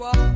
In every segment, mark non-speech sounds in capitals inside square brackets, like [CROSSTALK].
whoa.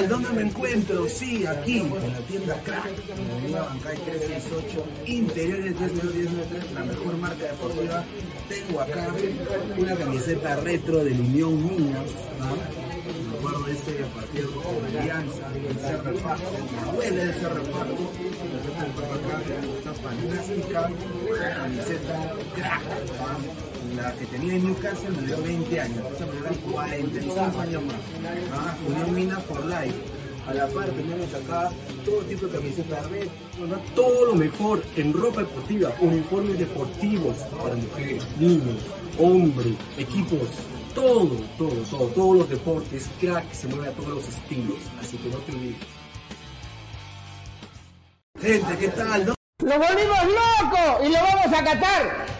Gente, ¿qué tal? ¿Dónde me encuentro? Sí, aquí, en la tienda Crack, en la Bancay 368, interiores 10193, la mejor marca deportiva. Tengo acá una camiseta retro del Unión Minas, ¿no? Me acuerdo de ese partido con Alianza, el Cerro Paco, me duele el Cerro Paco, la acá, esta fantástica camiseta Crack. La que tenía en Newcastle me dio 20 años, esa me dio 45 años más. ¿ah? Unión Minas for Life. A la par tenemos acá todo tipo de camisetas red, todo lo mejor en ropa deportiva, uniformes deportivos para mujeres, niños, hombres, equipos, todo, todo, todo, todos los deportes, crack, se mueve a todos los estilos, así que no te olvides. Gente, ¿qué tal? ¿No? ¡Lo volvimos loco! ¡Y lo vamos a catar!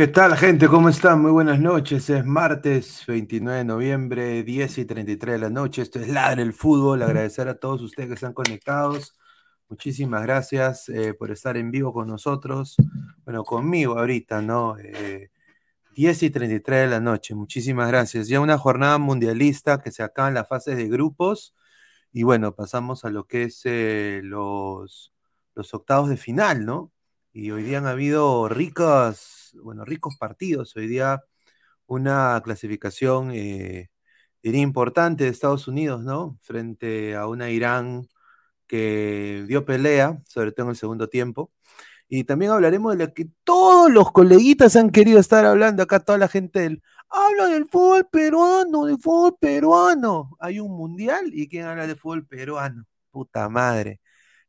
¿Qué tal, gente? ¿Cómo están? Muy buenas noches. Es martes 29 de noviembre, 10 y 33 de la noche. Esto es Ladre el Fútbol. Agradecer a todos ustedes que están conectados. Muchísimas gracias eh, por estar en vivo con nosotros. Bueno, conmigo ahorita, ¿no? Eh, 10 y 33 de la noche. Muchísimas gracias. Ya una jornada mundialista que se acaba en las fases de grupos. Y bueno, pasamos a lo que es eh, los, los octavos de final, ¿no? Y hoy día han habido ricas, bueno, ricos partidos. Hoy día una clasificación eh, diría importante de Estados Unidos, ¿no? Frente a una Irán que dio pelea, sobre todo en el segundo tiempo. Y también hablaremos de lo que todos los coleguitas han querido estar hablando acá, toda la gente del. Habla del fútbol peruano, del fútbol peruano. Hay un mundial y ¿quién habla de fútbol peruano? Puta madre.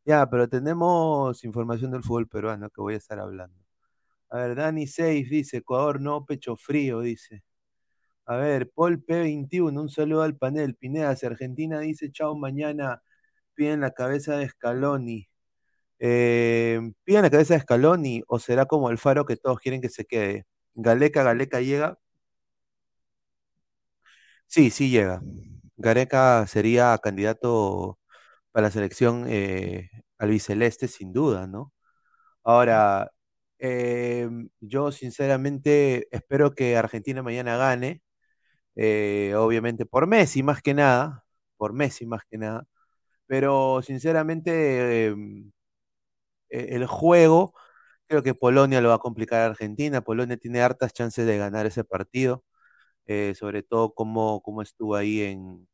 Ya, pero tenemos información del fútbol peruano que voy a estar hablando. A ver, Dani 6 dice, Ecuador no, pecho frío, dice. A ver, Paul P21, un saludo al panel. Pineda, Argentina dice chao mañana, piden la cabeza de Scaloni. Eh, ¿Piden la cabeza de Scaloni o será como el faro que todos quieren que se quede? Galeca, Galeca llega. Sí, sí llega. Gareca sería candidato para la selección eh, albiceleste, sin duda, ¿no? Ahora, eh, yo sinceramente espero que Argentina mañana gane, eh, obviamente por Messi más que nada, por Messi más que nada, pero sinceramente eh, el juego, creo que Polonia lo va a complicar a Argentina, Polonia tiene hartas chances de ganar ese partido, eh, sobre todo como, como estuvo ahí en,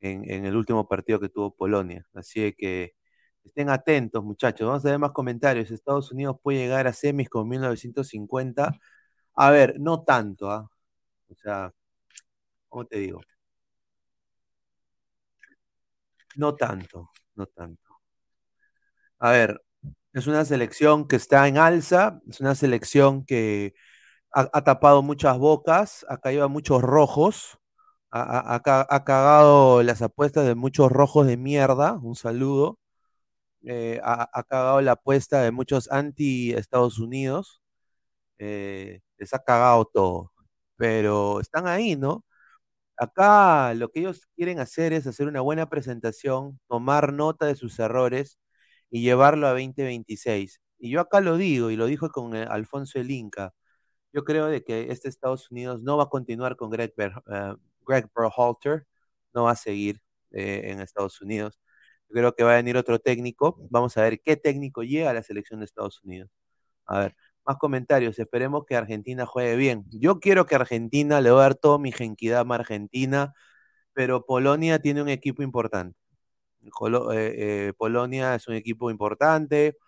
en, en el último partido que tuvo Polonia, así que estén atentos muchachos, vamos a ver más comentarios, Estados Unidos puede llegar a semis con 1950, a ver, no tanto, ¿ah? O sea, ¿cómo te digo? No tanto, no tanto. A ver, es una selección que está en alza, es una selección que ha, tapado muchas bocas, ha caído a muchos rojos, ha, ha cagado las apuestas de muchos rojos de mierda, un saludo, eh, ha, cagado la apuesta de muchos anti-Estados Unidos, eh, les ha cagado todo, pero están ahí, ¿no? Acá lo que ellos quieren hacer es hacer una buena presentación, tomar nota de sus errores y llevarlo a 2026. Y yo acá lo digo, y lo dijo con eh, Alfonso el Inca, yo creo de que este Estados Unidos no va a continuar con Greg, Ber- Berhalter, no va a seguir eh, en Estados Unidos. Creo que va a venir otro técnico. Vamos a ver qué técnico llega a la selección de Estados Unidos. A ver, más comentarios. Esperemos que Argentina juegue bien. Yo quiero que Argentina, le voy a dar todo mi genquidad a Argentina, pero Polonia tiene un equipo importante. Eh, eh, Polonia es un equipo importante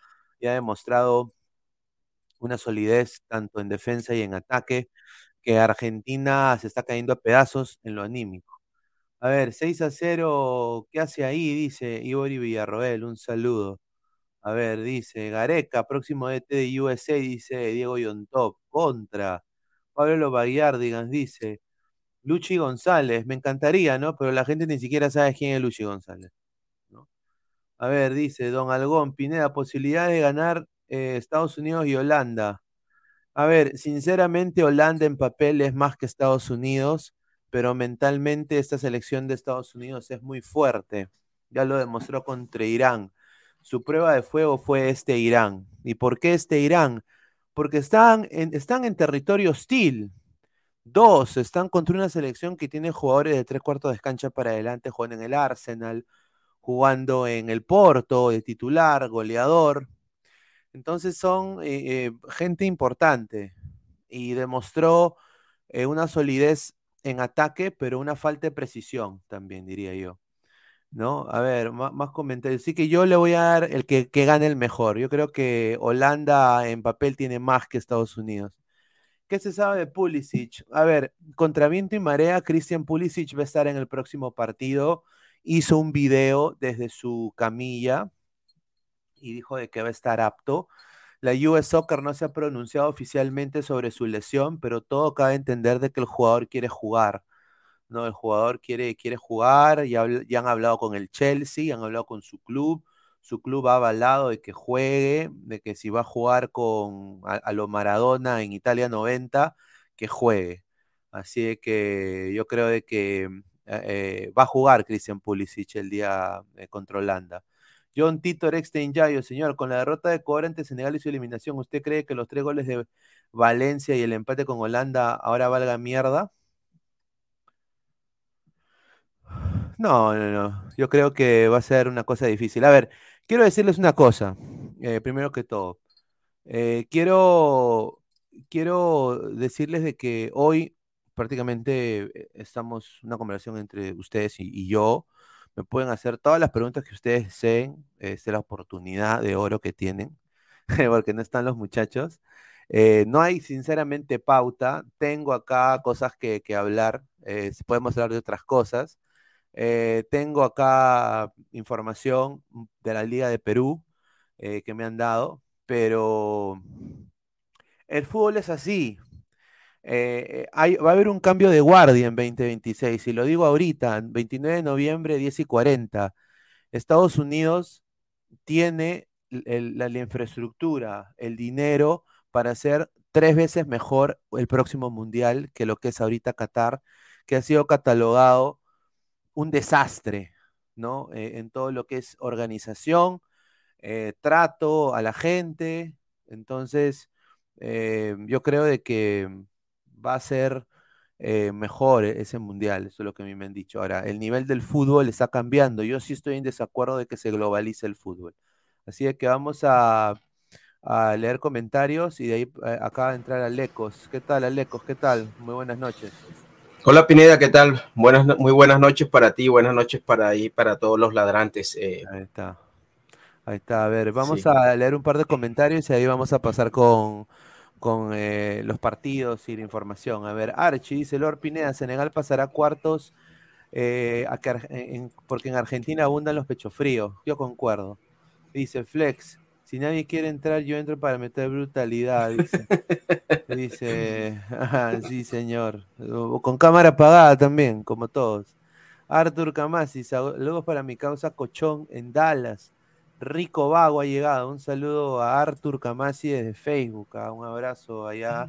y ha demostrado una solidez tanto en defensa y en ataque, que Argentina se está cayendo a pedazos en lo anímico. A ver, 6 a 0, ¿qué hace ahí? Dice Ibori Villarroel, un saludo. A ver, dice Gareca, próximo DT de USA, dice Diego Yontop, contra. Pablo Bayardigans dice Luchi González, me encantaría, ¿no? Pero la gente ni siquiera sabe quién es Luchi González. A ver, dice Don Algón, Pineda, posibilidad de ganar eh, Estados Unidos y Holanda. A ver, sinceramente Holanda en papel es más que Estados Unidos, pero mentalmente esta selección de Estados Unidos es muy fuerte. Ya lo demostró contra Irán. Su prueba de fuego fue este Irán. ¿Y por qué este Irán? Porque están en, están en territorio hostil. Dos, están contra una selección que tiene jugadores de tres cuartos de cancha para adelante, juegan en el Arsenal, jugando en el Porto, de titular, goleador. Entonces son eh, eh, gente importante y demostró eh, una solidez en ataque, pero una falta de precisión también, diría yo. ¿No? A ver, más, comentarios. Sí que yo le voy a dar el que, que, gane el mejor. Yo creo que Holanda en papel tiene más que Estados Unidos. ¿Qué se sabe de Pulisic? A ver, contra viento y marea, Christian Pulisic va a estar en el próximo partido. Hizo un video desde su camilla y dijo de que va a estar apto. La US Soccer no se ha pronunciado oficialmente sobre su lesión, pero todo cabe entender de que el jugador quiere jugar. ¿no? El jugador quiere, quiere jugar, ya, ya han hablado con el Chelsea, han hablado con su club, su club ha avalado de que juegue, de que si va a jugar con a, lo Maradona en Italia 90, que juegue. Así que yo creo de que eh, va a jugar Christian Pulisic el día eh, contra Holanda. John Tito Rextein Yayo, señor, con la derrota de Ecuador ante Senegal y su eliminación, ¿usted cree que los tres goles de Valencia y el empate con Holanda ahora valga mierda? No, no, no. Yo creo que va a ser una cosa difícil. A ver, quiero decirles una cosa, eh, primero que todo. Eh, quiero, quiero decirles de que hoy prácticamente eh, estamos una conversación entre ustedes y, yo. Me pueden hacer todas las preguntas que ustedes deseen. Es la oportunidad de oro que tienen, [LAUGHS] porque no están los muchachos. no hay sinceramente pauta. Tengo acá cosas que, que hablar. podemos hablar de otras cosas. Eh, tengo acá información de la Liga de Perú eh, que me han dado, pero el fútbol es así. Eh, va a haber un cambio de guardia en 2026, y lo digo ahorita, 29 de noviembre, 10 y 40. Estados Unidos tiene la, infraestructura, el dinero para hacer tres veces mejor el próximo mundial que lo que es ahorita Qatar, que ha sido catalogado un desastre, ¿no? Eh, en todo lo que es organización, eh, trato a la gente. Entonces, yo creo de que va a ser mejor ese mundial, eso es lo que a mí me han dicho. Ahora, el nivel del fútbol está cambiando. Yo sí estoy en desacuerdo de que se globalice el fútbol. Así que vamos a, a leer comentarios y de ahí acaba de entrar Alecos. ¿Qué tal, Alecos? ¿Qué tal? Muy buenas noches. Hola Pineda, ¿qué tal? Buenas, muy buenas noches para ti, buenas noches para ahí, para todos los ladrantes. Eh. Ahí está. Ahí está. A ver, vamos a leer un par de comentarios y ahí vamos a pasar con, con eh, los partidos y la información. A ver, Archie dice, Lord Pineda, Senegal pasará cuartos eh, porque en Argentina abundan los pechos fríos. Yo concuerdo. Dice Flex, si nadie quiere entrar, yo entro para meter brutalidad, dice. [LAUGHS] dice, sí, señor. Con cámara apagada también, como todos. Arthur Camasi, saludos para mi causa Cochón en Dallas. Rico Vago ha llegado. Un saludo a Arthur Camasi desde Facebook. Ah, un abrazo allá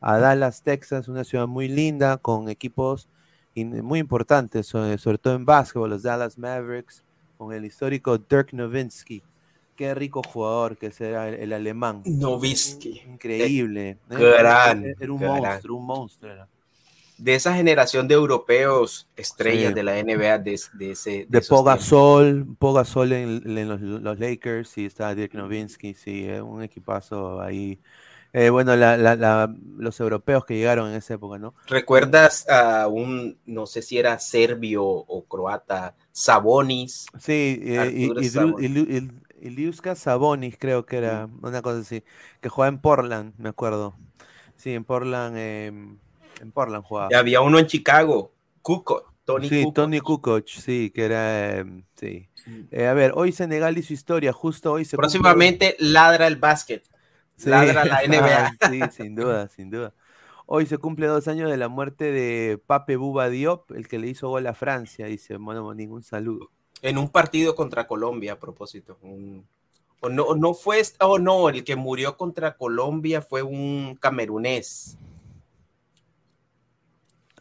a Dallas, Texas, una ciudad muy linda con equipos muy importantes, sobre, sobre todo en básquetbol, los Dallas Mavericks, con el histórico Dirk Nowitzki. Qué rico jugador que será el, alemán. Novisky. Increíble. Gran, era un monstruo, un monstruo. De esa generación de europeos estrellas de la NBA de, ese de, Pogasol, Pogasol en, en los, Lakers, sí está Dirk Nowitzki, sí, es un equipazo ahí. Eh, bueno, los europeos que llegaron en esa época, ¿no? ¿Recuerdas a un, no sé si era serbio o croata, Sabonis? Sí, eh, y, y, Sabonis creo que era una cosa así, que jugaba en Portland, me acuerdo. Sí, en Portland. Em, en Portland jugaba. Y había uno en Chicago, Kukoc, Tony Sí, Tony Kukoc, sí, que era, em, sí. Mm. Eh, a ver, hoy Senegal y su historia, justo hoy se Próximamente ladra el básquet. Ladra la NBA. sí, sin duda, sin duda. Hoy se cumple dos años de la muerte de Pape Buba Diop, el que le hizo gol a Francia. Dice, bueno, ningún saludo. En un partido contra Colombia, a propósito. O no, no fue, o no, el que murió contra Colombia fue un camerunés.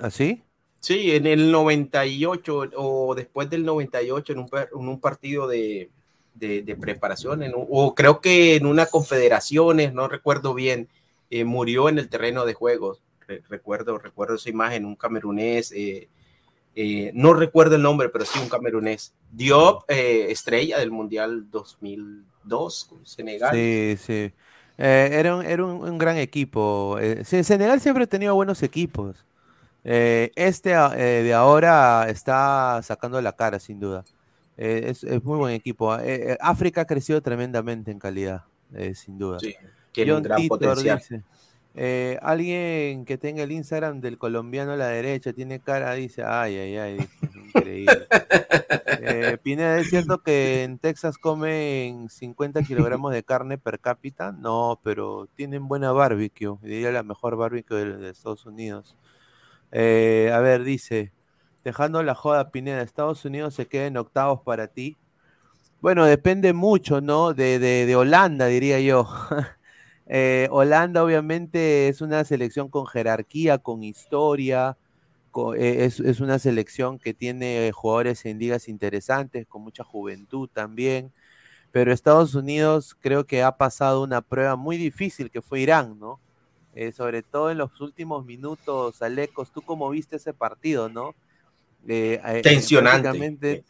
¿Así? ¿Ah, sí, en el 98 o después del 98 en un, en un partido de, de, preparación, o creo que en una confederaciones, no recuerdo bien, eh, murió en el terreno de juegos. recuerdo, recuerdo esa imagen, un camerunés, eh, eh, no recuerdo el nombre, pero sí un camerunés. Diop, estrella del Mundial 2002 con Senegal. Sí, sí. era un, era un, gran equipo. Senegal siempre ha tenido buenos equipos. Eh, este ah, eh, de ahora está sacando la cara, sin duda. Eh, es, muy buen equipo. Ah, África ha crecido tremendamente en calidad, sin duda. Sí, tiene un gran potencial. alguien que tenga el Instagram del colombiano a la derecha, tiene cara, dice, ay, ay, ay, increíble. Pineda, ¿es cierto que en Texas comen 50 kilogramos de carne per cápita? No, pero tienen buena barbecue, diría la mejor barbecue de Estados Unidos. Eh, a ver, dice, dejando la joda Pineda, Estados Unidos se queda en octavos para ti. Bueno, depende mucho, ¿no? De, de, Holanda, diría yo. [LAUGHS] Eh, Holanda obviamente es una selección con jerarquía, con historia, eh, es, es, una selección que tiene jugadores en ligas interesantes, con mucha juventud también. Pero Estados Unidos creo que ha pasado una prueba muy difícil que fue Irán, ¿no? Eh, sobre todo en los últimos minutos, Alecos, tú cómo viste ese partido, ¿no? Eh, eh Tensionante.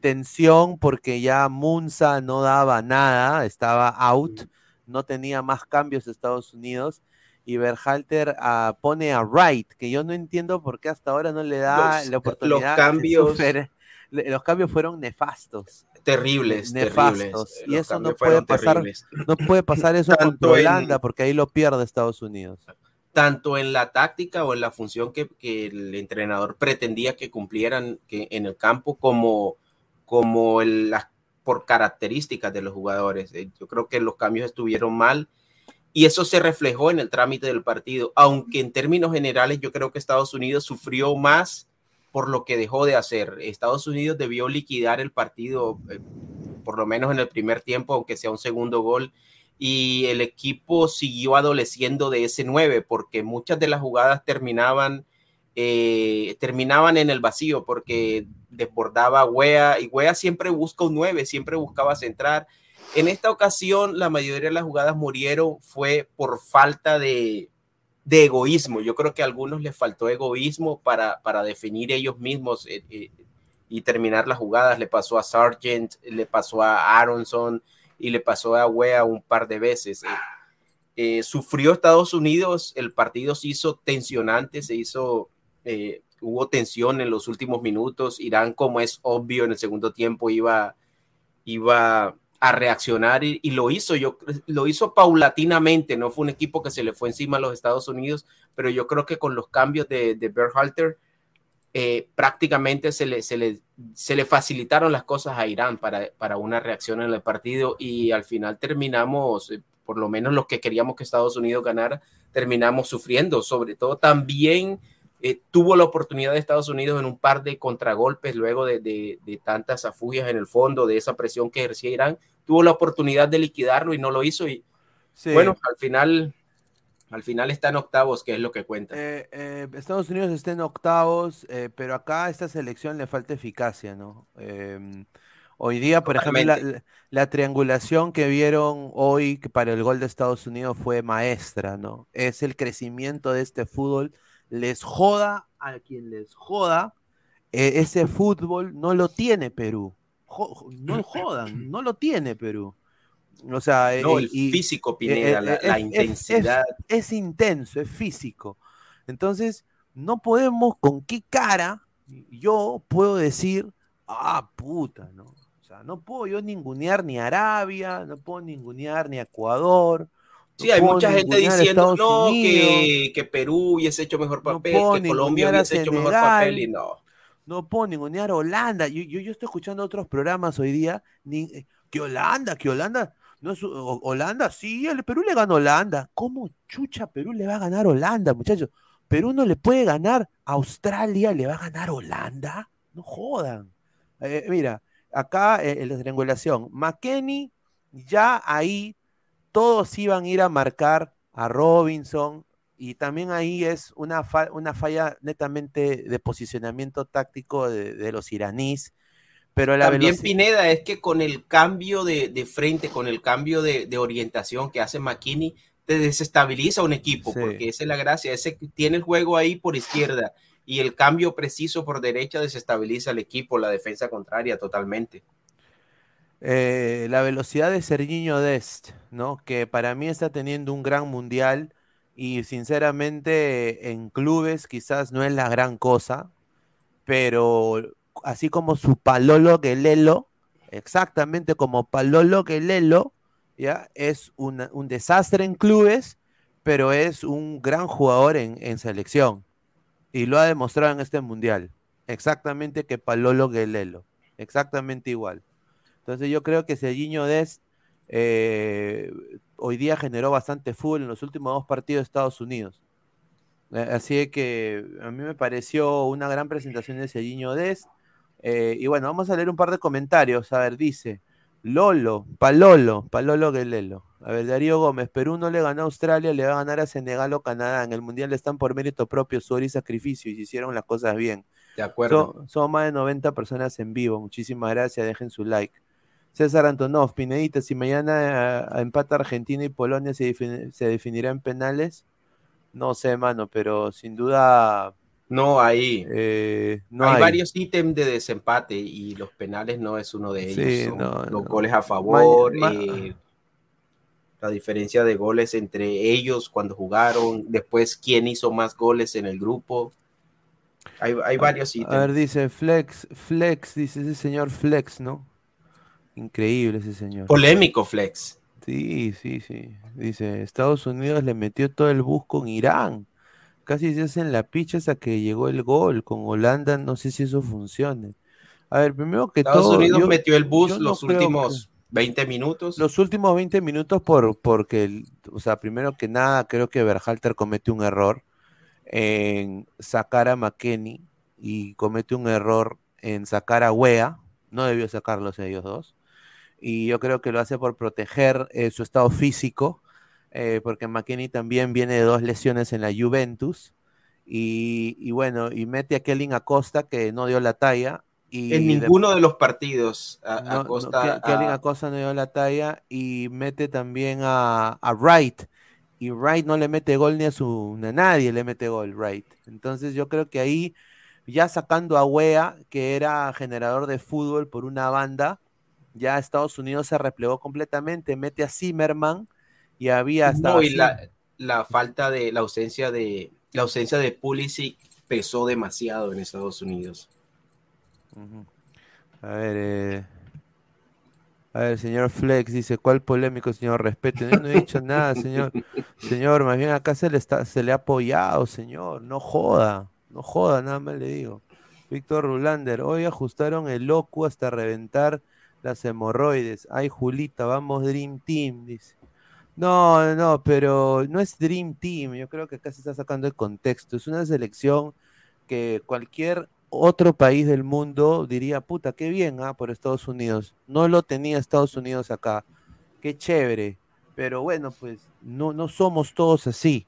tensión porque ya Munza no daba nada, estaba out, no tenía más cambios Estados Unidos y Berhalter uh, pone a Wright, que yo no entiendo por qué hasta ahora no le da la oportunidad. Los cambios, los cambios fueron nefastos terribles, nefastos. Y eso no puede pasar, no puede pasar eso con Holanda, porque ahí lo pierde Estados Unidos. Tanto en la táctica o en la función que, el entrenador pretendía que cumplieran que en el campo, como, como las por características de los jugadores. Eh, yo creo que los cambios estuvieron mal y eso se reflejó en el trámite del partido, aunque en términos generales yo creo que Estados Unidos sufrió más por lo que dejó de hacer. Estados Unidos debió liquidar el partido, eh, por lo menos en el primer tiempo, aunque sea un segundo gol, y el equipo siguió adoleciendo de ese 9, porque muchas de las jugadas terminaban, eh, terminaban en el vacío, porque desbordaba Wea, y Wea siempre busca un 9, siempre buscaba centrar. En esta ocasión, la mayoría de las jugadas murieron fue por falta de, de egoísmo. Yo creo que a algunos les faltó egoísmo para, para definir ellos mismos eh, eh, y terminar las jugadas. Le pasó a Sargent, le pasó a Aronson y le pasó a Wea un par de veces. Eh, sufrió Estados Unidos, el partido se hizo tensionante, se hizo, hubo tensión en los últimos minutos. Irán, como es obvio, en el segundo tiempo iba, iba a reaccionar y, lo hizo. Yo lo hizo paulatinamente, no fue un equipo que se le fue encima a los Estados Unidos, pero yo creo que con los cambios de, de Berhalter eh, prácticamente se le, se, le, se le facilitaron las cosas a Irán para, para una reacción en el partido y al final terminamos, eh, por lo menos los que queríamos que Estados Unidos ganara, terminamos sufriendo, sobre todo también eh, tuvo la oportunidad de Estados Unidos en un par de contragolpes luego de, tantas afugias en el fondo, de esa presión que ejercía Irán, tuvo la oportunidad de liquidarlo y no lo hizo y bueno, al final al final está en octavos, que es lo que cuenta. Eh, eh, Estados Unidos está en octavos, pero acá a esta selección le falta eficacia, ¿no? Em, hoy día, por ejemplo, la, la, triangulación que vieron hoy para el gol de Estados Unidos fue maestra, ¿no? Es el crecimiento de este fútbol les joda a quien les joda, eh, ese fútbol no lo tiene Perú. No jodan, [LAUGHS] no lo tiene Perú. O sea, no, el físico, Pineda, la, intensidad. Es, intenso, es físico. Entonces, no podemos, ¿con qué cara yo puedo decir, ah, puta, ¿no? O sea, no puedo yo ningunear ni Arabia, no puedo ningunear ni Ecuador. Sí, hay mucha gente diciendo no, que, que, Perú hubiese hecho mejor papel, que Colombia hubiese hecho mejor papel y no. No puedo ningunear Holanda. Yo, yo, yo, estoy escuchando otros programas hoy día. Ni, eh, que Holanda, que Holanda no es, Holanda, sí, el Perú le ganó Holanda. ¿Cómo chucha Perú le va a ganar Holanda, muchachos? Perú no le puede ganar Australia, le va a ganar Holanda. No jodan. Eh, mira, acá eh, la triangulación, McKenny, ya ahí todos iban a ir a marcar a Robinson, y también ahí es una, una falla netamente de posicionamiento táctico de, de los iraníes pero la También Pineda es que con el cambio de, frente, con el cambio de, orientación que hace McKinney, te desestabiliza un equipo, porque esa es la gracia, ese tiene el juego ahí por izquierda y el cambio preciso por derecha desestabiliza al equipo, la defensa contraria totalmente. Eh, la velocidad de Serginho Dest, ¿no? Que para mí está teniendo un gran mundial y sinceramente en clubes quizás no es la gran cosa, pero así como su Palolo Guelelo, exactamente como Palolo Guelelo, ¿ya? Es un desastre en clubes, pero es un gran jugador en, selección. Y lo ha demostrado en este mundial. Exactamente que Palolo Guelelo. Exactamente igual. Entonces yo creo que Serginho Dest eh, hoy día generó bastante fútbol en los últimos dos partidos de Estados Unidos. Eh, así que a mí me pareció una gran presentación de Serginho Dest. Eh, y bueno, vamos a leer un par de comentarios. A ver, dice Lolo, Palolo, Palolo Guelelo. A ver, Darío Gómez, Perú no le ganó a Australia, le va a ganar a Senegal o Canadá. En el Mundial están por mérito propio, sudor y sacrificio y se hicieron las cosas bien. De acuerdo. Son, más de 90 personas en vivo. Muchísimas gracias, dejen su like. César Antonov, Pinedita, si mañana eh, empata Argentina y Polonia se, se definirá en penales, no sé, mano, pero sin duda no, hay, eh, no hay, varios ítems de desempate y los penales no es uno de ellos. los goles a favor, eh, la diferencia de goles entre ellos cuando jugaron, después quién hizo más goles en el grupo. Hay, hay varios ítems. A ver, dice Flex, Flex, dice ese señor Flex, ¿no? Increíble ese señor. Polémico Flex. Sí, sí, sí. Dice, Estados Unidos le metió todo el bus con Irán casi se hacen la picha hasta que llegó el gol. Con Holanda no sé si eso funcione. A ver, primero que Estados todo. Unidos metió el bus los últimos 20 minutos. Los últimos 20 minutos por, porque, o sea, primero que nada, creo que Berhalter comete un error en sacar a McKenny y comete un error en sacar a Wea. No debió sacarlos ellos dos. Y yo creo que lo hace por proteger eh, su estado físico eh, porque McKinney también viene de dos lesiones en la Juventus. Y, bueno, y mete a Kellen Acosta que no dio la talla. Y en ninguno de, los partidos Acosta. No, Acosta no dio la talla y mete también a, Wright. Y Wright no le mete gol ni a su a nadie le mete gol Wright. Entonces yo creo que ahí ya sacando a Wea, que era generador de fútbol por una banda, ya Estados Unidos se replegó completamente, mete a Zimmerman, y había hasta no, y la, falta de la ausencia de la ausencia de Pulisic pesó demasiado en Estados Unidos. A ver, eh, a ver, señor Flex dice, ¿cuál polémico, señor? Respete. No, he dicho nada, señor. [LAUGHS] Señor, más bien acá se le está, se le ha apoyado, señor. No joda, no joda, nada más le digo. Víctor Rulander, hoy ajustaron el loco hasta reventar las hemorroides. Ay, Julita, vamos Dream Team, dice. No, no, pero no es Dream Team. Yo creo que acá se está sacando el contexto. Es una selección que cualquier otro país del mundo diría, puta, qué bien, ¿ah? Por Estados Unidos. No lo tenía Estados Unidos acá. Qué chévere. Pero bueno, pues no, no somos todos así,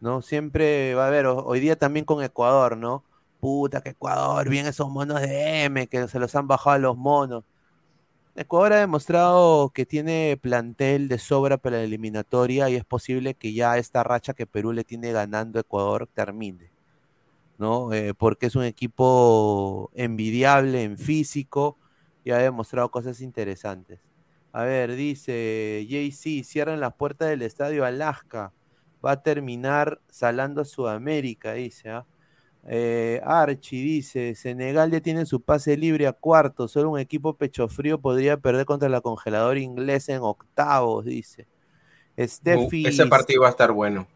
¿no? Siempre va a haber, hoy día también con Ecuador, ¿no? Puta, que Ecuador, bien esos monos de M, que se los han bajado los monos. Ecuador ha demostrado que tiene plantel de sobra para la eliminatoria y es posible que ya esta racha que Perú le tiene ganando a Ecuador termine. ¿no? Eh, porque es un equipo envidiable en físico y ha demostrado cosas interesantes. A ver, dice JC, cierran las puertas del estadio Alaska. Va a terminar salando a Sudamérica, dice. ¿ah? Archie dice, Senegal ya tiene su pase libre a cuarto, solo un equipo pecho frío podría perder contra la congeladora inglesa en octavos, dice. Steffi, ese partido va a estar bueno.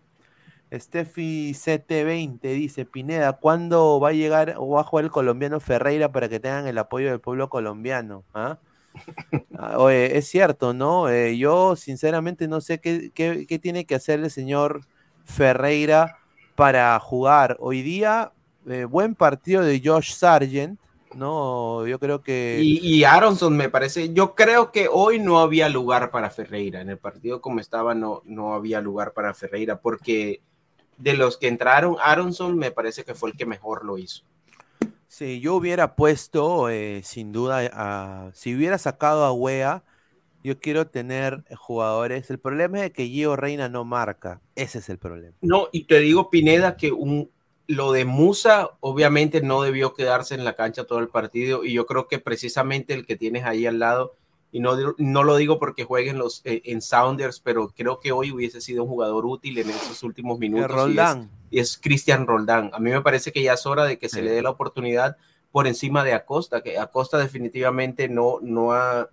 Steffi CT20 dice, Pineda, ¿cuándo va a llegar o va a jugar el colombiano Ferreira para que tengan el apoyo del pueblo colombiano? ¿Ah? [LAUGHS] ah oye, es cierto, ¿no? Eh, yo sinceramente no sé qué, qué, tiene que hacer el señor Ferreira para jugar. Hoy día, eh, buen partido de Josh Sargent, ¿no? Yo creo que... Y, y, Aronson me parece, yo creo que hoy no había lugar para Ferreira, en el partido como estaba no, no había lugar para Ferreira, porque de los que entraron, Aronson me parece que fue el que mejor lo hizo. Sí, yo hubiera puesto, eh, sin duda, si hubiera sacado a Wea, yo quiero tener jugadores. El problema es que Gio Reina no marca. Ese es el problema. No, y te digo, Pineda, que un, lo de Musa obviamente no debió quedarse en la cancha todo el partido. Y yo creo que precisamente el que tienes ahí al lado y no, no lo digo porque jueguen los, eh, en Sounders, pero creo que hoy hubiese sido un jugador útil en esos últimos minutos. Roldán. Y es, Cristian Roldán. A mí me parece que ya es hora de que se le dé la oportunidad por encima de Acosta, que Acosta definitivamente no, no, ha,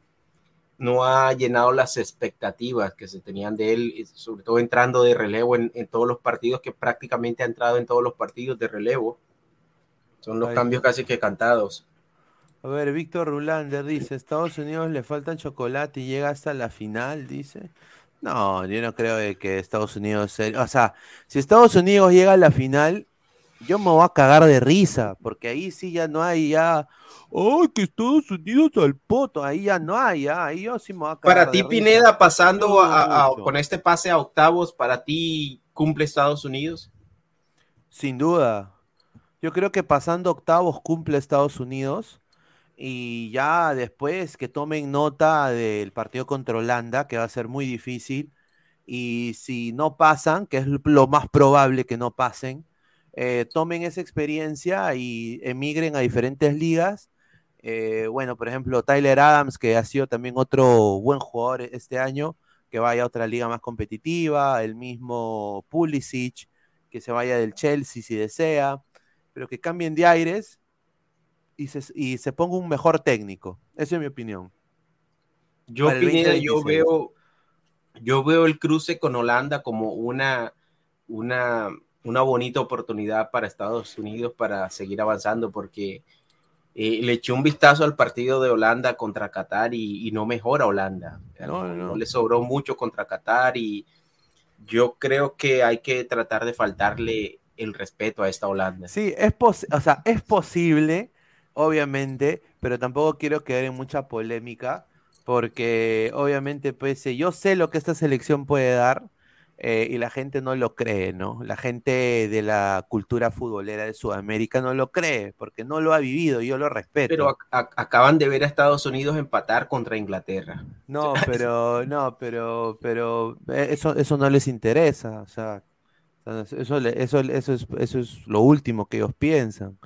no ha llenado las expectativas que se tenían de él, sobre todo entrando de relevo en, en todos los partidos, que prácticamente ha entrado en todos los partidos de relevo. Son los cambios casi que cantados. A ver, Víctor Rulander dice, Estados Unidos le falta chocolate y llega hasta la final, dice. No, yo no creo que Estados Unidos... O sea, si Estados Unidos llega a la final, yo me voy a cagar de risa, porque ahí sí ya no hay ya... ¡Ay, que Estados Unidos al poto! Ahí ya no hay, ya. Ahí yo sí me voy a cagar Para ti, Pineda, pasando con este pase a octavos, ¿para ti cumple Estados Unidos? Sin duda. Yo creo que pasando octavos cumple Estados Unidos y ya después que tomen nota del partido contra Holanda, que va a ser muy difícil, y si no pasan, que es lo más probable que no pasen, eh, tomen esa experiencia y emigren a diferentes ligas. Eh, bueno, por ejemplo, Tyler Adams, que ha sido también otro buen jugador este año, que vaya a otra liga más competitiva, el mismo Pulisic, que se vaya del Chelsea si desea, pero que cambien de aires y se, ponga un mejor técnico. Esa es mi opinión. Yo, yo veo, yo veo el cruce con Holanda como una, una, una bonita oportunidad para Estados Unidos para seguir avanzando porque eh, le eché un vistazo al partido de Holanda contra Qatar y, no mejora Holanda. No, le sobró mucho contra Qatar y yo creo que hay que tratar de faltarle el respeto a esta Holanda. Sí, es, o sea, es posible obviamente, pero tampoco quiero quedar en mucha polémica, porque obviamente, pues yo sé lo que esta selección puede dar eh, y la gente no lo cree, ¿no? La gente de la cultura futbolera de Sudamérica no lo cree, porque no lo ha vivido, yo lo respeto. Pero acaban de ver a Estados Unidos empatar contra Inglaterra. [LAUGHS] No, pero, no, pero, pero eh, eso, eso no les interesa, o sea, eso, eso, eso, es, eso es lo último que ellos piensan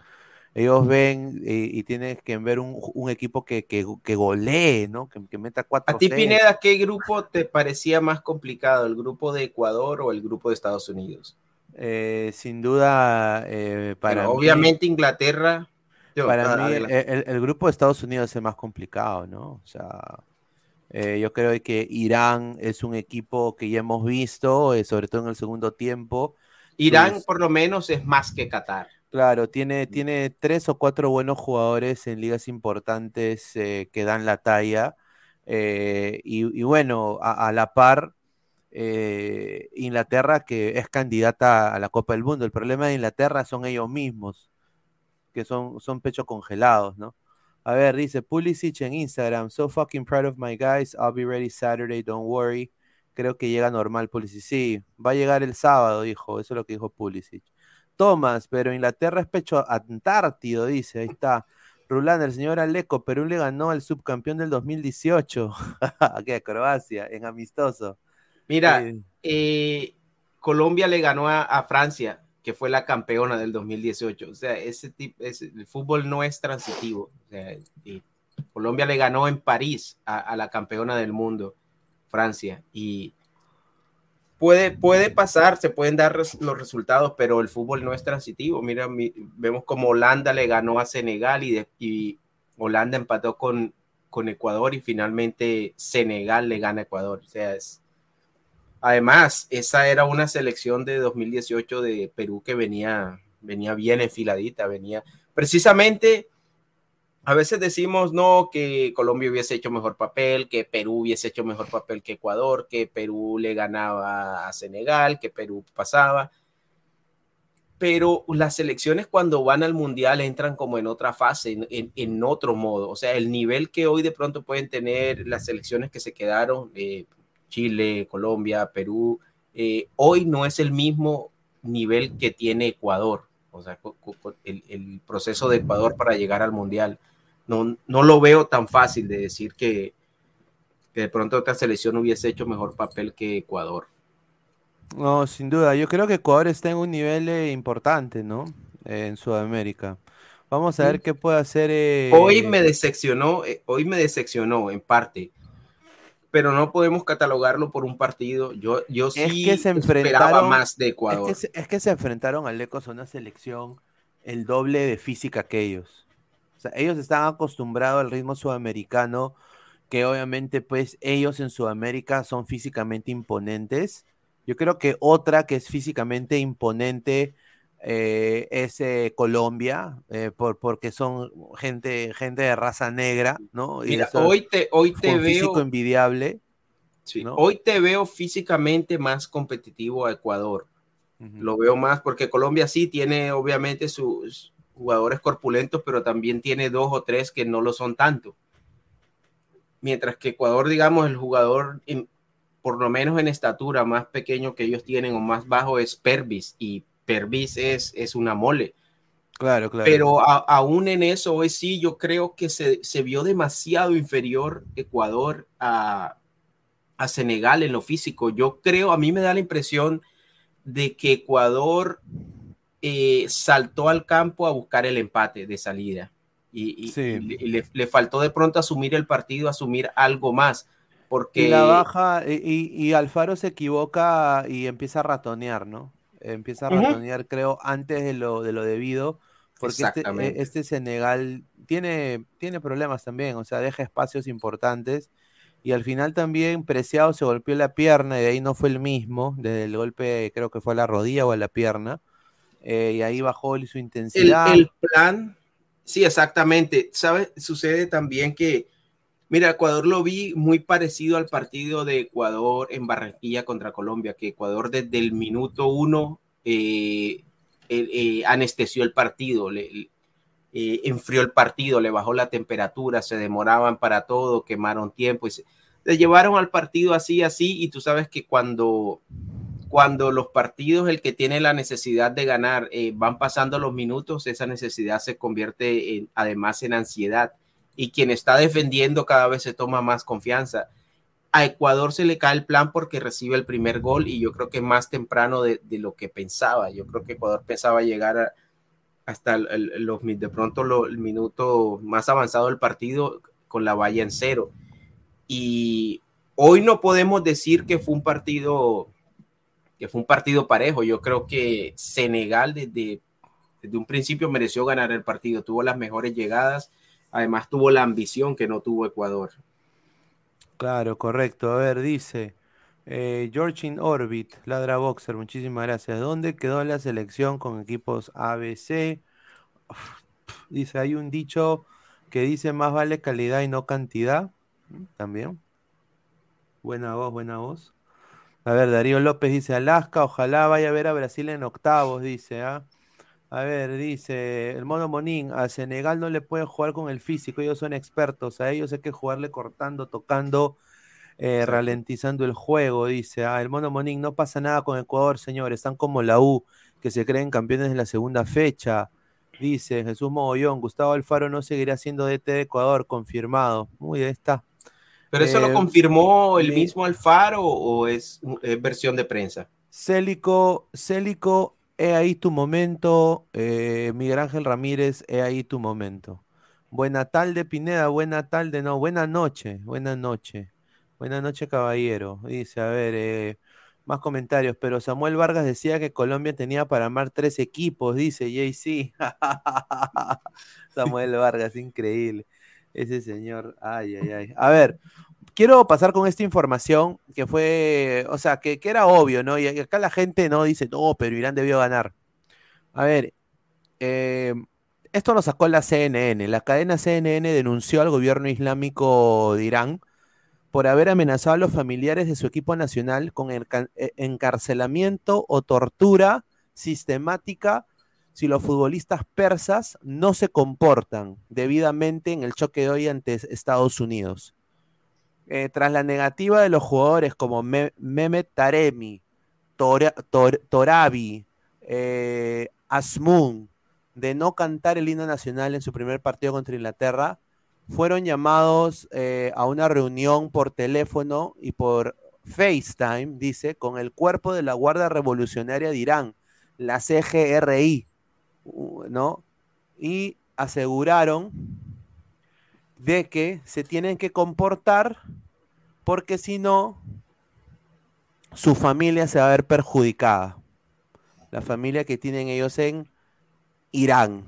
ellos ven y, tienes que ver un, equipo que, que, golee, ¿no? Que, meta cuatro. A ti, Pineda, ¿qué grupo te parecía más complicado? ¿El grupo de Ecuador o el grupo de Estados Unidos? Eh, sin duda, eh, para Obviamente Inglaterra. para mí, el, grupo de Estados Unidos es el más complicado, ¿no? O sea, eh, yo creo que Irán es un equipo que ya hemos visto, sobre todo en el segundo tiempo. Irán, por lo menos, es más que Qatar. Claro, tiene, tiene tres o cuatro buenos jugadores en ligas importantes eh, que dan la talla. Eh, y, bueno, a, la par, eh, Inglaterra que es candidata a la Copa del Mundo. El problema de Inglaterra son ellos mismos, que son, son pechos congelados, ¿no? A ver, dice Pulisic en Instagram, so fucking proud of my guys, I'll be ready Saturday, don't worry. Creo que llega normal Pulisic. Sí, va a llegar el sábado, dijo, eso es lo que dijo Pulisic. Thomas, pero Inglaterra es pecho antártido, dice, ahí está. Rulanda, el señor Aleco, Perú le ganó al subcampeón del 2018, aquí a Croacia, en amistoso. Mira, eh, Colombia le ganó a, Francia que fue la campeona del 2018. O sea, ese tipo, el fútbol no es transitivo. O sea, Colombia le ganó en París a, la campeona del mundo, Francia, y puede, puede pasar, se pueden dar los resultados, pero el fútbol no es transitivo. Mira, vemos como Holanda le ganó a Senegal y, y Holanda empató con, con Ecuador y finalmente Senegal le gana a Ecuador. O sea, es, además, esa era una selección de 2018 de Perú que venía, venía bien enfiladita, venía precisamente. A veces decimos no que Colombia hubiese hecho mejor papel, que Perú hubiese hecho mejor papel que Ecuador, que Perú le ganaba a Senegal, que Perú pasaba pero las selecciones cuando van al mundial entran como en otra fase, en, otro modo. O sea, el nivel que hoy de pronto pueden tener las selecciones que se quedaron, eh, Chile, Colombia, Perú, eh, hoy no es el mismo nivel que tiene Ecuador. O sea, el, proceso de Ecuador para llegar al mundial. No, no lo veo tan fácil de decir que, que de pronto otra selección hubiese hecho mejor papel que Ecuador. No, sin duda. Yo creo que Ecuador está en un nivel eh, importante, ¿no? en Sudamérica. Vamos a ver qué puede hacer. Eh, hoy me decepcionó, eh, hoy me decepcionó en parte, pero no podemos catalogarlo por un partido. Yo, yo sí que se esperaba más de Ecuador. Es que, se, enfrentaron al Lecos a una selección el doble de física que ellos. Sea, ellos están acostumbrados al ritmo sudamericano, que obviamente, pues, ellos en Sudamérica son físicamente imponentes yo creo que otra que es físicamente imponente eh, es eh, Colombia, eh, por, porque son gente, gente de raza negra, ¿no? Mira, hoy te, hoy te veo. Físico envidiable. Sí, Hoy te veo físicamente más competitivo a Ecuador. Lo veo más porque Colombia sí tiene obviamente sus jugadores corpulentos, pero también tiene dos o tres que no lo son tanto. Mientras que Ecuador, digamos, el jugador por lo menos en estatura, más pequeño que ellos tienen o más bajo es Pervis y Pervis es, es una mole. Claro, claro. Pero aún en eso, hoy sí, yo creo que se, vio demasiado inferior Ecuador a, Senegal en lo físico. Yo creo, a mí me da la impresión de que Ecuador eh, saltó al campo a buscar el empate de salida. Y, le, le, faltó de pronto asumir el partido, asumir algo más. Porque... Y la baja, y, Alfaro se equivoca y empieza a ratonear, ¿no? Empieza a ratonear, creo, antes de lo, de lo debido, porque este, e, este, Senegal tiene, tiene problemas también, o sea, deja espacios importantes. Y al final también Preciado se golpeó la pierna y de ahí no fue el mismo, desde el golpe creo que fue a la rodilla o a la pierna. Eh, y ahí bajó su intensidad. El, el, plan, sí, exactamente. ¿Sabes? Sucede también que Mira, Ecuador lo vi muy parecido al partido de Ecuador en Barranquilla contra Colombia, que Ecuador desde el minuto uno eh, eh, anestesió el partido, le, eh, enfrió el partido, le bajó la temperatura, se demoraban para todo, quemaron tiempo y se, le llevaron al partido así, así, y tú sabes que cuando, cuando los partidos, el que tiene la necesidad de ganar, van pasando los minutos, esa necesidad se convierte además en ansiedad y quien está defendiendo cada vez se toma más confianza. A Ecuador se le cae el plan porque recibe el primer gol y yo creo que más temprano de, lo que pensaba. Yo creo que Ecuador pensaba llegar hasta los, de pronto el minuto más avanzado del partido con la valla en cero. Y hoy no podemos decir que fue un partido fue un partido parejo. Yo creo que Senegal desde, desde un principio mereció ganar el partido, tuvo las mejores llegadas Además tuvo la ambición que no tuvo Ecuador. Claro, correcto. A ver, dice eh, George in Orbit, Ladra Boxer, muchísimas gracias. ¿Dónde quedó la selección con equipos ABC? Dice, hay un dicho que dice más vale calidad y no cantidad. Mm, también. Buena voz, buena voz. A ver, Darío López dice Alaska, ojalá vaya a ver a Brasil en octavos, dice, ¿ah? A ver, dice el mono Monín, a Senegal no le puede jugar con el físico, ellos son expertos, a ellos hay que jugarle cortando, tocando, eh, ralentizando el juego, dice. Ah, el mono Monín, no pasa nada con Ecuador, señores, están como la U, que se creen campeones en la segunda fecha. Dice Jesús Mogollón, Gustavo Alfaro no seguirá siendo DT de Ecuador, confirmado. Muy bien, está. ¿Pero eso lo eh, confirmó el mismo Alfaro o es, versión de prensa? Célico, Célico he ahí tu momento, eh, Miguel Ángel Ramírez, he ahí tu momento. Buena tarde, Pineda, buena tarde, no, buena noche, buena noche. Buena noche, caballero. Dice, a ver, eh, más comentarios, pero Samuel Vargas decía que Colombia tenía para armar tres equipos, dice JC. [LAUGHS] [LAUGHS] Samuel Vargas, increíble. Ese señor, ay, ay, ay. A ver, quiero pasar con esta información que fue, o sea, que, era obvio, ¿no? Y acá la gente no dice, no, pero Irán debió ganar. A ver, eh, esto lo sacó la CNN. La cadena CNN denunció al gobierno islámico de Irán por haber amenazado a los familiares de su equipo nacional con eh, encarcelamiento o tortura sistemática si los futbolistas persas no se comportan debidamente en el choque de hoy ante Estados Unidos. Eh, tras la negativa de los jugadores como Mehmet Taremi, Torabi, eh, Asmun, de no cantar el himno nacional en su primer partido contra Inglaterra, fueron llamados eh, a una reunión por teléfono y por FaceTime, dice, con el cuerpo de la Guardia Revolucionaria de Irán, la CGRI, ¿no? Y aseguraron de que se tienen que comportar porque si no, su familia se va a ver perjudicada. La familia que tienen ellos en Irán.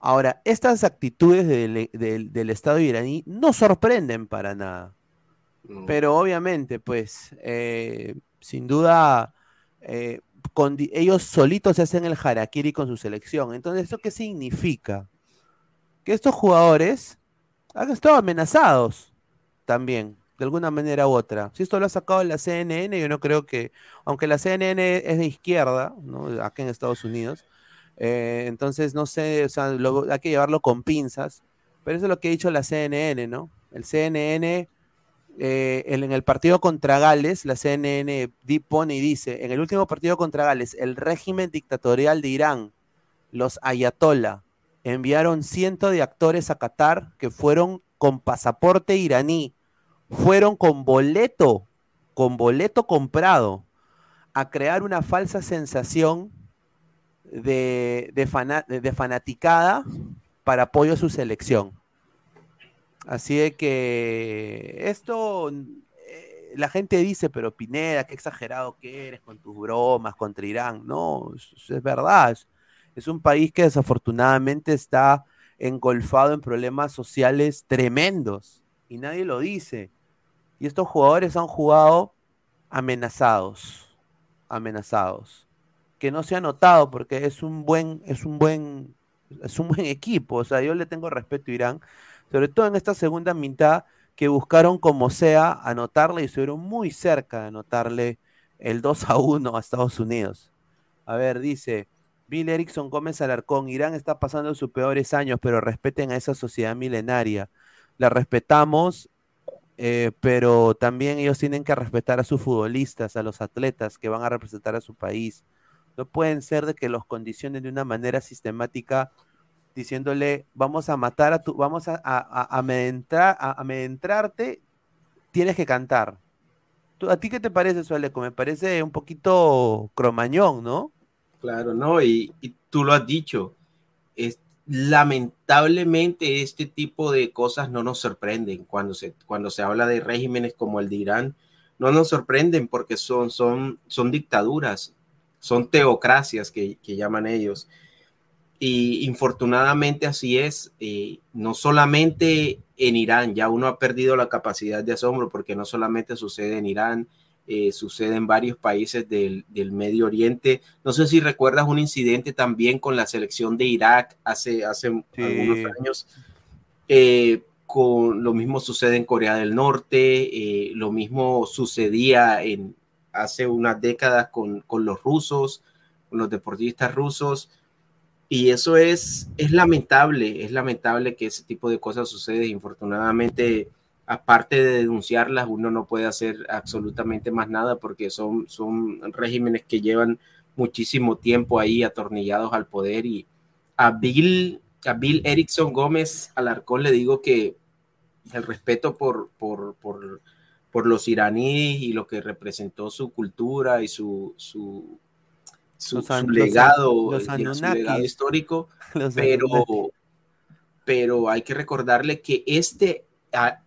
Ahora, estas actitudes del, Estado iraní no sorprenden para nada. Pero obviamente, pues, eh, sin duda, eh, ellos solitos se hacen el harakiri con su selección. Entonces, ¿eso qué significa? Que estos jugadores han estado amenazados también, de alguna manera u otra. Si esto lo ha sacado la CNN, yo no creo que, aunque la CNN es de izquierda, ¿no? acá en Estados Unidos, eh, entonces no sé, o sea, hay que llevarlo con pinzas, pero eso es lo que ha dicho la CNN, ¿no? El CNN eh, en el partido contra Gales, la CNN pone y dice, en el último partido contra Gales, el régimen dictatorial de Irán, los ayatollah, enviaron cientos de actores a Qatar que fueron con pasaporte iraní, fueron con boleto, con boleto comprado, a crear una falsa sensación de fanaticada para apoyo a su selección. Así de que esto, eh, la gente dice, pero Pineda, qué exagerado que eres con tus bromas contra Irán. No, es, verdad. Es, un país que desafortunadamente está engolfado en problemas sociales tremendos y nadie lo dice. Y estos jugadores han jugado amenazados, amenazados. Que no se ha notado porque es un buen, es un buen, es un buen equipo. O sea, yo le tengo respeto a Irán sobre todo en esta segunda mitad, que buscaron como sea anotarle y estuvieron muy cerca de anotarle el 2 a 1 a Estados Unidos. A ver, dice Bill Erickson Gómez Alarcón, Irán está pasando sus peores años, pero respeten a esa sociedad milenaria. La respetamos, eh, pero también ellos tienen que respetar a sus futbolistas, a los atletas que van a representar a su país. No pueden ser de que los condicionen de una manera sistemática diciéndole, vamos a matar a tu, vamos a, a, a, tienes que cantar. ¿A ti qué te parece, Sueleco? Me parece un poquito cromañón, ¿no? Claro, no, y, tú lo has dicho. Es, lamentablemente este tipo de cosas no nos sorprenden cuando se, cuando se habla de regímenes como el de Irán, no nos sorprenden porque son, son, son dictaduras, son teocracias que, que llaman ellos. Y infortunadamente así es, eh, no solamente en Irán, ya uno ha perdido la capacidad de asombro porque no solamente sucede en Irán, eh, sucede en varios países del, Medio Oriente. No sé si recuerdas un incidente también con la selección de Irak hace, hace algunos años. Eh, con, lo mismo sucede en Corea del Norte, lo mismo sucedía en, hace unas décadas con, con los rusos, con los deportistas rusos. Y eso es, es lamentable, es lamentable que ese tipo de cosas sucede. Infortunadamente, aparte de denunciarlas, uno no puede hacer absolutamente más nada porque son, son regímenes que llevan muchísimo tiempo ahí atornillados al poder. Y a Bill, a Bill Erickson Gómez Alarcón le digo que el respeto por, por, por, por los iraníes y lo que representó su cultura y su, su su, legado, histórico, [LAUGHS] pero, pero hay que recordarle que este,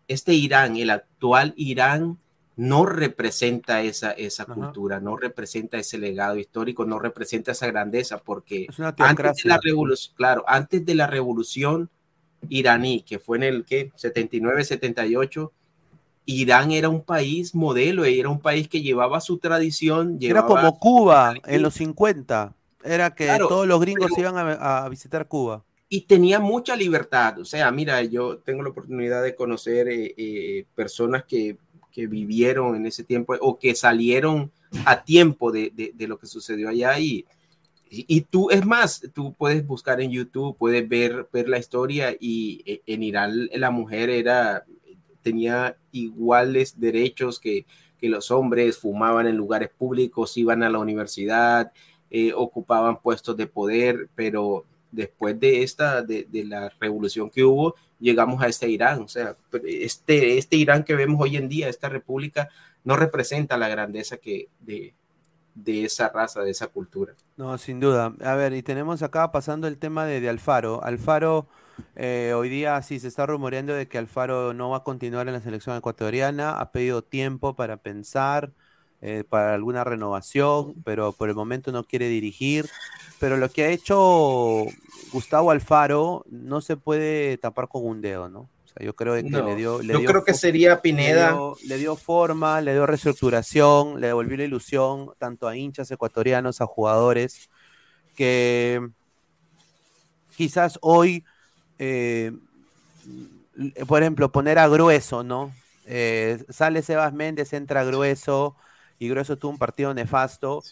este Irán, el actual Irán, no representa esa, esa cultura, no representa ese legado histórico, no representa esa grandeza, porque antes de la revolución, claro, antes de la revolución iraní, que fue en el que 79, 78, Irán era un país modelo, era un país que llevaba su tradición. era como Cuba en los 50, era que todos los gringos iban a, visitar Cuba. Y tenía mucha libertad, o sea, mira, yo tengo la oportunidad de conocer eh, eh, personas que que vivieron en ese tiempo o que salieron a tiempo de, de, lo que sucedió allá y, y, tú, es más, tú puedes buscar en YouTube, puedes ver, ver la historia y e, en Irán la mujer era, tenía iguales derechos que, que los hombres, fumaban en lugares públicos, iban a la universidad, eh, ocupaban puestos de poder, pero después de esta, de, de, la revolución que hubo, llegamos a este Irán. O sea, este, este Irán que vemos hoy en día, esta república, no representa la grandeza que de, de esa raza, de esa cultura. No, sin duda. A ver, y tenemos acá pasando el tema de, de Alfaro. Alfaro, eh, hoy día sí se está rumoreando de que Alfaro no va a continuar en la selección ecuatoriana, ha pedido tiempo para pensar. Eh, para alguna renovación, pero por el momento no quiere dirigir. Pero lo que ha hecho Gustavo Alfaro no se puede tapar con un dedo, ¿no? O sea, yo creo que le dio. yo creo que sería Pineda. Le dio, forma, le dio reestructuración, le devolvió la ilusión tanto a hinchas ecuatorianos, a jugadores, que quizás hoy, eh, por ejemplo, poner a Grueso, ¿no? Eh, sale Sebas Méndez, entra Grueso y Grueso tuvo un partido nefasto.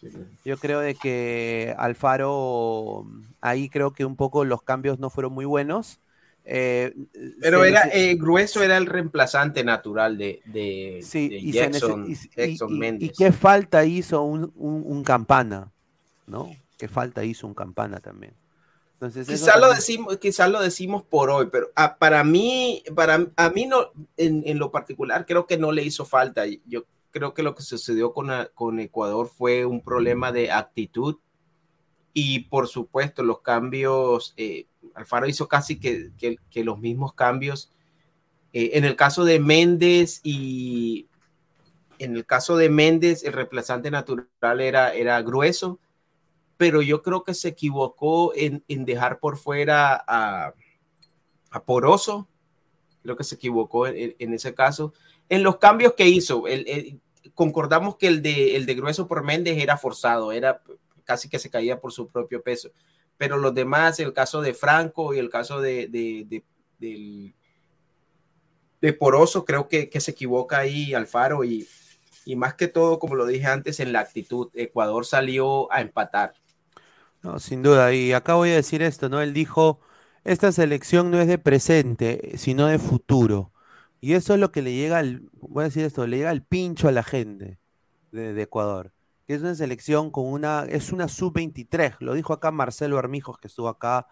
Yo creo de que Alfaro, ahí creo que un poco los cambios no fueron muy buenos. Eh, Pero era eh, Grueso era el reemplazante natural de, de, Jackson, y, qué falta hizo un, campana, ¿no? ¿Qué falta hizo un campana también? Entonces, quizás lo decimos, quizás lo decimos por hoy, pero ah, para mí, para a mí no, en, en, lo particular, creo que no le hizo falta. Yo creo que lo que sucedió con, con Ecuador fue un problema de actitud y por supuesto los cambios, eh, Alfaro hizo casi que, que, los mismos cambios. Eh, en el caso de Méndez y en el caso de Méndez, el reemplazante natural era, era grueso, pero yo creo que se equivocó en, en dejar por fuera a, a, Poroso, creo que se equivocó en, ese caso. En los cambios que hizo, el, concordamos que el de, el de Grueso por Méndez era forzado, era casi que se caía por su propio peso. Pero los demás, el caso de Franco y el caso de, de, de, Poroso, creo que, se equivoca ahí Alfaro y, y más que todo, como lo dije antes, en la actitud, Ecuador salió a empatar. No, sin duda. Y acá voy a decir esto, ¿no? Él dijo, esta selección no es de presente, sino de futuro. Y eso es lo que le llega al, voy a decir esto, le llega al pincho a la gente de, Ecuador. Que es una selección con una, es una sub-23. Lo dijo acá Marcelo Armijos, que estuvo acá,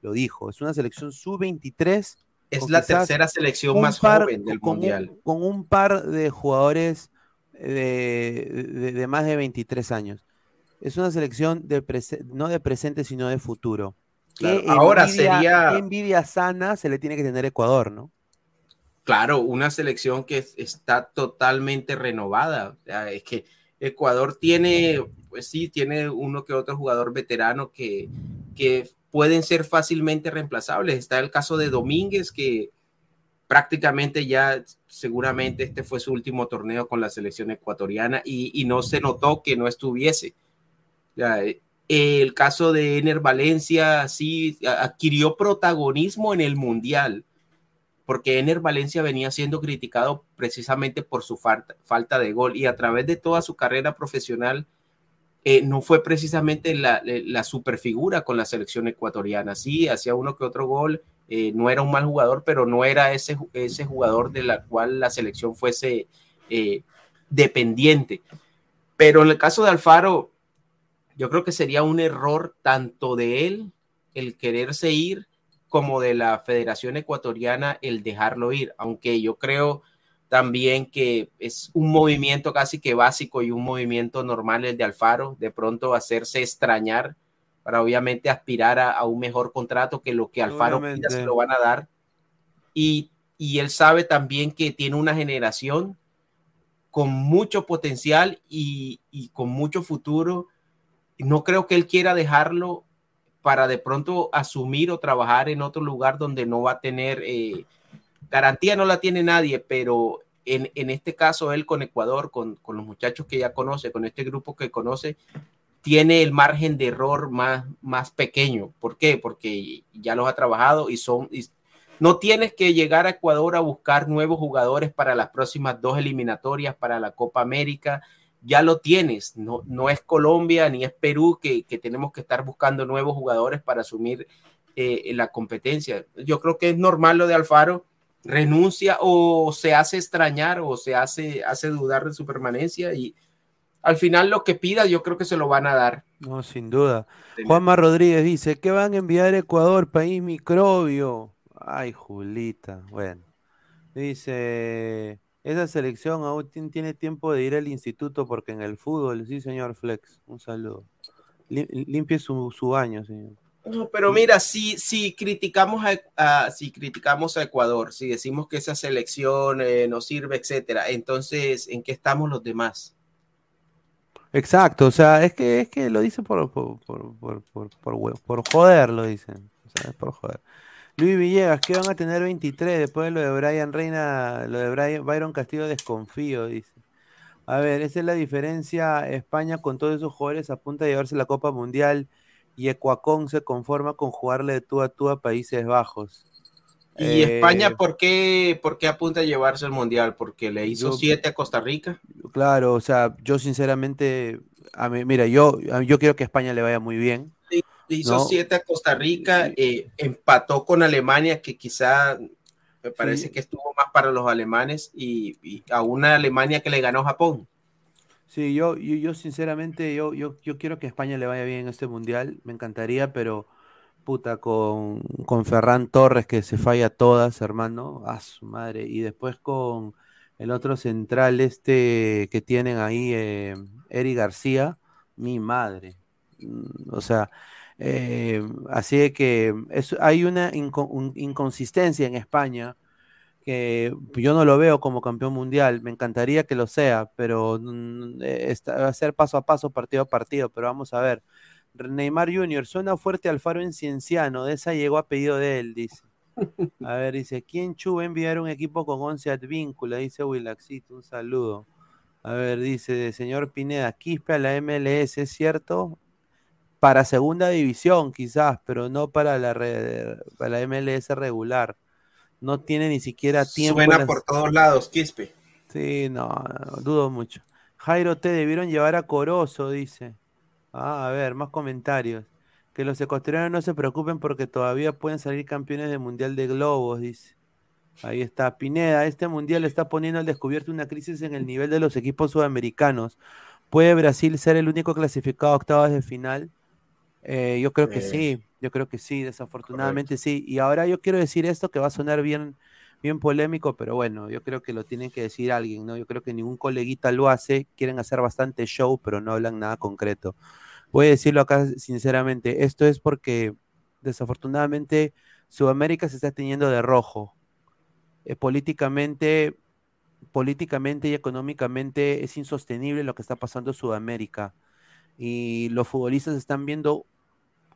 lo dijo. Es una selección sub-23. Es la tercera selección más joven del Mundial. con un par de jugadores de, de, más de 23 años. Es una selección de no de presente, sino de futuro. ahora sería. Qué envidia sana se le tiene que tener Ecuador, ¿no? Claro, una selección que está totalmente renovada. es que Ecuador tiene, pues sí, tiene uno que otro jugador veterano que, que pueden ser fácilmente reemplazables. Está el caso de Domínguez, que prácticamente ya seguramente este fue su último torneo con la selección ecuatoriana y, no se notó que no estuviese. El caso de Ener Valencia sí adquirió protagonismo en el Mundial porque Ener Valencia venía siendo criticado precisamente por su falta, de gol y a través de toda su carrera profesional eh, no fue precisamente la, la superfigura con la selección ecuatoriana. Sí, hacía uno que otro gol, eh, no era un mal jugador, pero no era ese, ese jugador de la cual la selección fuese eh, dependiente. Pero en el caso de Alfaro, yo creo que sería un error tanto de él el quererse ir como de la Federación Ecuatoriana el dejarlo ir, aunque yo creo también que es un movimiento casi que básico y un movimiento normal el de Alfaro, de pronto hacerse extrañar para obviamente aspirar a, un mejor contrato que lo que Alfaro pida se lo van a dar. Y, y él sabe también que tiene una generación con mucho potencial y, y, con mucho futuro. No creo que él quiera dejarlo para de pronto asumir o trabajar en otro lugar donde no va a tener eh, garantía no la tiene nadie, pero en, en este caso él con Ecuador, con, con, los muchachos que ya conoce, con este grupo que conoce, tiene el margen de error más, más pequeño. ¿Por qué? Porque ya los ha trabajado y son... no tienes que llegar a Ecuador a buscar nuevos jugadores para las próximas dos eliminatorias, para la Copa América. Ya lo tienes. No, no es Colombia ni es Perú que, que tenemos que estar buscando nuevos jugadores para asumir eh, la competencia. Yo creo que es normal lo de Alfaro renuncia o se hace extrañar o se hace, hace dudar de su permanencia y al final lo que pida yo creo que se lo van a dar. No, sin duda. Juanma Rodríguez dice, ¿qué van a enviar a Ecuador, país microbio? Ay, Julita, bueno. Dice, esa selección aún tiene tiempo de ir al instituto porque en el fútbol, sí señor Flex, un saludo. Limpie su, su baño, señor. No, pero mira, si, si, criticamos a, si criticamos a Ecuador, si decimos que esa selección eh, no sirve, etcétera, entonces, ¿en qué estamos los demás? Exacto, o sea, es que, es que lo dicen por, por, por, por, por joder, lo dicen. O sea, por joder. Luis Villegas, ¿qué van a tener 23 después de lo de Brian Reina, lo de Brian, Byron Castillo desconfío, dice. A ver, esa es la diferencia. España con todos esos jugadores apunta a llevarse la Copa Mundial y Ecuacón se conforma con jugarle de tú a tú a Países Bajos. ¿Y España eh, por qué, por qué apunta a llevarse el Mundial? ¿Porque le hizo siete a Costa Rica? Claro, o sea, yo sinceramente, a mí, mira, yo, yo quiero que España le vaya muy bien. Hizo siete a Costa Rica, eh, empató con Alemania, que quizá me parece que estuvo más para los alemanes, y, y, a una Alemania que le ganó Japón. Sí, yo, yo, sinceramente, yo, yo, yo quiero que España le vaya bien en este mundial, me encantaría, pero puta, con, con Ferran Torres que se falla todas, hermano, a su madre, y después con el otro central este que tienen ahí, eh, Eric García, mi madre. Mm, o sea, eh, así que hay una inconsistencia en España que yo no lo veo como campeón mundial, me encantaría que lo sea, pero mm, eh, va a ser paso a paso, partido a partido, pero vamos a ver. Neymar Jr. suena fuerte Alfaro en Cienciano, de esa llegó a pedido de él, dice. [LAUGHS] A ver, dice, ¿quién chuba enviar un equipo con 11 advíncula? Dice Willaxito, un saludo. A ver, dice, señor Pineda, Quispe a la MLS, ¿es cierto? Para segunda división quizás, pero no para la, para la MLS regular no tiene ni siquiera tiempo. Suena por todos lados, Quispe. Sí, no, dudo mucho. Jairo te debieron llevar a Corozo, dice. Ah, a ver, más comentarios. Que los ecuatorianos no se preocupen porque todavía pueden salir campeones del Mundial de Globos, dice. Ahí está. Pineda, este Mundial está poniendo al descubierto una crisis en el nivel de los equipos sudamericanos. ¿Puede Brasil ser el único clasificado a octavas de final? Eh, yo creo que eh, sí, yo creo que sí, desafortunadamente sí. Y ahora yo quiero decir esto que va a sonar bien, bien polémico, pero bueno, yo creo que lo tienen que decir alguien, ¿no? Yo creo que ningún coleguita lo hace, quieren hacer bastante show, pero no hablan nada concreto. Voy a decirlo acá sinceramente, esto es porque desafortunadamente Sudamérica se está teniendo de rojo. Eh, políticamente, políticamente y económicamente es insostenible lo que está pasando en Sudamérica. Y los futbolistas están viendo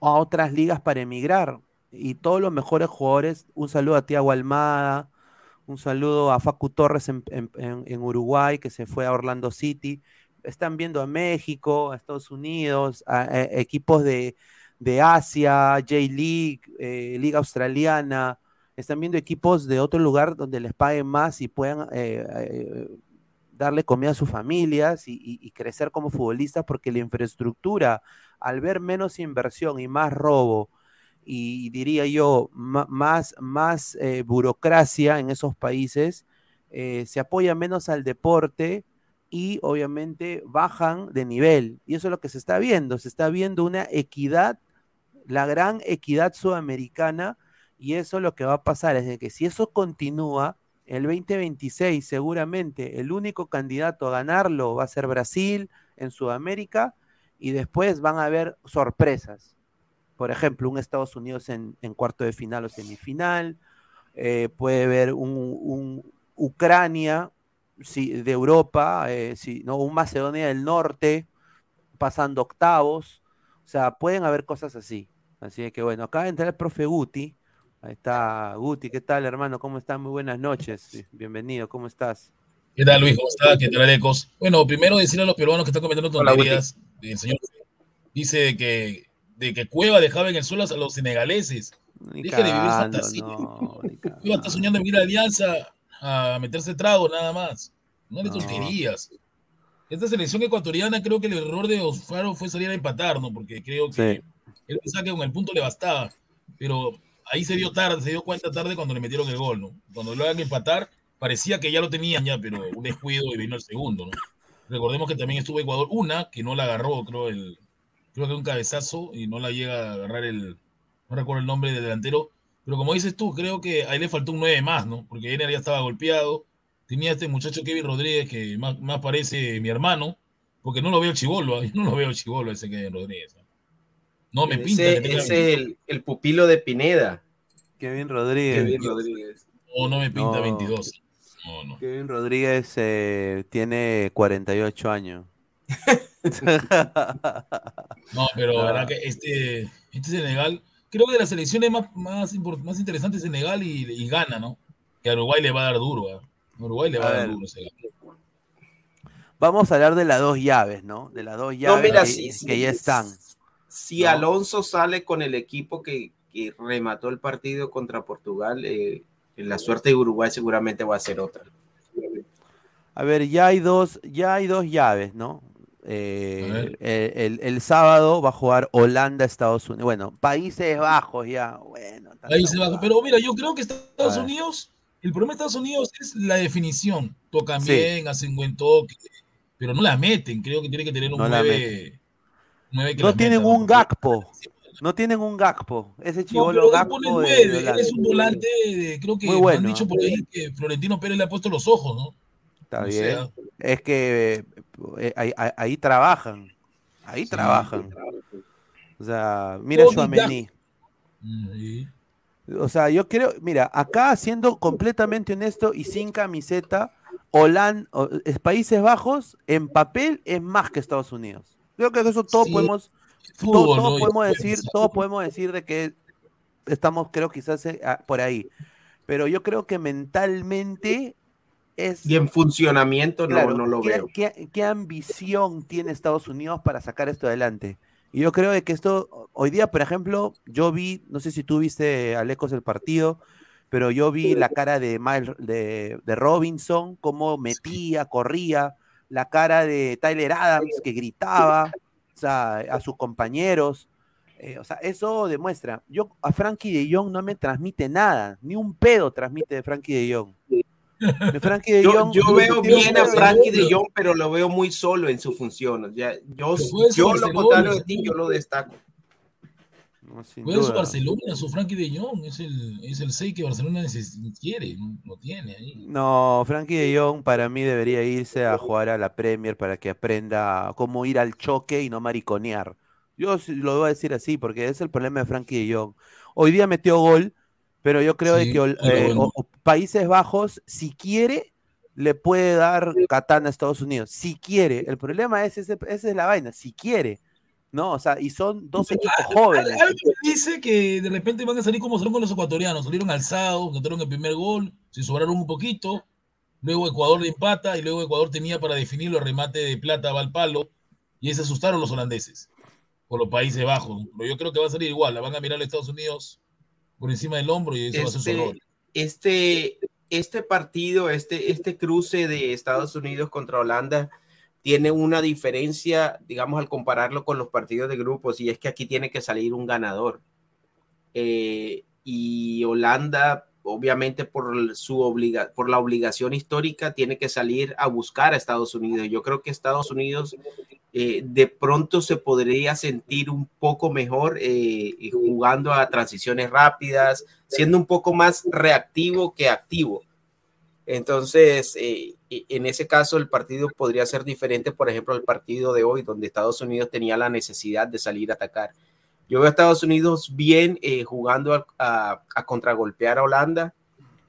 a otras ligas para emigrar. Y todos los mejores jugadores, un saludo a Tiago Almada, un saludo a Facu Torres en, Uruguay, que se fue a Orlando City. Están viendo a México, a Estados Unidos, a, equipos de, Asia, J-League, eh, Liga Australiana. Están viendo equipos de otro lugar donde les paguen más y puedan eh, eh, darle comida a sus familias y, crecer como futbolistas, porque la infraestructura, al ver menos inversión y más robo, y diría yo, más, más eh, burocracia en esos países, eh, se apoya menos al deporte y obviamente bajan de nivel. Y eso es lo que se está viendo, se está viendo una equidad, la gran equidad sudamericana, y eso lo que va a pasar es de que si eso continúa, el 2026 seguramente el único candidato a ganarlo va a ser Brasil en Sudamérica y después van a haber sorpresas. Por ejemplo, un Estados Unidos en, cuarto de final o semifinal, eh, puede haber un, Ucrania de Europa, eh, ¿no? un Macedonia del Norte pasando octavos, o sea, pueden haber cosas así. Así que bueno, acá entra el profe Guti, Ahí está Guti, ¿qué tal hermano? ¿Cómo estás? Muy buenas noches. Bienvenido, ¿cómo estás? ¿Qué tal Luis? ¿Cómo estás? ¿Qué tal Ecos? Bueno, primero decirle a los peruanos que están cometiendo tonterías. el señor dice que de que Cueva dejaba en el suelo a los senegaleses. Deje de vivir fantasía. No, [LAUGHS] Cueva está soñando en ir a Alianza a meterse trago nada más. No de tonterías. Esta selección ecuatoriana creo que el error de Osfaro fue salir a empatar, ¿no? Porque creo que él pensaba que con el punto le bastaba. Pero ahí se dio tarde, se dio cuenta tarde cuando le metieron el gol, ¿no? Cuando lo hagan empatar, parecía que ya lo tenían ya, pero un descuido y vino el segundo, ¿no? Recordemos que también estuvo Ecuador una, que no la agarró, creo, el, creo que un cabezazo y no la llega a agarrar el, no recuerdo el nombre del delantero, pero como dices tú, creo que ahí le faltó un 9 más, ¿no? Porque Ener ya estaba golpeado, tenía este muchacho Kevin Rodríguez que más, más parece mi hermano, porque no lo veo chivolo, [LAUGHS] no lo veo chivolo ese Kevin Rodríguez. ¿no? No, me pinta. Ese es el, pupilo de Pineda. Kevin Rodríguez. Kevin Rodríguez. No, no me pinta 22. No, Kevin Rodríguez eh, tiene 48 años. [LAUGHS] no, pero la verdad que este, este Senegal, creo que de las selecciones más, más, más interesantes Senegal y, y gana, ¿no? Que a Uruguay le va a dar duro. ¿eh? Uruguay le va a, dar duro. Vamos a hablar de las dos llaves, ¿no? De las dos llaves que ya están si Alonso sale con el equipo que, remató el partido contra Portugal, eh, la suerte de Uruguay seguramente va a ser otra. A ver, ya hay dos, ya hay dos llaves, ¿no? Eh, el, sábado va a jugar Holanda, Estados Unidos. Bueno, Países Bajos ya. Bueno, Países Bajos. Pero mira, yo creo que Estados Unidos, el problema de Estados Unidos es la definición. Tocan bien, hacen buen toque, pero no la meten. Creo que tiene que tener un no no tienen un Gakpo. No tienen un Gakpo. Ese chivolo no, Gakpo. es un volante, creo que Muy han dicho por ahí que Florentino Pérez le ha puesto los ojos, ¿no? Está bien. Es que eh, ahí, trabajan. Ahí trabajan. O sea, mira su Amení. O sea, yo creo, mira, acá siendo completamente honesto y sin camiseta, Holanda, Países Bajos en papel es más que Estados Unidos. Creo que eso todos podemos, todos, podemos decir, todos podemos decir de que estamos, creo, quizás eh, por ahí. Pero yo creo que mentalmente es. Y en funcionamiento no, no lo veo. Qué, ambición tiene Estados Unidos para sacar esto adelante? Y yo creo que esto, hoy día, por ejemplo, yo vi, no sé si tú viste, Alecos, el partido, pero yo vi la cara de, de, de Robinson, cómo metía, corría la cara de Tyler Adams que gritaba a sus compañeros. Eh, o sea, eso demuestra. Yo a Frankie de Jong no me transmite nada, ni un pedo transmite de Frankie de Jong. yo, veo bien a Frankie de Jong, pero lo veo muy solo en su función. Ya, yo, yo lo contrario de ti, yo lo destaco. No, Puede su Barcelona, su Frankie de Jong, es el, es el 6 que Barcelona quiere, no, tiene ahí. No, Frankie de Jong para mí debería irse a jugar a la Premier para que aprenda cómo ir al choque y no mariconear. Yo lo voy a decir así, porque es el problema de Frankie de Jong. Hoy día metió gol, pero yo creo que eh, Países Bajos, si quiere, le puede dar katana a Estados Unidos. Si quiere. El problema es, ese, esa es la vaina, si quiere. ¿No? O sea, y son dos equipos jóvenes. Algo me dice que de repente van a salir como son con los ecuatorianos. Salieron alzados, notaron el primer gol, se sobraron un poquito. Luego Ecuador le empata y luego Ecuador tenía para definirlo el remate de plata va al palo. Y ahí se asustaron los holandeses por los Países Bajos. Pero yo creo que va a salir igual. La van a mirar a Estados Unidos por encima del hombro y eso va a ser su este, Este, este partido, este, este cruce de Estados Unidos contra Holanda tiene una diferencia, digamos, al compararlo con los partidos de grupos, y es que aquí tiene que salir un ganador. Eh, y Holanda, obviamente, por, su obliga por la obligación histórica, tiene que salir a buscar a Estados Unidos. Yo creo que Estados Unidos eh, de pronto se podría sentir un poco mejor eh, jugando a transiciones rápidas, siendo un poco más reactivo que activo Entonces, eh, en ese caso, el partido podría ser diferente, por ejemplo, al partido de hoy, donde Estados Unidos tenía la necesidad de salir a atacar. Yo veo a Estados Unidos bien eh, jugando a, contragolpear a Holanda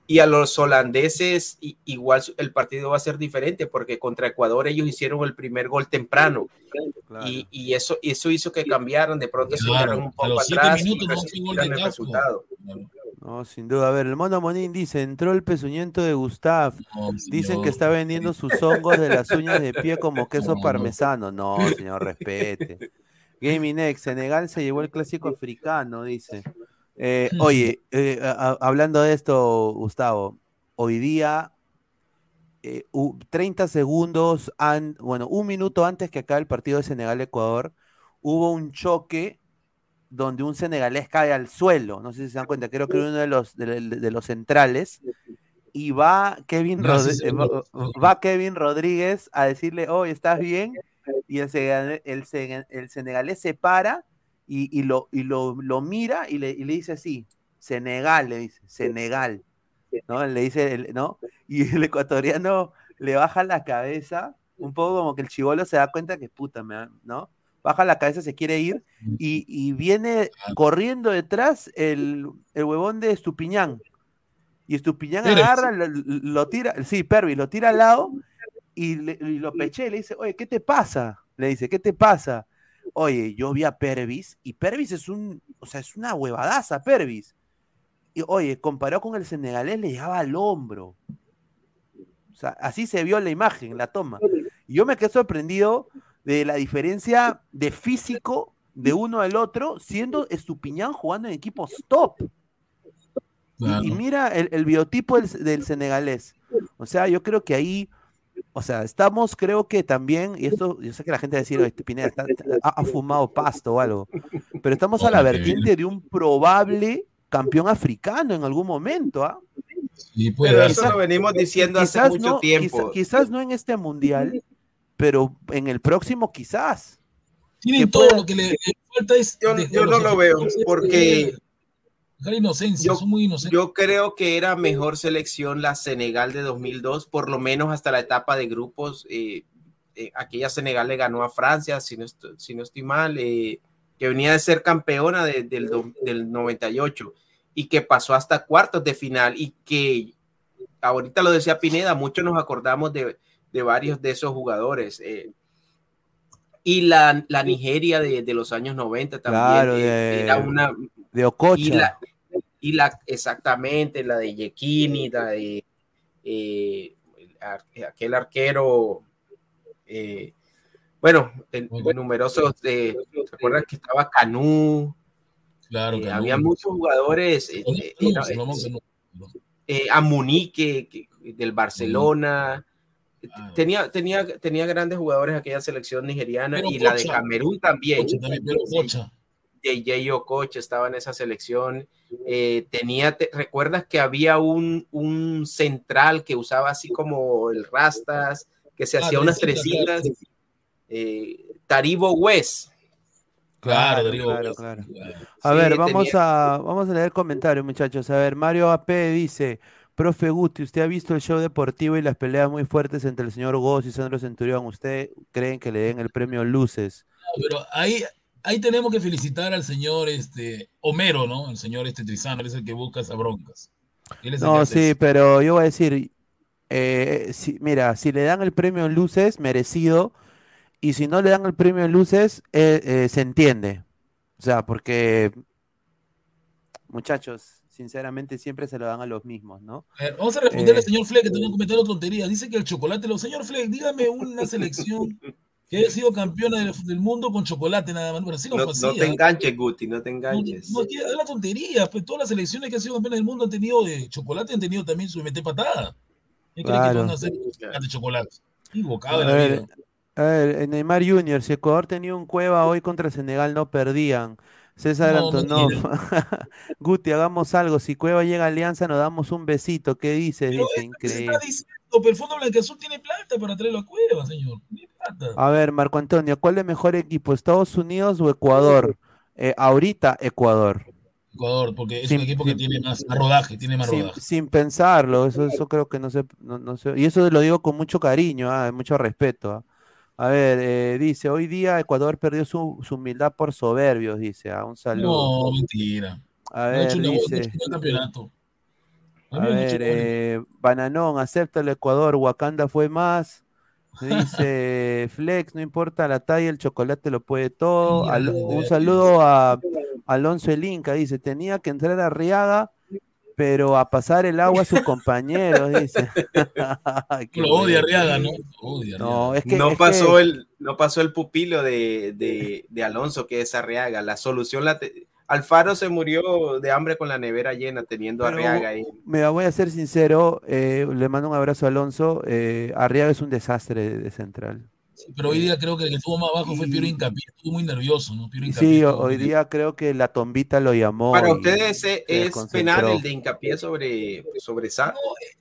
y a los holandeses igual el partido va a ser diferente porque contra Ecuador ellos hicieron el primer gol temprano y, eso, eso hizo que cambiaran, de pronto se un poco atrás y el resultado. No, sin duda. A ver, el mono Monín dice, entró el pezuñento de Gustav. Dicen que está vendiendo sus hongos de las uñas de pie como [LAUGHS] queso parmesano. No, señor, respete. [LAUGHS] Gaming Senegal se llevó el clásico africano, dice. Eh, [LAUGHS] oye, eh, hablando de esto, Gustavo, hoy día, 30 eh, segundos, bueno, un minuto antes que acabe el partido de Senegal-Ecuador, hubo un choque donde un senegalés cae al suelo, no sé si se dan cuenta, creo que uno de los, de, los centrales, y va Kevin, va Kevin Rodríguez a decirle, oye, ¿estás bien? y el, el, senegalés se para y, lo, y lo, mira y le, dice así, Senegal, le dice, Senegal, ¿no? Le dice, ¿no? Y el ecuatoriano le baja la cabeza, un poco como que el chivolo se da cuenta que puta, ¿no? Baja la cabeza, se quiere ir y, viene corriendo detrás el, el huevón de Estupiñán. Y Estupiñán agarra, lo, tira, sí, Pervis, lo tira al lado y, lo peché, le dice, oye, ¿qué te pasa? Le dice, ¿qué te pasa? Oye, yo vi a Pervis y Pervis es un, o sea, es una huevadaza, Pervis. Y oye, comparado con el senegalés, le llegaba al hombro. O sea, así se vio la imagen, la toma. Y yo me quedé sorprendido de la diferencia de físico de uno al otro, siendo Estupiñán jugando en equipos top. Y, mira el, biotipo del, del, senegalés. O sea, yo creo que ahí o sea, estamos, creo que también, y esto, yo sé que la gente va a decir, este Pineda ha, fumado pasto o algo, pero estamos a la vertiente de un probable campeón africano en algún momento, ¿ah? pero eso lo venimos diciendo hace mucho tiempo. quizás no en este mundial, pero en el próximo quizás. Tienen todo lo que le, falta es. Yo, no lo veo, porque inocencia, yo, muy Yo creo que era mejor selección la Senegal de 2002, por lo menos hasta la etapa de grupos. Eh, eh, aquella Senegal le ganó a Francia, si no, si no estoy mal, eh, que venía de ser campeona del, del 98 y que pasó hasta cuartos de final y que ahorita lo decía Pineda, muchos nos acordamos de, de varios de esos jugadores. y la, la Nigeria de, de, los años 90 también era una de Ococha. Y la, exactamente, la de Yekini, la de eh, aquel arquero, eh, bueno, en, numerosos, de, ¿te acuerdas que estaba Canú? Claro, eh, había muchos jugadores, a Munique del Barcelona. Tenía, tenía, tenía grandes jugadores aquella selección nigeriana y la de Camerún también. JJ Okocha estaba en esa selección. Eh, tenía, ¿recuerdas que había un, un, central que usaba así como el rastas, que se hacía unas tresitas? Eh, Taribo West. Claro, claro, claro, A ver, vamos a, vamos a leer comentarios, muchachos. A ver, Mario AP dice, profe Guti, ¿usted ha visto el show deportivo y las peleas muy fuertes entre el señor Goss y Sandro Centurión? ¿Usted creen que le den el premio Luces? No, pero ahí, ahí tenemos que felicitar al señor este, Homero, ¿no? El señor este Trizano, él es el que busca esas broncas. No, sí, pero yo voy a decir, eh, si, mira, si le dan el premio en luces, merecido, y si no le dan el premio en luces, eh, eh, se entiende. O sea, porque, muchachos, sinceramente siempre se lo dan a los mismos, ¿no? vamos a responderle al señor Fleck, que tenía un comentario tonterías. Dice que el chocolate, lo... señor Fleck, dígame una selección que haya sido campeona del, mundo con chocolate nada más. No, no, te enganches, Guti, no te enganches. No, es la tontería, pues todas las selecciones que han sido campeonas del mundo han tenido de chocolate, han tenido también su MT patada. ¿Qué claro. que van a hacer de chocolate? Equivocado en la vida. A ver, Neymar Junior, si Ecuador tenía un cueva hoy contra Senegal, no perdían. César Antonov. [LAUGHS] Guti, hagamos algo. Si Cueva llega a Alianza, nos damos un besito. ¿Qué dices? Dice, increíble. Está diciendo, pero el Fondo Azul tiene plata para traerlo a Cueva, señor. A ver, Marco Antonio, ¿cuál es mejor equipo, Estados Unidos o Ecuador? Eh, ahorita, Ecuador. Ecuador, porque es un equipo que tiene más, rodaje, tiene más sin, rodaje. Sin pensarlo, eso, eso creo que no sé, no, sé, y eso lo digo con mucho cariño, ah, mucho respeto. Ah. A ver, eh, dice, hoy día Ecuador perdió su, su humildad por soberbios, dice, a ah, un saludo. No, mentira. A ver, dice, campeonato. A, ver, eh, Bananón, acepta el Ecuador, Wakanda fue más. Dice [LAUGHS] Flex, no importa la talla, el chocolate lo puede todo. un saludo a Alonso El Inca, dice, tenía que entrar a Riaga, pero a pasar el agua a sus [LAUGHS] compañeros, dice. [LAUGHS] lo odia Riaga, ¿no? no, es que, no pasó el no pasó el pupilo de, de, Alonso, que es Arriaga. La solución la Alfaro se murió de hambre con la nevera llena, teniendo a Arriaga ahí. Me voy a ser sincero, eh, le mando un abrazo a Alonso. Eh, Arriaga es un desastre de central pero hoy día creo que el que estuvo más abajo fue Piero Incapié, estuvo muy nervioso, ¿no? sí, hoy día creo que la tombita lo llamó. Para ustedes es penal el de Incapié sobre, sobre No,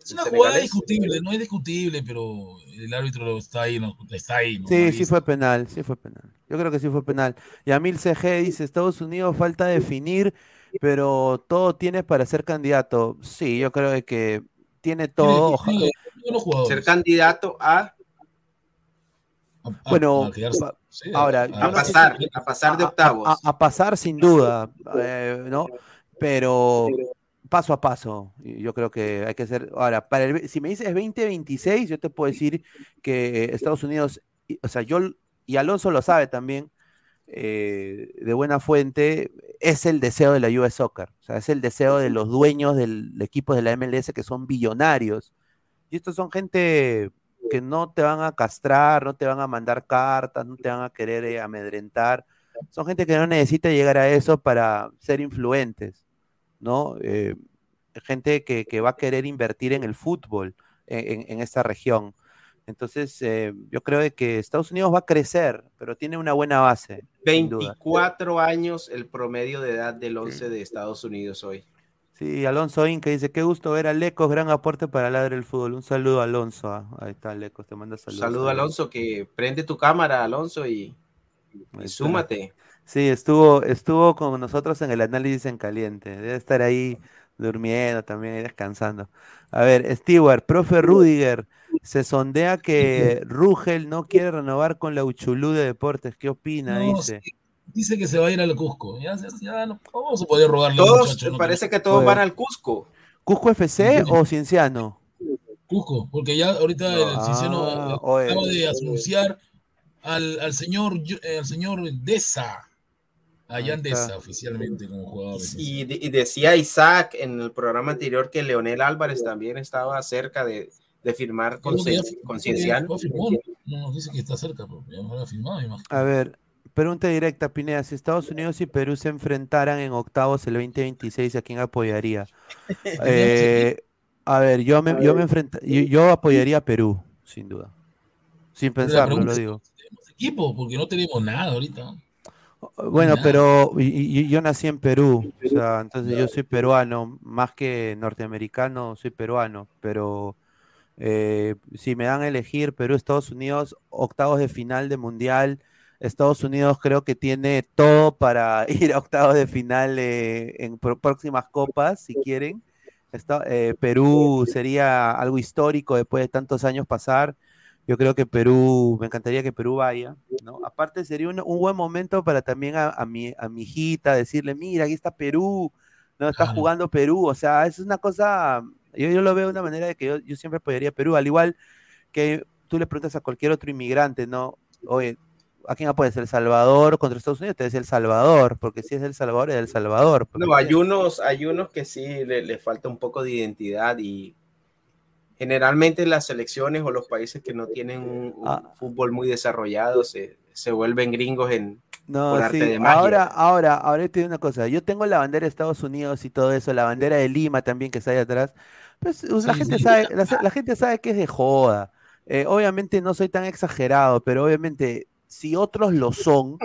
es una jugada discutible, no es discutible, pero el árbitro está ahí, no, está ahí. sí, sí fue penal, sí fue penal. Yo creo que sí fue penal. Y a Mil CG dice, Estados Unidos falta definir, pero todo tiene para ser candidato. Sí, yo creo que tiene todo. ser candidato a bueno, ahora a pasar, a pasar de octavos. A, pasar sin duda, eh, ¿no? Pero paso a paso, yo creo que hay que hacer. Ahora, para el, si me dices 2026, yo te puedo decir que Estados Unidos, o sea, yo y Alonso lo sabe también, eh, de buena fuente, es el deseo de la US Soccer. O sea, es el deseo de los dueños del equipo de la MLS que son billonarios. Y estos son gente que no te van a castrar, no te van a mandar cartas, no te van a querer eh, amedrentar. Son gente que no necesita llegar a eso para ser influentes, ¿no? Eh, gente que, va a querer invertir en el fútbol en, esta región. Entonces, eh, yo creo que Estados Unidos va a crecer, pero tiene una buena base. 24 años el promedio de edad del 11 de Estados Unidos hoy. Sí, Alonso Inca dice, qué gusto ver a Lecos, gran aporte para ladrar el fútbol. Un saludo, Alonso. Ah, ahí está, Lecos, te manda saludos. Saludo, Alonso, que prende tu cámara, Alonso, y, súmate. Sí, estuvo, estuvo con nosotros en el análisis en caliente. Debe estar ahí durmiendo también, descansando. A ver, Stewart, profe Rudiger, se sondea que [LAUGHS] Rugel no quiere renovar con la Uchulú de Deportes. ¿Qué opina? dice dice que se va a ir al Cusco. Ya, ya no vamos a poder rogarle todos, Parece que todos van al Cusco. ¿Cusco FC o Cienciano? Cusco, porque ya ahorita el Cienciano ah, acaba de anunciar al, al señor al señor Deza. Allá Deza oficialmente como jugador. Y, y, decía Isaac en el programa anterior que Leonel Álvarez también estaba cerca de, de firmar con, Cienciano. No, dice que está cerca, pero ya no lo ha firmado, imagino. A ver, Pregunta directa, Pineda. Si Estados Unidos y Perú se enfrentaran en octavos el 2026, ¿a quién apoyaría? [LAUGHS] Eh, a ver, yo me, yo me yo, apoyaría a Perú, sin duda. Sin pensarlo, lo digo. Tenemos equipo, porque no tenemos nada ahorita. Bueno, pero yo nací en Perú, o sea, entonces yo soy peruano, más que norteamericano, soy peruano, pero eh, si me dan a elegir Perú, Estados Unidos, octavos de final de mundial, Estados Unidos creo que tiene todo para [LAUGHS] ir a octavos de final eh, en próximas copas, si quieren. Eh, Perú sería algo histórico después de tantos años pasar. Yo creo que Perú, me encantaría que Perú vaya, ¿no? Aparte sería un, buen momento para también a, mi, a mi hijita decirle, mira, aquí está Perú, no está jugando Perú, o sea, es una cosa, yo, yo, lo veo de una manera de que yo, yo siempre apoyaría a Perú, al igual que tú le preguntas a cualquier otro inmigrante, ¿no? Oye, ¿a quién apoyas? ¿El Salvador contra Estados Unidos? Te decía El Salvador, porque si es El Salvador, es El Salvador. No, hay unos, hay unos que sí le, falta un poco de identidad y generalmente las selecciones o los países que no tienen un, ah. fútbol muy desarrollado se, vuelven gringos en no, arte de. Ahora, ahora, ahora te digo una cosa. Yo tengo la bandera de Estados Unidos y todo eso, la bandera de Lima también que está ahí atrás. Pues la, gente sabe, [LAUGHS] la, gente sabe que es de joda. Eh, obviamente no soy tan exagerado, pero obviamente si otros lo son,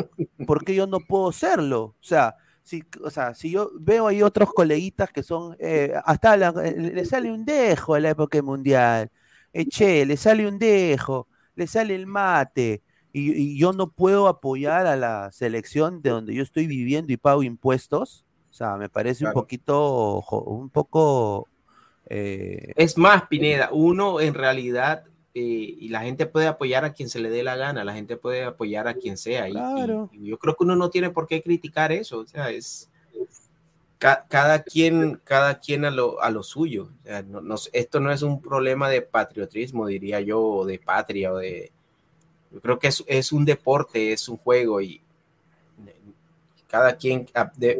¿por qué yo no puedo serlo? O sea, si, o sea, si yo veo ahí otros coleguitas que son, eh, hasta le sale un dejo a la época mundial, eche, le sale un dejo, le sale el mate, y, yo no puedo apoyar a la selección de donde yo estoy viviendo y pago impuestos, O sea, me parece un poquito, un poco... Eh, es más, Pineda, uno en realidad, eh, y la gente puede apoyar a quien se le dé la gana, la gente puede apoyar a quien sea. Y, yo creo que uno no tiene por qué criticar eso. O sea, es cada quien, cada quien a lo, a lo suyo. esto no es un problema de patriotismo, diría yo, o de patria, o de... Yo creo que es, es un deporte, es un juego y cada quien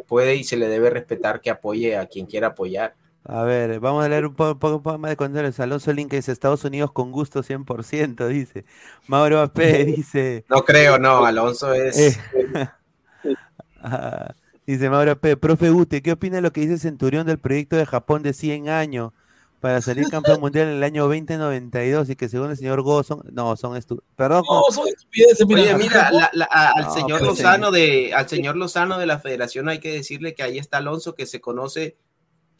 puede y se le debe respetar que apoye a quien quiera apoyar. A ver, vamos a leer un poco, más de comentarios. Alonso Link dice Estados Unidos con gusto 100%, dice. Mauro AP [LAUGHS] dice... No creo, no, Alonso es... Eh, [LAUGHS] [LAUGHS] ah, Dice Mauro P. Profe Ute, ¿qué opina de lo que dice Centurión del proyecto de Japón de 100 años para salir campeón mundial en el año 2092 y que según el señor Go son, no, son estúpidos. Perdón. No, son estupideces. Mira, mira al señor pues, Lozano de, al señor Lozano de la Federación hay que decirle que ahí está Alonso que se conoce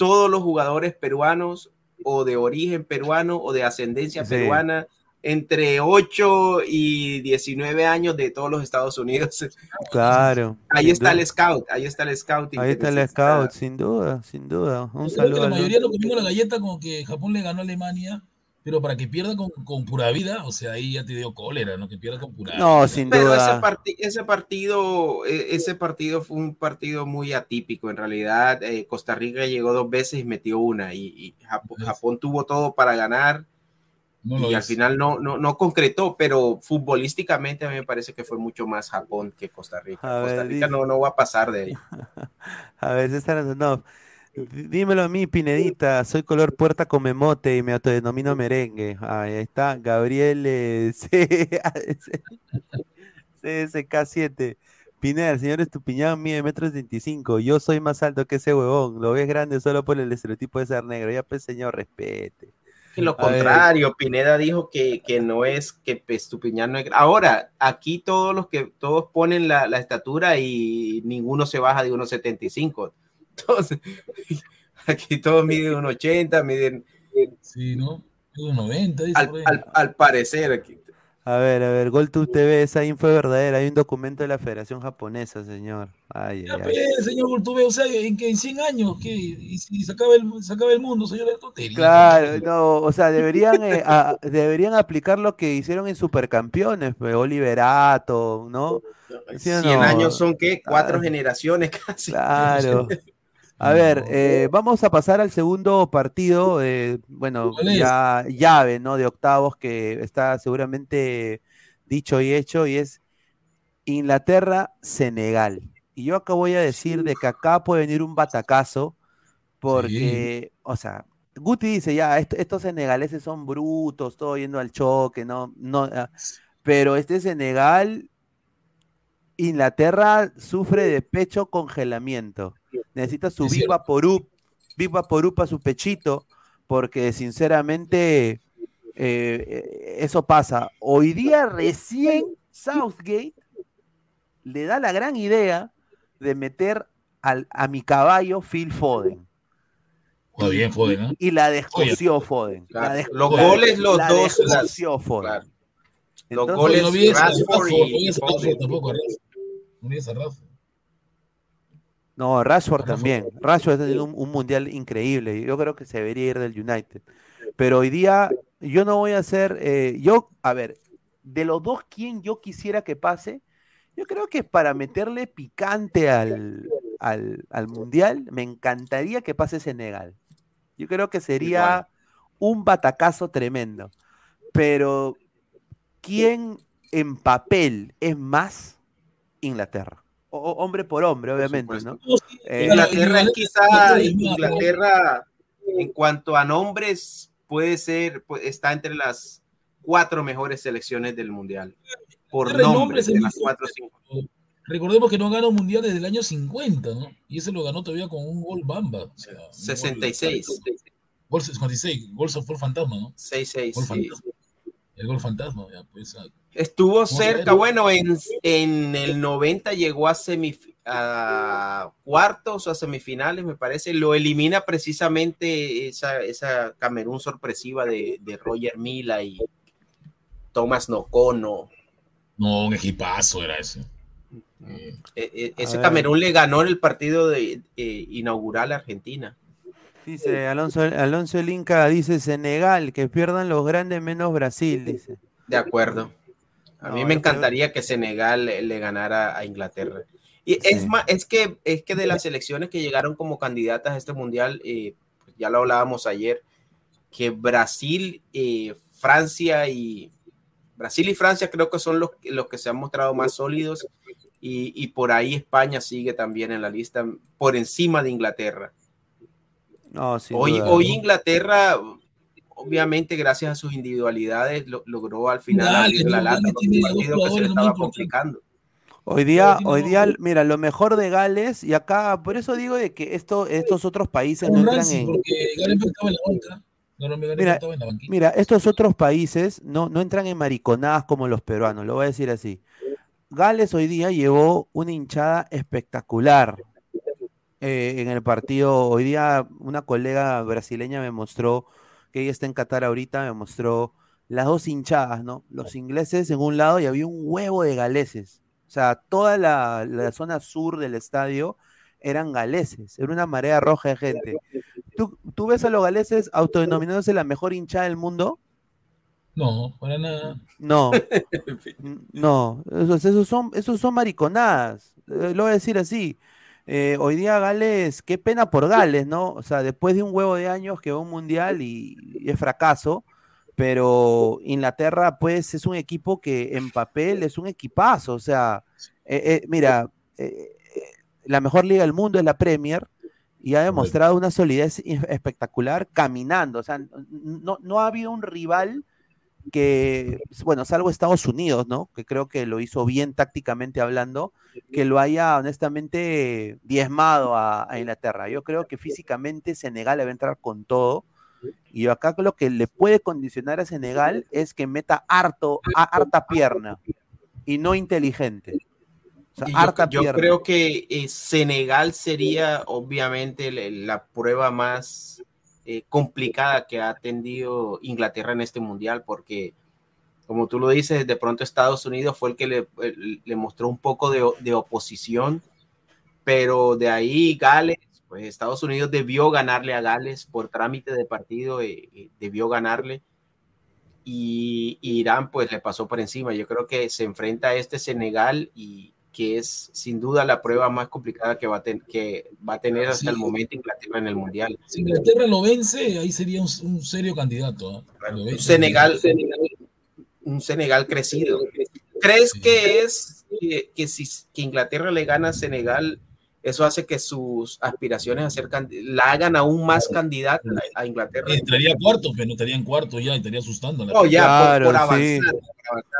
todos los jugadores peruanos o de origen peruano o de ascendencia peruana entre 8 y 19 años de todos los Estados Unidos. Claro. [LAUGHS] Ahí está el scout, ahí está el scout. Ahí está el scout, sin duda, sin duda. Un saludo. La mayoría lo comimos la galleta como que Japón le ganó a Alemania, pero para que pierda con, pura vida, o sea, ahí ya te dio cólera, ¿no? Que pierda con pura vida. No, sin pero duda. Ese, ese, partido, e, ese partido fue un partido muy atípico. En realidad, eh, Costa Rica llegó dos veces y metió una, y, Japón tuvo todo para ganar y al final no, no, no, concretó, pero futbolísticamente a mí me parece que fue mucho más Japón que Costa Rica. Costa Rica no, no va a pasar de ahí. [LAUGHS] a ver, están no. Dímelo a mí, Pinedita, soy color puerta con memote y me autodenomino merengue. Ahí está, Gabriel eh, [LAUGHS] CSK7. Pineda, el señor Estupiñán mide metros 25. Yo soy más alto que ese huevón. Lo ves grande solo por el estereotipo de ser negro. Ya pues, señor, respete lo contrario, Pineda dijo que, no es que Estupiñán no es. Ahora, aquí todos los que todos ponen la, estatura y ninguno se baja de 1,75. Entonces, [LAUGHS] aquí todos miden 1,80, miden. Sí, ¿no? 1,90. Al, al, al, parecer, aquí, a ver, a ver, GolTube TV, esa info es verdadera. Hay un documento de la Federación Japonesa, señor. Ay, ya, ay, señor GolTube, o sea, en que en 100 años, ¿qué? Y si se acaba el, se acaba el mundo, señor tontería. Claro, no, o sea, deberían, eh, deberían aplicar lo que hicieron en Supercampeones, pues, Oliverato, ¿no? 100 años son, ¿qué? Cuatro ah, generaciones [LAUGHS] casi. Claro. A ver, eh, vamos a pasar al segundo partido, eh, bueno, ya llave, ¿no? De octavos que está seguramente dicho y hecho y es Inglaterra-Senegal. Y yo acá voy a decir de que acá puede venir un batacazo porque, o sea, Guti dice ya, estos senegaleses son brutos, todo yendo al choque, ¿no? no ah, pero este Senegal, Inglaterra sufre de pecho congelamiento necesita su Big Vaporub, Big Vaporub para su pechito, porque sinceramente eh, eso pasa. Hoy día recién Southgate le da la gran idea de meter al, a mi caballo Phil Foden. bien Foden, Y la descoció Foden. los goles, los dos. Descoció Foden. los goles, no vi no, Rashford también. Rashford ha tenido un, mundial increíble. Yo creo que se debería ir del United. Pero hoy día yo no voy a hacer, eh, yo, a ver, de los dos, ¿quién yo quisiera que pase? Yo creo que para meterle picante al, al, mundial, me encantaría que pase Senegal. Yo creo que sería un batacazo tremendo. Pero, ¿quién en papel es más Inglaterra? Hombre por hombre, obviamente, ¿no? Eh, Inglaterra es quizá, Inglaterra, en cuanto a nombres, puede ser, está entre las cuatro mejores selecciones del Mundial. Por nombres, de las cuatro cinco. Recordemos que no ganó mundial desde el año 50, ¿no? Y ese lo ganó todavía con un gol bamba. O sea, 66. Gol, 56, gol fue fantasma, ¿no? 6-6. El gol fantasma, ya, pues. Estuvo cerca, bueno, en, en, el 90 llegó a, a cuartos o a semifinales, me parece. Lo elimina precisamente esa, esa Camerún sorpresiva de, de Roger Mila y Thomas Nocono. No, un equipazo era ese. Eh, eh, ese Camerún le ganó en el partido de, eh, inaugural a Argentina. Dice Alonso, Alonso el Inca, dice Senegal, que pierdan los grandes menos Brasil, dice. De acuerdo. A mí me encantaría que Senegal le, ganara a Inglaterra. Y es más, es que, es que de las selecciones que llegaron como candidatas a este mundial, pues ya lo hablábamos ayer, que Brasil, Francia y Brasil y Francia creo que son los, los que se han mostrado más sólidos y, por ahí España sigue también en la lista por encima de Inglaterra. No, hoy, hoy Inglaterra, obviamente gracias a sus individualidades, logró al final abrir la lata partido que se le estaba complicando. Hoy día, hoy día, mira, lo mejor de Gales, y acá, por eso digo de que esto, estos otros países no entran en. Mira, mira, estos otros países no, no entran en mariconadas como los peruanos, lo voy a decir así. Gales hoy día llevó una hinchada espectacular eh, en el partido. Hoy día una colega brasileña me mostró, que ella está en Qatar ahorita, me mostró las dos hinchadas, ¿no? Los ingleses en un lado y había un huevo de galeses. O sea, toda la, zona sur del estadio eran galeses, era una marea roja de gente. ¿Tú, ¿Tú, ves a los galeses autodenominándose la mejor hinchada del mundo? No, para nada. No, [LAUGHS] no, esos, son, esos son mariconadas, eh, lo voy a decir así. Eh, hoy día Gales, qué pena por Gales, ¿no? O sea, después de un huevo de años que va un mundial y, es fracaso, pero Inglaterra, pues, es un equipo que en papel es un equipazo. O sea, eh, mira, la mejor liga del mundo es la Premier y ha demostrado una solidez espectacular caminando. O sea, no, no ha habido un rival que, bueno, salvo Estados Unidos, ¿no? Que creo que lo hizo bien tácticamente hablando, que lo haya honestamente diezmado a, Inglaterra. Yo creo que físicamente Senegal le va a entrar con todo. Y acá lo que le puede condicionar a Senegal es que meta harto, a, harta pierna y no inteligente. yo, creo que eh, Senegal sería obviamente la prueba más eh, complicada que ha atendido Inglaterra en este mundial, porque como tú lo dices, de pronto Estados Unidos fue el que le, mostró un poco de, de, oposición, pero de ahí Gales, pues Estados Unidos debió ganarle a Gales por trámite de partido, eh, eh, debió ganarle. Y, y Irán pues le pasó por encima. Yo creo que se enfrenta a este Senegal y, que es sin duda la prueba más complicada que va a, que va a tener hasta el momento Inglaterra en el Mundial. Si Inglaterra lo vence, ahí sería un, serio candidato. un, Senegal, un Senegal crecido. ¿Crees que es que, que, si que Inglaterra le gana a Senegal eso hace que sus aspiraciones a ser la hagan aún más candidata a, Inglaterra. Estaría cuarto, pero no estaría en cuarto ya, estaría asustando. No, ya, por, avanzar,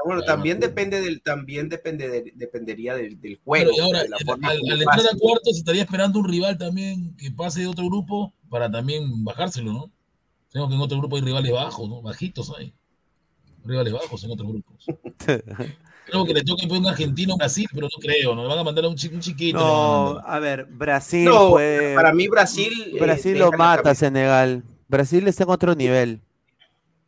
Bueno, también depende del, también depende dependería del, juego. ahora, al, entrar a cuarto se estaría esperando un rival también que pase de otro grupo para también bajárselo, ¿no? Tengo que en otro grupo hay rivales bajos, ¿no? Bajitos hay. Rivales bajos en otros grupos. [LAUGHS] Creo que le toca un argentino Brasil, pero no creo, nos van a mandar a un, chiquito. No, a, ver, Brasil Para mí Brasil... Eh, Brasil lo mata Senegal. Brasil está en otro nivel.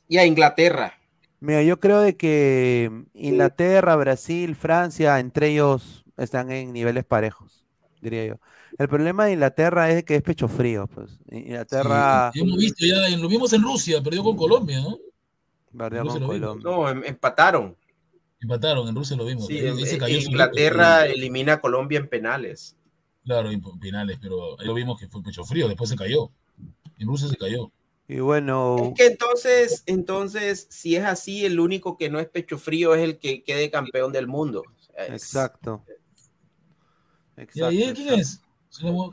Y a Inglaterra. Mira, yo creo de que Inglaterra, Brasil, Francia, entre ellos están en niveles parejos, diría yo. El problema de Inglaterra es que es pecho frío, pues. Inglaterra. hemos visto ya, lo vimos en Rusia, perdió con Colombia, ¿no? Perdió con Colombia. No, em, empataron. Empataron, en Rusia lo vimos. Inglaterra elimina a Colombia en penales. Claro, en penales, pero ahí lo vimos que fue pecho frío, después se cayó. En Rusia se cayó. Y bueno. Es que entonces, entonces, si es así, el único que no es pecho frío es el que quede campeón del mundo. Exacto. Exacto. ¿Y ahí quién es?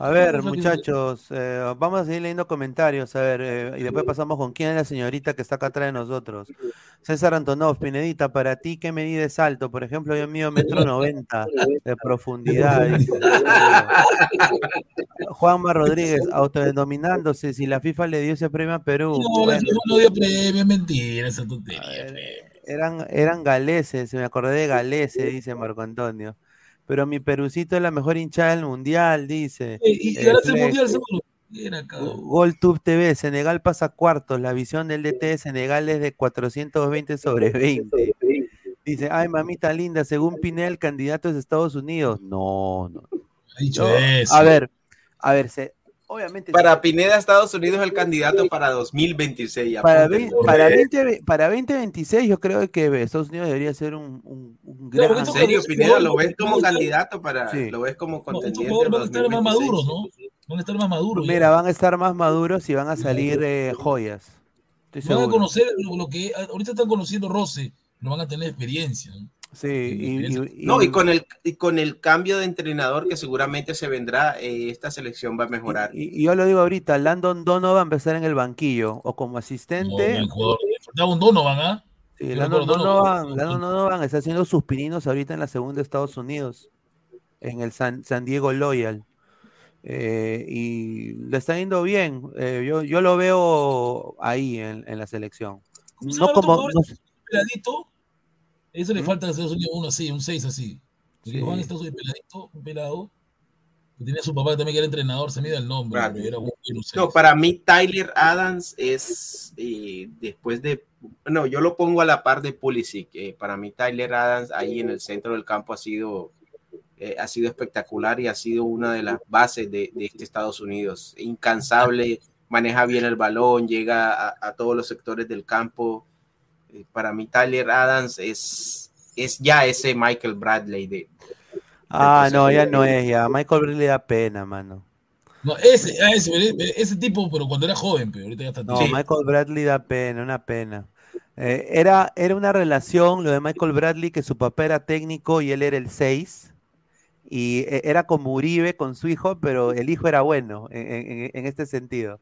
A ver, muchachos, eh, vamos a seguir leyendo comentarios, a ver, eh, y después pasamos con quién es la señorita que está acá atrás de nosotros. César Antonov, Pinedita, para ti, ¿qué medida es alto? Por ejemplo, yo mío metro noventa de profundidad. Juanma Rodríguez, autodenominándose, si la FIFA le dio ese premio a Perú. No, FIFA no dio premio, mentira, esa tontería. eran, eran galeses, me acordé de galeses, dice Marco Antonio. Pero mi Perucito es la mejor hinchada del mundial, dice. Y, y el mundial GolTube TV, Senegal pasa cuartos. La visión del DT de Senegal es de 420 sobre 20. Dice, ay, mamita linda, según Pinel, candidato es Estados Unidos. No, no. No. A ver, a ver, se, obviamente. Para Pineda, Estados Unidos es el candidato para 2026. Para, ve- para, 20, para 2026 yo creo que Estados Unidos debería ser un, un, un gran... porque ¿En serio, Pineda? ¿Lo ves como candidato para.? Sí. ¿Lo ves como No, contendiente? en van a estar más 2026? maduros, ¿no? Van a estar más maduros. ya. Mira, van a estar más maduros y van a salir eh, joyas. Estoy van a conocer lo, lo que ahorita están conociendo Roce, no van a tener experiencia. ¿no? Sí, y, y- y- No, y con el, y con el cambio de entrenador que seguramente se vendrá, eh, esta selección va a mejorar. y- y yo lo digo ahorita, Landon Donovan va a empezar en el banquillo o como No, asistente. el jugador, un Donovan, ¿ah? Sí, Landon Donovan. Landon Donovan está haciendo sus pininos ahorita en la segunda de Estados Unidos, en el San, San Diego Loyal. Eh, y le está yendo bien. Eh, yo, yo lo veo ahí en, en la selección. ¿Cómo se No como. jugador? no- Peladito. Eso le ¿Mm? falta a Estados Unidos uno así, un 6 así. Sí. Sí. Juan Estados Unidos peladito, un pelado. Que tenía su papá también que era entrenador, se me da el nombre, era un No, para mí Tyler Adams es eh, después de, no, yo lo pongo a la par de Pulisic. eh, para mí Tyler Adams ahí en el centro del campo ha sido, eh, ha sido espectacular y ha sido una de las bases de, de este Estados Unidos. Incansable, maneja bien el balón, llega a, a todos los sectores del campo. Eh, para mí Tyler Adams es, es ya ese Michael Bradley de, Ah, no, ya no es, ya. Michael Bradley le da pena, mano. No, ese, ese, ese tipo, pero cuando era joven, pero ahorita ya está No, Sí. Michael Bradley da pena, una pena. Eh, era, era una relación, lo de Michael Bradley, que su papá era técnico y él era el 6. Y eh, era como Uribe con su hijo, pero el hijo era bueno en, en- en este sentido.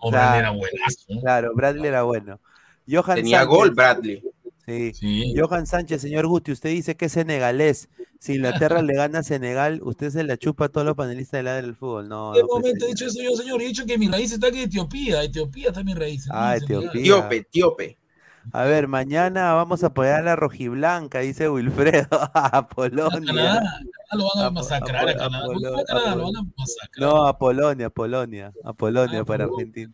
Claro. Bradley era buenazo. Claro, Bradley era bueno. Johan tenía Sánchez, gol Bradley. Sí. Sí. Johan Sánchez, señor Guti, usted dice que es senegalés. Si Inglaterra le gana a Senegal, usted se la chupa a todos los panelistas de la del fútbol. No, ¿En qué no, pues, momento he señor. dicho eso yo, señor? He dicho que mi raíz está aquí en Etiopía. Etiopía está mi raíz. Ah, Senegal. Etiopía. Tíope, Tíope. A ver, mañana vamos a apoyar a la rojiblanca, dice Wilfredo, [LAUGHS] a A Polonia. Canadá, Canadá lo van a masacrar a Canadá. apolo- ¿Por qué a lo van a masacrar? No, a Polonia, a Polonia, a Polonia Ah, para. Argentina.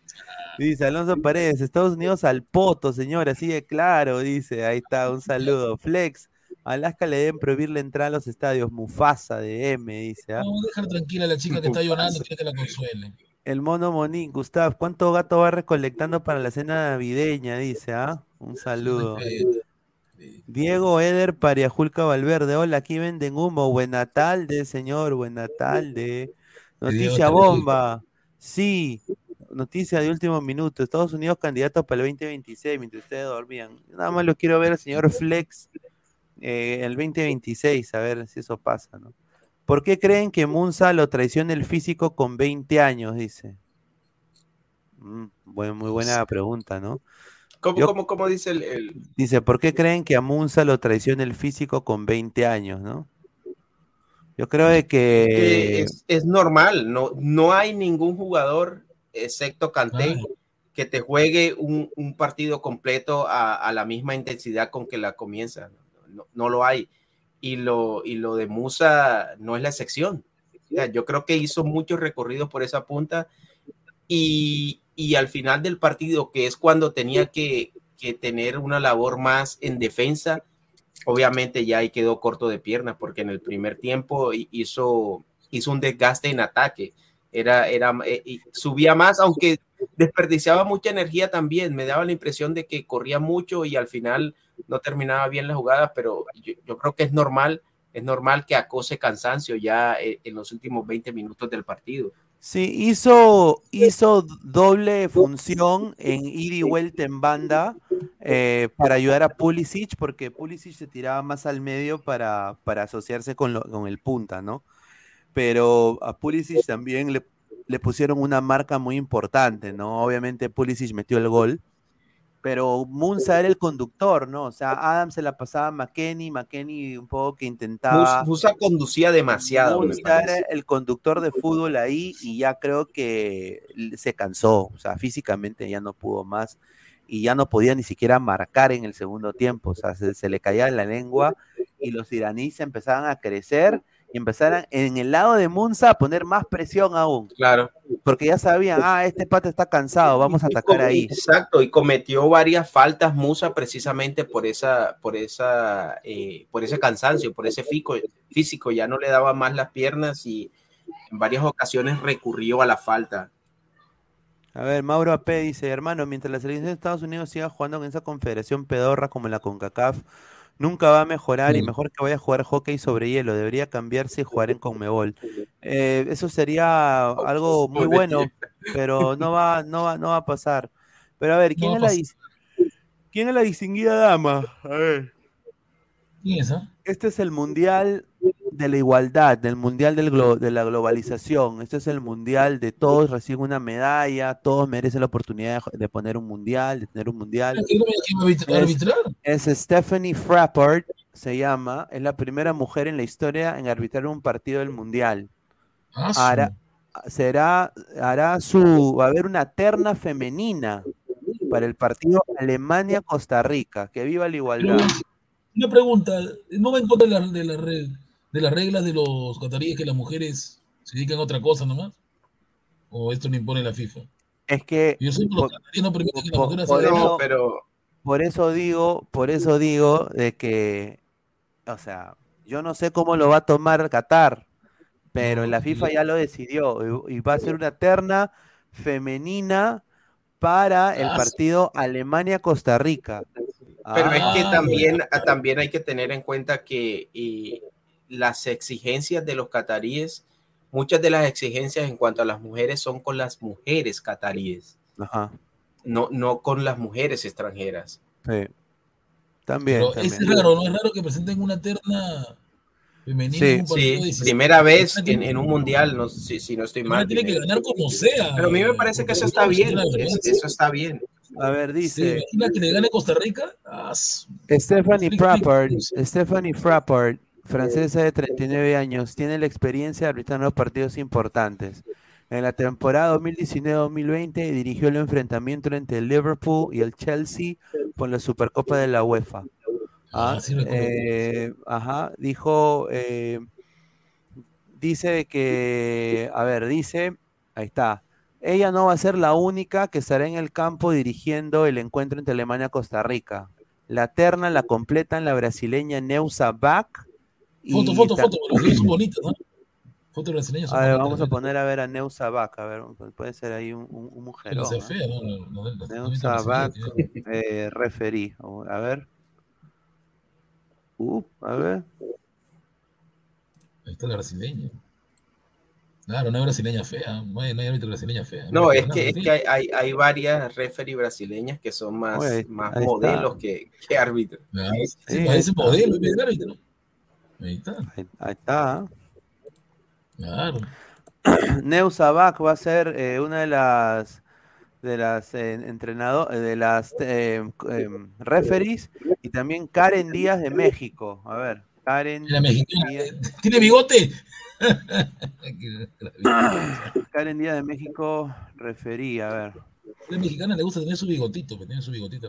Dice Alonso Paredes, Estados Unidos al poto, señor, así de claro, dice, ahí está, un [LAUGHS] saludo. Flex, a Alaska le deben prohibir la entrada a los estadios, Mufasa de M, dice. ¿ah? Vamos a dejar tranquila a la chica que está llorando, quiere que la consuele. El mono Monín, Gustav, ¿cuánto gato va recolectando para la cena navideña? Dice, ¿ah? Un saludo. Diego Eder Pariajulca Valverde, hola, aquí venden humo. Buena tarde, señor, buena tarde. Noticia bomba. Sí, noticia de último minuto. Estados Unidos candidatos para el 2026, mientras ustedes dormían. Nada más lo quiero ver al señor Flex eh, el 2026, a ver si eso pasa, ¿no? ¿Por qué creen que Munza lo traiciona el físico con 20 años? Dice. Mm, buen- muy buena pregunta, ¿no? ¿Cómo, Yo- cómo, cómo dice el, el- Dice, ¿por qué creen que a Munza lo traiciona el físico con 20 años, no? Yo creo de que que... es, es normal, no, no hay ningún jugador, excepto Kanté, que te juegue un, un partido completo a, a la misma intensidad con que la comienza. No, no lo hay. Y lo, y lo de Musa no es la excepción. O yo creo que hizo muchos recorridos por esa punta y, y al final del partido, que es cuando tenía que, que tener una labor más en defensa, obviamente ya ahí quedó corto de piernas porque en el primer tiempo hi- hizo, hizo un desgaste en ataque. Era, era, eh, subía más, aunque desperdiciaba mucha energía también. Me daba la impresión de que corría mucho y al final no terminaba bien la jugada, pero yo, creo que es normal, es normal que acose cansancio ya eh, en los últimos 20 minutos del partido. Sí, hizo, hizo doble función en ir y vuelta en banda eh, para ayudar a Pulisic, porque Pulisic se tiraba más al medio para, para asociarse con, con el punta, ¿no? Pero a Pulisic también le, le pusieron una marca muy importante, ¿no? Obviamente Pulisic metió el gol, pero Munza era el conductor, ¿no? O sea, Adam se la pasaba a McKenny, McKenny un poco que intentaba... Mus- Musa conducía demasiado. Munza era el conductor de fútbol ahí y ya creo que se cansó, o sea, físicamente ya no pudo más y ya no podía ni siquiera marcar en el segundo tiempo, o sea, se, se le caía la lengua y los iraníes empezaban a crecer y empezaran en el lado de Munza a poner más presión aún. Claro. Porque ya sabían, ah, este pata está cansado, vamos a atacar ahí. Exacto, y cometió varias faltas Musa precisamente por esa, por esa, eh, por ese cansancio, por ese fico, físico, ya no le daba más las piernas y en varias ocasiones recurrió a la falta. A ver, Mauro AP dice, hermano, mientras la selección de Estados Unidos siga jugando en esa confederación pedorra como la CONCACAF, nunca va a mejorar y mejor que vaya a jugar hockey sobre hielo. Debería cambiarse y jugar en Conmebol. Eh, eso sería algo muy bueno, pero no va, no va, no va a pasar. Pero a ver, ¿quién, es, la, ¿quién es la distinguida dama? A ver. ¿Quién es Este es el mundial de la igualdad, del mundial del de la globalización. Este es el mundial de todos reciben una medalla, todos merecen la oportunidad de, poner un mundial, de tener un mundial. Es, es, Stephanie Frappart, se llama, es la primera mujer en la historia en arbitrar un partido del mundial. Ah, hará, será, hará su, va a haber una terna femenina para el partido Alemania-Costa Rica. Que viva la igualdad. Una pregunta, ¿no va en contra de la, de la red? De las reglas de los cataríes que las mujeres se dedican a otra cosa nomás? ¿O esto no impone la FIFA? Es que. Yo soy por, no que por, eso, pero... por eso digo, por eso digo de que, o sea, yo no sé cómo lo va a tomar Qatar, pero la FIFA ya lo decidió y va a ser una terna femenina para el ah, partido Alemania-Costa Rica. Pero es que ah, también, también hay que tener en cuenta que las exigencias de los cataríes, muchas de las exigencias en cuanto a las mujeres son con las mujeres cataríes, No, no con las mujeres extranjeras. Sí. También, Es raro, ¿no? Es raro que presenten una terna femenina. Sí, primera vez en, un mundial, no, si, si no estoy mal. Tiene que ganar como sea. Pero a mí me parece que eso está bien. Eso, está bien. A ver, dice. imagina que le gane Costa Rica. Ah, Stephanie Frappart, Stephanie Frappart francesa de 39 años, tiene la experiencia de arbitrar los partidos importantes. En la temporada 2019-2020 dirigió el enfrentamiento entre el Liverpool y el Chelsea por la Supercopa de la UEFA. Ah, ah eh, ajá, dijo, eh, dice que, a ver, dice, ahí está, ella no va a ser la única que estará en el campo dirigiendo el encuentro entre Alemania y Costa Rica. La terna la completan la brasileña Neusa Bach, Foto, foto, foto, los son [CLEARS THROAT] bonitos, ¿no? Foto brasileñas. A ver, vamos a poner a ver a Neusa Bac, a ver, puede ser ahí un, un, un mujer. No fea, ¿no? Neusa Bac, eh, referí, a ver. Uh, a ver. Ahí está la brasileña. Claro, no hay brasileña fea, no hay, no hay brasileña fea. No, es que, es que hay, hay, varias referí brasileñas que son más, más modelos que, que árbitros. sí, sí, parece modelo, es árbitro. Ahí está. Ahí, está. Claro. [CLEARS THROAT] Neusa Bach va a ser eh, una de las de las eh, entrenadores, de las eh, em, referees y también Karen Díaz de México. A ver, Karen. ¿Tiene bigote? [COUGHS] Karen Díaz de México, referí, a ver. A la mexicana le gusta tener su bigotito, que tiene su bigotito.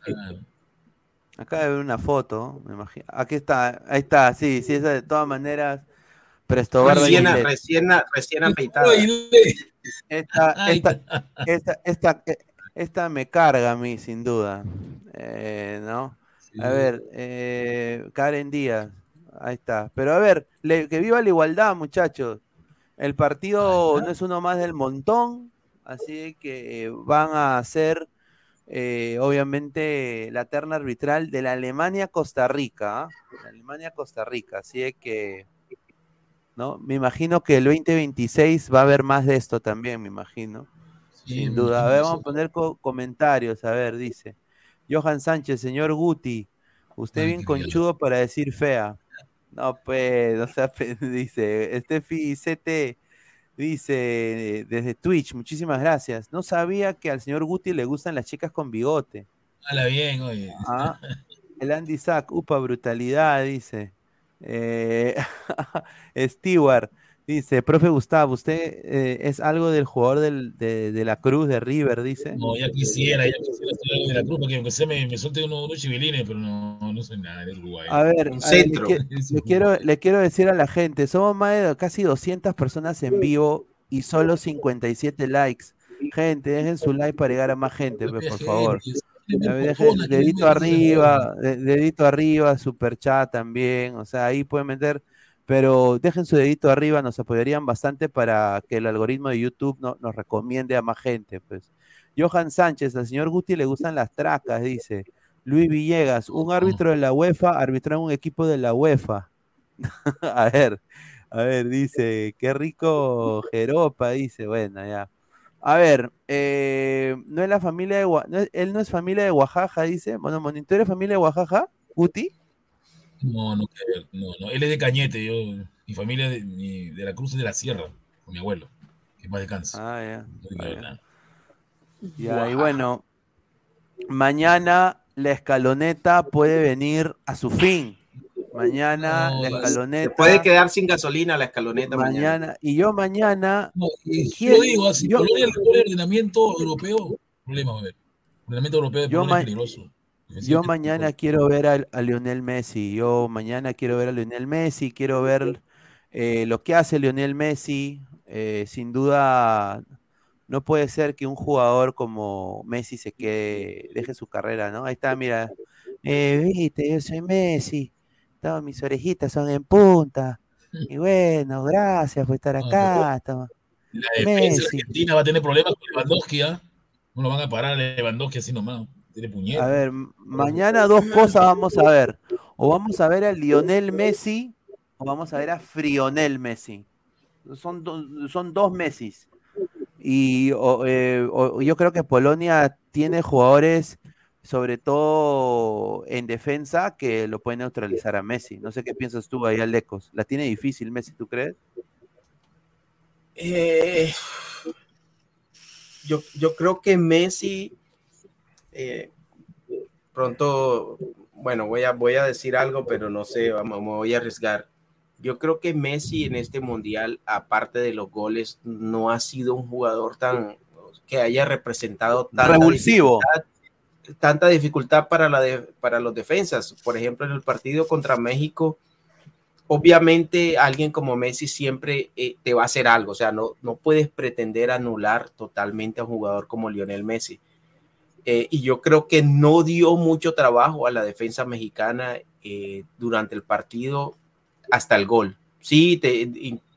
claro. [LAUGHS] Acá haber una foto, me imagino. Aquí está, ahí está, sí, sí, esa de todas maneras. Presto recién, recién, recién afeitada. [LAUGHS] Esta, esta, esta, esta, me carga a mí, sin duda. Eh, ¿No? A ver, eh, Karen Díaz, ahí está. Pero a ver, que viva la igualdad, muchachos. El partido no es uno más del montón, así que van a ser eh, obviamente la terna arbitral de la Alemania-Costa Rica, ¿ah? Alemania-Costa Rica, así que, ¿no? Me imagino que el 2026 va a haber más de esto también, me imagino, sin duda. A ver, vamos a poner comentarios, a ver, dice, Johan Sánchez, señor Guti, usted bien conchudo para decir fea. No, pues, o sea, [LAUGHS] dice, Estefi CT, Dice desde Twitch, muchísimas gracias. No sabía que al señor Guti le gustan las chicas con bigote. Hala bien, oye. Ah, el Andy Sack, upa, brutalidad, dice. Eh, [LAUGHS] Stewart, Dice, profe Gustavo, ¿usted eh, es algo del jugador del, de, de, la Cruz de River? Dice. No, ya quisiera, ya quisiera ser algo de la Cruz, porque aunque sea me, me suelte unos, unos chivilines, pero no, no soy nada del Uruguay. A ver, a ver le, [LAUGHS] le, quiero, le quiero decir a la gente, somos más de casi 200 personas en vivo y solo 57 likes. Gente, dejen su like para llegar a más gente, pues, por favor. Dejen, dedito arriba, dedito arriba, super chat también, o sea, ahí pueden meter pero dejen su dedito arriba, nos apoyarían bastante para que el algoritmo de YouTube no, nos recomiende a más gente. Pues. Johan Sánchez, al señor Guti le gustan las tracas, dice. Luis Villegas, un árbitro de la UEFA arbitró en un equipo de la UEFA. [LAUGHS] a ver, a ver, dice, qué rico Jeropa, dice, bueno, ya. A ver, eh, no es la familia de no él no es familia de Oaxaca, dice. Bueno, ¿tú eres familia de Oaxaca, Guti? No, no, no, no. Él es de Cañete, yo, mi familia de, mi, de la Cruz es de la Sierra, con mi abuelo, que más descansa. Ah, ya. Ah, ya. y bueno, mañana la escaloneta puede venir a su fin. Mañana la escaloneta. puede quedar sin gasolina la escaloneta mañana. Y yo mañana. No, yo digo, así, yo, Polonia el ordenamiento europeo, problema, a ver. El ordenamiento europeo de Polonia es peligroso. Yo mañana quiero ver a, Lionel Messi. Yo mañana quiero ver a Lionel Messi. Quiero ver eh, lo que hace Lionel Messi. Eh, sin duda, no puede ser que un jugador como Messi se quede, deje su carrera, ¿no? Ahí está, mira. Eh, viste, yo soy Messi. Todas mis orejitas son en punta. Y bueno, gracias por estar acá. La defensa argentina va a tener problemas con Lewandowski, ¿ah? No lo van a parar a Lewandowski así nomás. A ver, mañana dos cosas vamos a ver. O vamos a ver a Lionel Messi o vamos a ver a Frionel Messi. Son, son dos Messi. Y eh, yo creo que Polonia tiene jugadores, sobre todo en defensa, que lo pueden neutralizar a Messi. No sé qué piensas tú ahí, Alecos. ¿La tiene difícil Messi, tú crees? Eh, yo, yo creo que Messi eh, pronto, bueno, voy a, voy a decir algo, pero no sé, vamos, me voy a arriesgar. Yo creo que Messi en este mundial, aparte de los goles, no ha sido un jugador tan que haya representado tanta revulsivo. Dificultad, tanta dificultad para, la para los defensas. Por ejemplo, en el partido contra México, obviamente alguien como Messi siempre eh, te va a hacer algo. O sea, no, no puedes pretender anular totalmente a un jugador como Lionel Messi. Eh, y yo creo que no dio mucho trabajo a la defensa mexicana eh, durante el partido hasta el gol. Sí,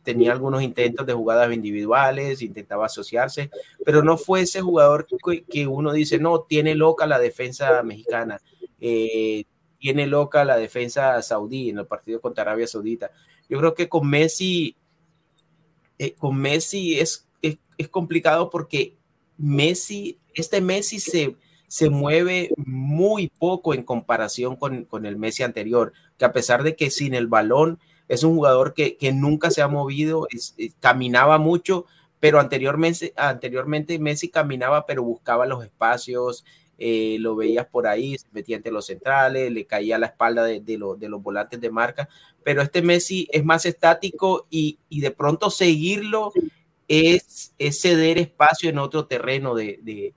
tenía algunos intentos de jugadas individuales, intentaba asociarse, pero no fue ese jugador que, uno dice, no, tiene loca la defensa mexicana, eh, tiene loca la defensa saudí en el partido contra Arabia Saudita. Yo creo que con Messi, con Messi es, es complicado porque Messi este Messi se, se mueve muy poco en comparación con, con, el Messi anterior, que a pesar de que sin el balón es un jugador que, que nunca se ha movido, caminaba mucho, pero anteriormente, Messi caminaba, pero buscaba los espacios, eh, lo veías por ahí, se metía entre los centrales, le caía a la espalda de, de, de, los volantes de marca, pero este Messi es más estático y, y de pronto seguirlo es, es, ceder espacio en otro terreno de,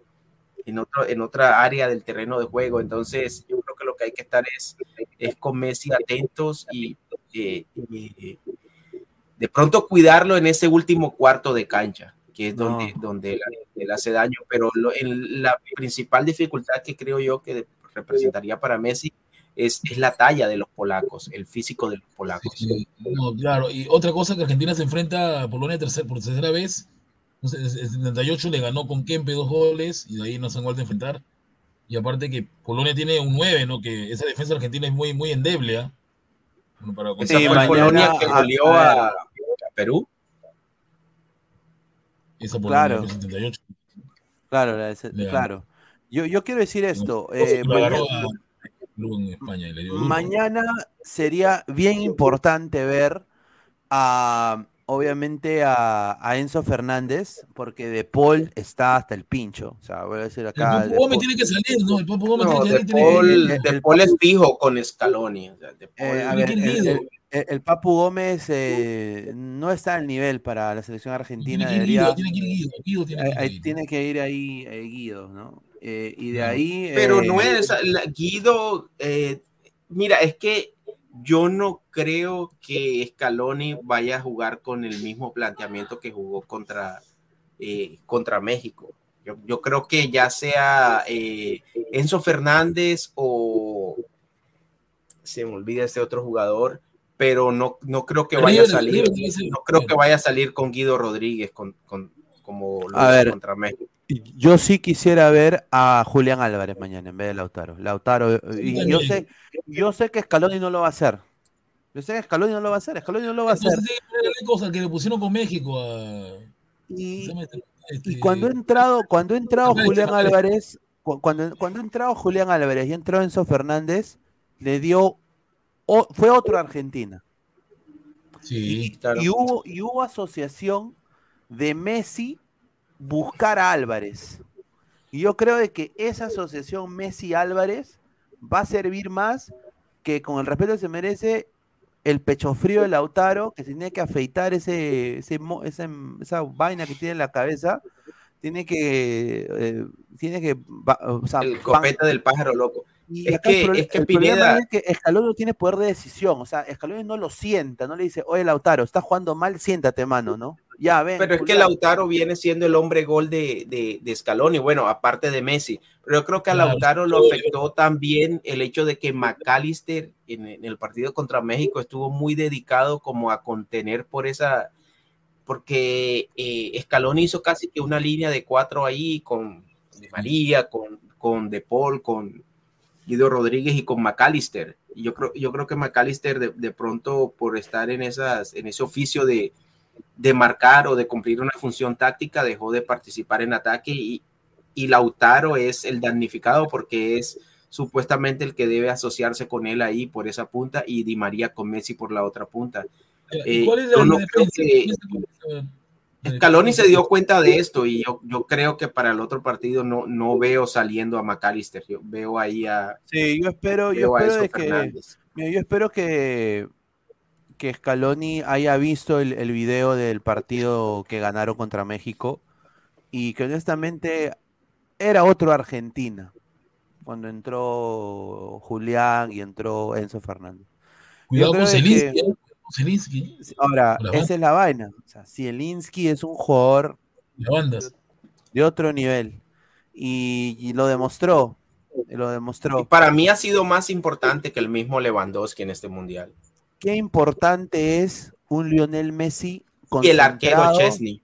en, otro, en otra área del terreno de juego. Entonces, yo creo que lo que hay que estar es, es con Messi atentos y, eh, de pronto cuidarlo en ese último cuarto de cancha, que es donde, donde él, hace daño. Pero en la principal dificultad que creo yo que representaría para Messi es, es, la talla de los polacos, el físico de los polacos. no, claro, y otra cosa que Argentina se enfrenta a Polonia tercer, por tercera vez en el 78 le ganó con Kempe dos goles y de ahí no se han vuelto a enfrentar. Y aparte que Polonia tiene un 9, ¿no? Que esa defensa argentina es muy, muy endeble. ¿eh? Bueno, para esa fue Polonia que goleó a, a, Perú. Esa Polonia claro. del 78. Claro, la, claro. Yo, yo quiero decir esto. Eh, mañana, en España, le dio mañana sería bien importante ver a obviamente a, a, Enzo Fernández, porque De Paul está hasta el pincho. O sea, voy a decir acá. El Papu tiene que salir, ¿no? El Papu Gómez no, tiene que salir. De, Paul, es fijo con Scaloni. O sea, de Paul, eh, a ver, el, el, el, Papu Gómez eh, no está al nivel para la selección argentina. Tiene que ir, tiene que ir Guido, tiene, que ir. ahí eh, Guido, ¿no? Eh, y de ahí. Pero no es. Guido, mira, es que yo no creo que Scaloni vaya a jugar con el mismo planteamiento que jugó contra, contra México. Yo, creo que ya sea Enzo Fernández o se me olvida ese otro jugador, pero no, no creo que vaya a salir, no creo que vaya a salir con Guido Rodríguez con, con, como lo a contra México. Yo sí quisiera ver a Julián Álvarez mañana en vez de Lautaro. Lautaro, y yo sé, yo sé que Scaloni no lo va a hacer. Yo sé que Scaloni no lo va a hacer, Scaloni no lo va a hacer. cosa que le pusieron con México y, este, cuando ha entrado, cuando ha entrado Julián Álvarez, cuando, cuando ha entrado Julián Álvarez y ha entrado Enzo Fernández, le dio fue otro Argentina. Sí, y, hubo, y hubo asociación de Messi buscar a Álvarez. Y yo creo de que esa asociación Messi-Álvarez va a servir más que con el respeto que se merece el pecho frío de Lautaro, que se tiene que afeitar ese, esa vaina que tiene en la cabeza, tiene que, eh, tiene que, el copete del pájaro loco. Y es que, el, es que Pineda... es que Escalón no tiene poder de decisión, o sea, Escalón no lo sienta, no le dice, oye Lautaro, estás jugando mal, siéntate, mano, ¿no? Ya, ven. Pero es que Lautaro viene siendo el hombre gol de, de, de Scaloni, bueno, aparte de Messi, pero yo creo que a Lautaro lo afectó también el hecho de que McAllister en, el partido contra México estuvo muy dedicado como a contener por esa, porque eh, Scaloni hizo casi que una línea de cuatro ahí con María, con, con De Paul, con Guido Rodríguez y con McAllister. Y yo creo, yo creo que McAllister de, de pronto por estar en, esas, en ese oficio de, de, marcar o de cumplir una función táctica dejó de participar en ataque y, y Lautaro es el damnificado porque es supuestamente el que debe asociarse con él ahí por esa punta y Di María con Messi por la otra punta. Eh, ¿Cuál es la Scaloni se dio cuenta de esto y yo, yo creo que para el otro partido no, no veo saliendo a McAllister, yo veo ahí a... Sí, yo espero, yo espero que, yo espero que, que Scaloni haya visto el, el, video del partido que ganaron contra México y que honestamente era otro Argentina cuando entró Julián y entró Enzo Fernández. Cuidado con Ahora, esa es la vaina. O sea, Zielinski es un jugador de otro nivel. Y, lo demostró. Lo demostró. para mí ha sido más importante que el mismo Lewandowski en este mundial. Qué importante es un Lionel Messi y el arquero Chesney.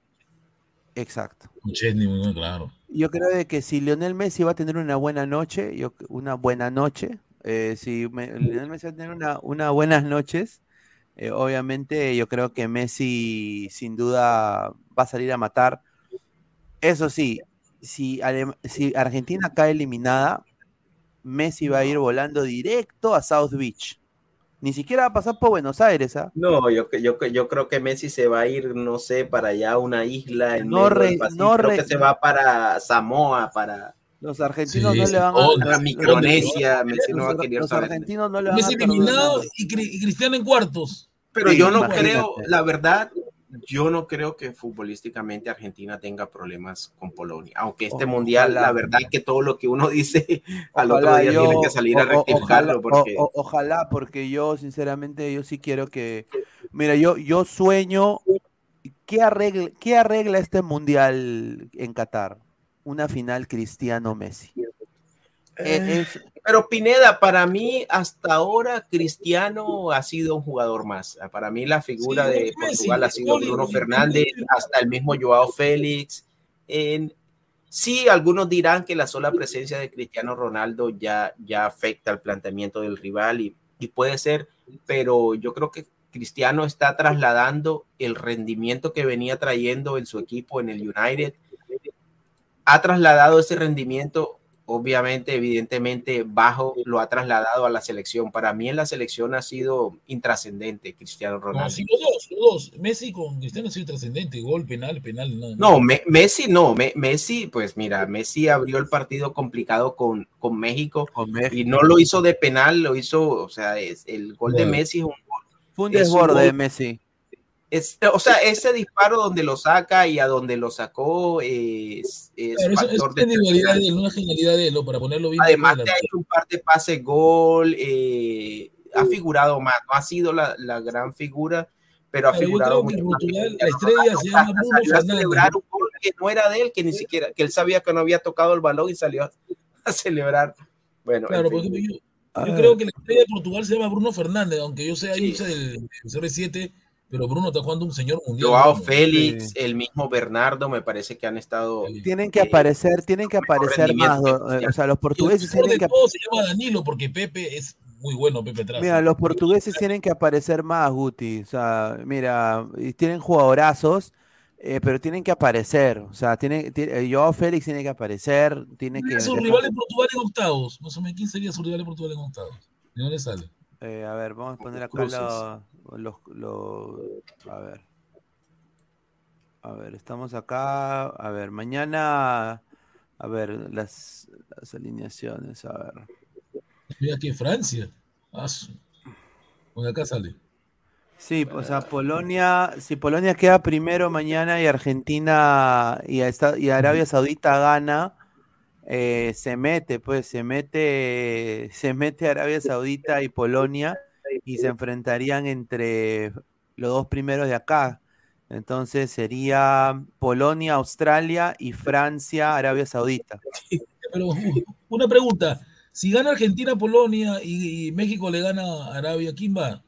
Exacto. Chesney, claro. Yo creo que si Lionel Messi va a tener una buena noche, una buena noche, eh, si Lionel Messi va a tener una, una buenas noches, eh, obviamente yo creo que Messi sin duda va a salir a matar. Eso sí, si, si Argentina cae eliminada, Messi va a ir volando directo a South Beach. Ni siquiera va a pasar por Buenos Aires, ¿ah? No, yo, yo, yo creo que Messi se va a ir, no sé, para allá, una isla en no no creo que se va para Samoa, para... Los argentinos no le van a... La Micronesia, Messi no va a querer Los argentinos no le van Messi eliminado y, Cristiano en cuartos. Pero yo no creo, la verdad, yo no creo que futbolísticamente Argentina tenga problemas con Polonia. Aunque este mundial, la verdad que todo lo que uno [LAUGHS] dice al otro día tiene que salir a rectificarlo. Porque... ojalá, porque yo sinceramente, yo sí quiero que... Mira, yo, yo sueño... ¿Qué arregla, ¿Qué arregla este mundial en Qatar? Una final Cristiano-Messi. Eh, pero Pineda, para mí hasta ahora Cristiano ha sido un jugador más. Para mí la figura de Portugal ha sido Bruno Fernández, hasta el mismo Joao Félix. En, sí, algunos dirán que la sola presencia de Cristiano Ronaldo ya, ya afecta al planteamiento del rival y, y puede ser, pero yo creo que Cristiano está trasladando el rendimiento que venía trayendo en su equipo en el United. Ha trasladado ese rendimiento obviamente, evidentemente, bajo lo ha trasladado a la selección. Para mí en la selección ha sido intrascendente Cristiano Ronaldo. No, sí, los dos, los dos. Messi con Cristiano ha sido intrascendente, gol, penal, penal. No, no Messi no, Messi, pues mira, Messi abrió el partido complicado con, México, y no lo hizo de penal, lo hizo, o sea, es, el gol de Messi es un Fue un Es un desborde de gol. Messi. Es, o sea, ese disparo donde lo saca y a donde lo sacó es, es Claro, eso, eso factor es genialidad de determinante. él, una genialidad de él, ¿no? Para ponerlo bien. Además, de te ha hecho un par de pases gol, eh, ha figurado más, no ha sido la, la gran figura, pero ha figurado mucho más. La estrella se llama salió a celebrar un gol que no era de él, que ni siquiera, que él sabía que no había tocado el balón y salió a, [LAUGHS] a celebrar. Bueno, Claro, en fin. yo, yo ver. creo que la estrella de Portugal se llama Bruno Fernández, aunque yo sea Sí. hincha del, del CR7, pero Bruno está jugando un señor mundial. Joao. Félix, Sí. el mismo Bernardo, me parece que han estado. Tienen que Eh, aparecer, tienen que aparecer más. eh, O sea, los el portugueses tienen de que todos se llama Danilo, porque Pepe es muy bueno, Pepe. Mira, los portugueses tienen que aparecer más, Guti. O sea, mira, y tienen jugadorazos, eh, pero tienen que aparecer. O sea, tiene, tiene- Joao Félix tiene que aparecer, tiene ¿Quién que. es su dejar- rival Portugal en octavos? Más o menos, ¿quién sería su rival de Portugal en octavos? ¿De dónde sale? Eh, a ver, vamos a poner acá los, los, los- A ver. A ver, estamos acá. A ver, mañana. A ver, las, las alineaciones. A ver. Mira que Francia. Ah, Bueno, acá sale. Sí, o sea, Polonia, si Polonia queda primero mañana y Argentina y, esta- y Arabia Saudita gana, eh, se mete, pues, se mete, se mete Arabia Saudita y Polonia y se enfrentarían entre los dos primeros de acá. Entonces sería Polonia, Australia y Francia, Arabia Saudita. [LAUGHS] Pero una pregunta. Si gana Argentina, Polonia y, y México le gana a Arabia, ¿quién va?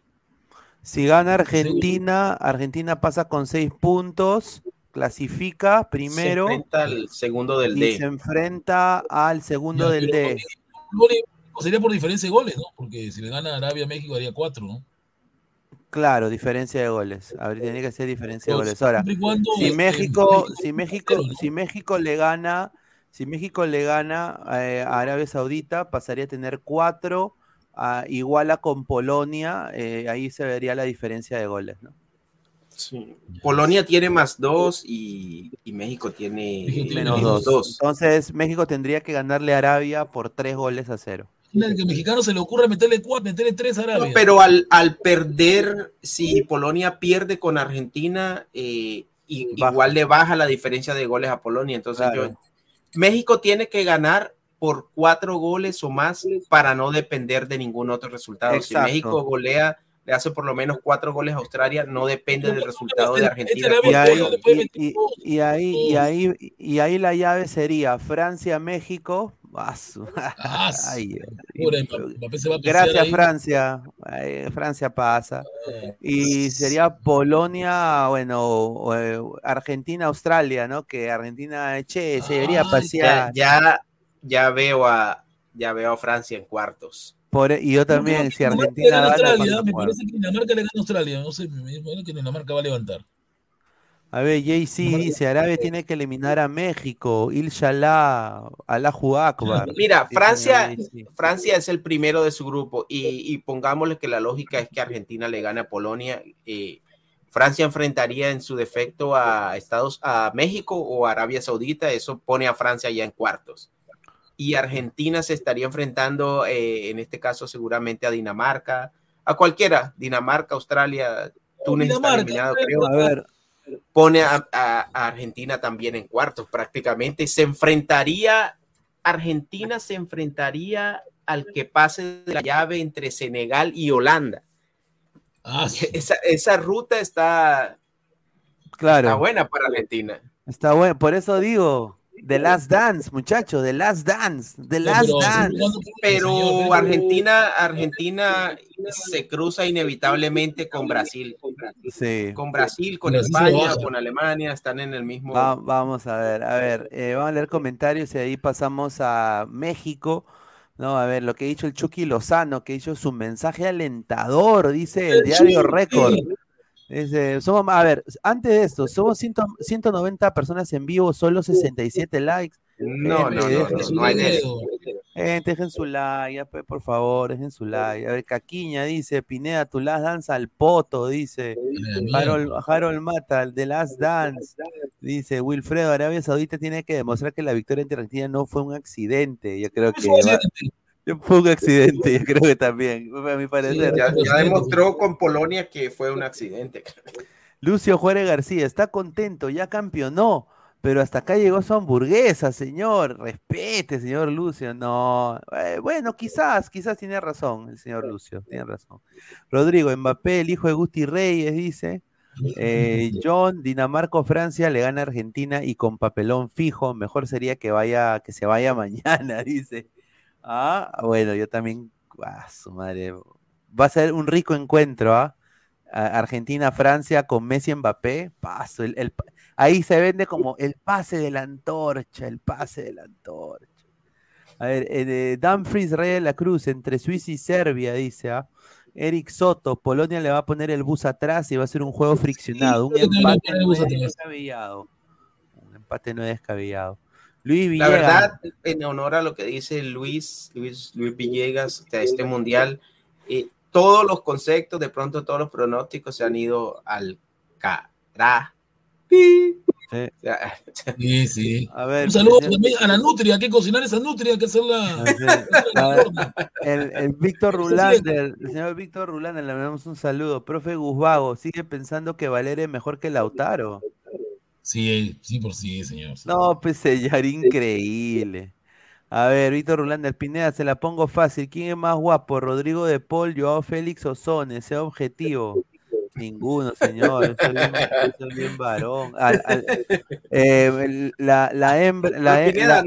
Si gana Argentina, Argentina pasa con seis puntos, clasifica primero. Se enfrenta al segundo del y D. se enfrenta al segundo Ya, del D. Polonia sería por diferencia de goles, ¿no? Porque si le gana a Arabia, México haría cuatro, ¿no? Claro, diferencia de goles. A ver, tiene que ser diferencia de goles. Ahora, si este, México, si México- si México le gana, si México le gana eh, a Arabia Saudita, pasaría a tener cuatro, iguala con Polonia, eh, ahí se vería la diferencia de goles, ¿no? Sí. Polonia tiene más dos y, y México tiene Menos menos dos. Entonces, México tendría que ganarle a Arabia por tres goles a cero. Que al mexicano se le ocurre meterle cuatro, meterle tres a Arabia. No, pero al, al perder, si Polonia pierde con Argentina, eh, y- igual le baja la diferencia de goles a Polonia. Entonces, Claro. yo- México tiene que ganar por cuatro goles o más para no depender de ningún otro resultado. Exacto. Si México golea, le hace por lo menos cuatro goles a Australia, no depende del resultado de Argentina. Y ahí, y- y- y ahí, y ahí, y ahí la llave sería Francia-México. Ah, [LAUGHS] Ah, Ay, Gracias. Francia. Ay, Francia pasa. Eh, Y sería Polonia, bueno, eh, Argentina-Australia, ¿no? Que Argentina, che, se debería Ya, pasear. ya, ya veo a ya veo a Francia en cuartos. Por- y yo también, si Dinamarca le Argentina gana Australia, me parece que Dinamarca le gana a Australia. No sé, me parece que Dinamarca va a levantar. A ver, JC dice, Arabia tiene que eliminar a México, Inshallah, Allahu Akbar. [LAUGHS] Mira, Francia. Francia es el primero de su grupo y, y pongámosle que la lógica es que Argentina le gane a Polonia. eh, Francia enfrentaría en su defecto a Estados, a México o a Arabia Saudita. Eso pone a Francia ya en cuartos. Y Argentina se estaría enfrentando, eh, en este caso, seguramente a Dinamarca, a cualquiera, Dinamarca, Australia, Túnez está Dinamarca, eliminado, creo. creo. A ver, Pone a, a- a Argentina también en cuartos prácticamente. Se enfrentaría, Argentina se enfrentaría al que pase de la llave entre Senegal y Holanda. Ah, Esa, esa ruta está, claro. está buena para Argentina. Está bueno, por eso digo, The Last Dance, muchachos, The Last Dance, The Last pero Dance. Pero Argentina, Argentina se cruza inevitablemente con Brasil. Sí. Con Brasil, con Brasil España, con Alemania, están en el mismo. Va- vamos a ver, a ver, eh, vamos a leer comentarios y ahí pasamos a México. No, a ver, lo que ha dicho el Chucky Lozano, que ha dicho su mensaje alentador, dice el El diario Chucky. Dice, somos, a ver, antes de esto, somos 100 190 personas en vivo, solo 67 likes. No, no, no, Eh, no, no hay de eso. Eh, dejen su like, por favor, dejen su like. A ver, Caquiña dice, Pineda, tu last dance al poto, dice. Harold, Harold Mata, el de Last Dance. Dice Wilfredo, Arabia Saudita tiene que demostrar que la victoria ante Argentina no fue un accidente. Yo creo que va. Fue un accidente, yo [LAUGHS] creo que también, a mi parecer. ya, demostró con Polonia que fue un accidente. Lucio Juárez García está contento, ya campeonó, pero hasta acá llegó su hamburguesa, señor. Respete, señor Lucio. No, eh, bueno, quizás, quizás tiene razón el señor Lucio, tiene razón. Rodrigo Mbappé, el hijo de Gusti Reyes, dice. Eh, [LAUGHS] John, Dinamarca o Francia le gana a Argentina y con papelón fijo, mejor sería que vaya, que se vaya [LAUGHS] mañana, dice. Ah, bueno, yo también, ah, su madre, va a ser un rico encuentro, ¿ah? Argentina-Francia con Messi Mbappé, paso, el, ahí se vende como el pase de la antorcha, el pase de la antorcha. A ver, eh, Dumfries Rey de la Cruz entre Suiza y Serbia, dice, ¿ah? Eric Soto, Polonia le va a poner el bus atrás y va a ser un juego friccionado. un empate no descabellado. Un empate no descabellado. Luis Villegas. La verdad, en honor a lo que dice Luis, Luis, Luis Villegas, de este mundial, eh, todos los conceptos, de pronto todos los pronósticos se han ido al cara. [LAUGHS] Sí, sí. A ver, un saludo también a la nutria, hay que cocinar esa nutria, hay que hacerla. [LAUGHS] el, el Víctor Rulander, el señor Víctor Rulander, le damos un saludo. Profe Guzbago, sigue pensando que Valeria es mejor que Lautaro. Sí, sí por sí, señor. No, pues señor, increíble. A ver, Víctor Rulander Pineda, se la pongo fácil. ¿Quién es más guapo? ¿Rodrigo de Paul, Joao Félix o Son? Ese objetivo. Ninguno, señor. Soy bien, varón. Eh, la, la, hembra, la, hembra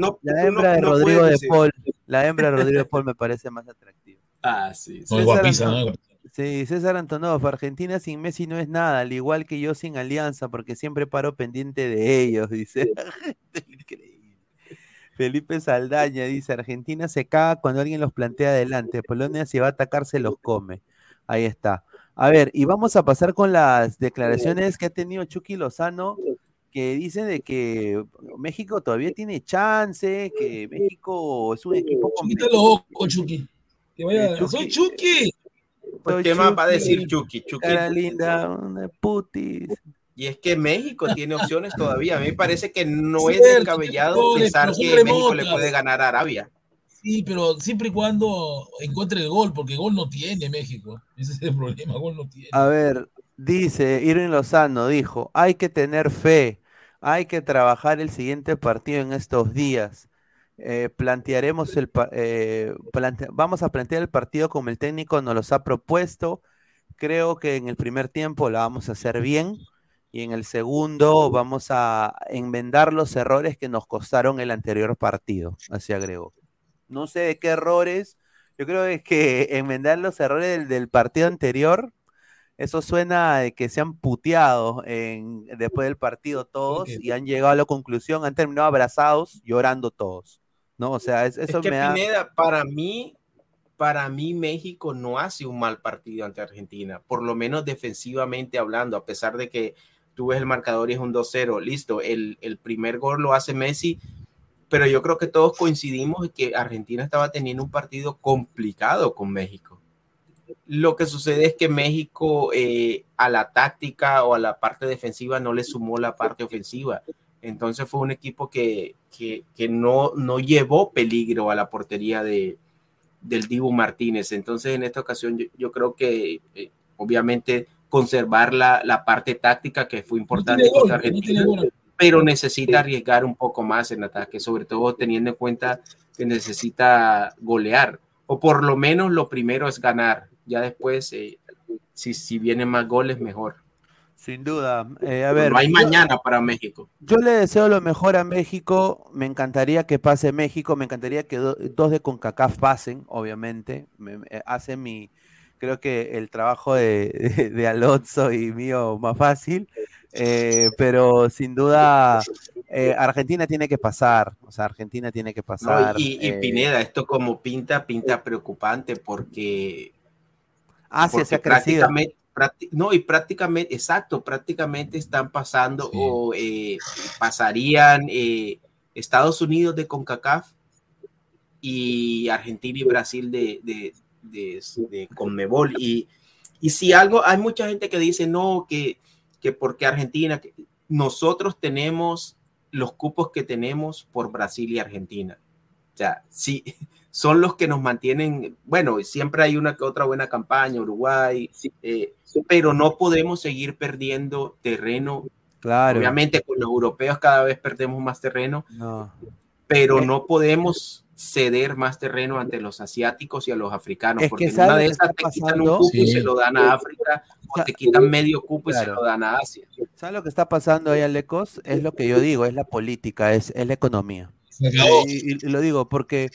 de Rodrigo de Paul, la hembra de Rodrigo de Paul me parece más atractiva. Ah, sí. Muy guapisa, ¿no? Sí, César Antonov, Argentina sin Messi no es nada, al igual que yo sin Alianza, porque siempre paro pendiente de ellos, [LAUGHS] dice. Increíble. Felipe Saldaña dice, Argentina se caga cuando alguien los plantea adelante, Polonia si va a atacar se los come. Ahí está. A ver, y vamos a pasar con las declaraciones que ha tenido Chucky Lozano, que dice de que México todavía tiene chance, que México es un equipo Chucky. Que vaya, Chucky. ¡Soy Chucky! ¿Qué más va a decir Chucky? Chucky Cara linda, una putis. Y es que México tiene opciones todavía. A mí me parece que no es descabellado pensar que México le puede ganar a Arabia. Sí, pero siempre y cuando encuentre el gol, porque gol no tiene México. Ese es el problema, gol no tiene. A ver, dice Irving Lozano, dijo, hay que tener fe, hay que trabajar el siguiente partido en estos días. Eh, plantearemos el eh, vamos a plantear el partido como el técnico nos los ha propuesto. Creo que en el primer tiempo la vamos a hacer bien y en el segundo vamos a enmendar los errores que nos costaron el anterior partido, así agregó no sé de qué errores. Yo creo que [LAUGHS] enmendar los errores del, partido anterior, eso suena de que se han puteado en, después del partido todos y han llegado a la conclusión, han terminado abrazados, llorando todos. ¿No? O sea, eso me Pineda, para mí, para mí México no hace un mal partido ante Argentina, por lo menos defensivamente hablando, a pesar de que tú ves el marcador y es un 2-0, listo, el, el primer gol lo hace Messi, pero yo creo que todos coincidimos en que Argentina estaba teniendo un partido complicado con México. Lo que sucede es que México eh, a la táctica o a la parte defensiva no le sumó la parte ofensiva. Entonces fue un equipo que, que, no, no llevó peligro a la portería de, del Dibu Martínez. Entonces en esta ocasión yo, creo que eh, obviamente conservar la, la, parte táctica que fue importante contra Argentina pero necesita arriesgar un poco más en ataque, sobre todo teniendo en cuenta que necesita golear, o por lo menos lo primero es ganar, ya después, eh, si, si vienen más goles, mejor. Sin duda. Eh, a ver, no hay mañana para México. Yo le deseo lo mejor a México. Me encantaría que pase México. Me encantaría que dos de CONCACAF pasen, obviamente. Me, hace mi. Creo que el trabajo de, de Alonso y mío más fácil. Eh, pero sin duda, eh, Argentina tiene que pasar. O sea, Argentina tiene que pasar. y, eh, Pineda, esto como pinta, pinta preocupante porque. Asia se ha crecido. No, y prácticamente, exacto, prácticamente están pasando o pasarían Estados Unidos de CONCACAF y Argentina y Brasil de, de, de, de Conmebol. Y, y si algo, hay mucha gente que dice, no, que que porque Argentina, nosotros tenemos los cupos que tenemos por Brasil y Argentina. sea, sí, [LAUGHS] son los que nos mantienen, bueno, siempre hay una que otra buena campaña, Uruguay, eh, pero no podemos seguir perdiendo terreno. Claro. Obviamente con los europeos cada vez perdemos más terreno, pero no podemos ceder más terreno ante los asiáticos y a los africanos, porque en una de esas te quitan un cupo y se lo dan a África, o te quitan medio cupo y se lo dan a Asia. ¿Sabes lo que está pasando ahí, Alecos? Es lo que yo digo, es la política, es, es la economía. Y, lo digo porque...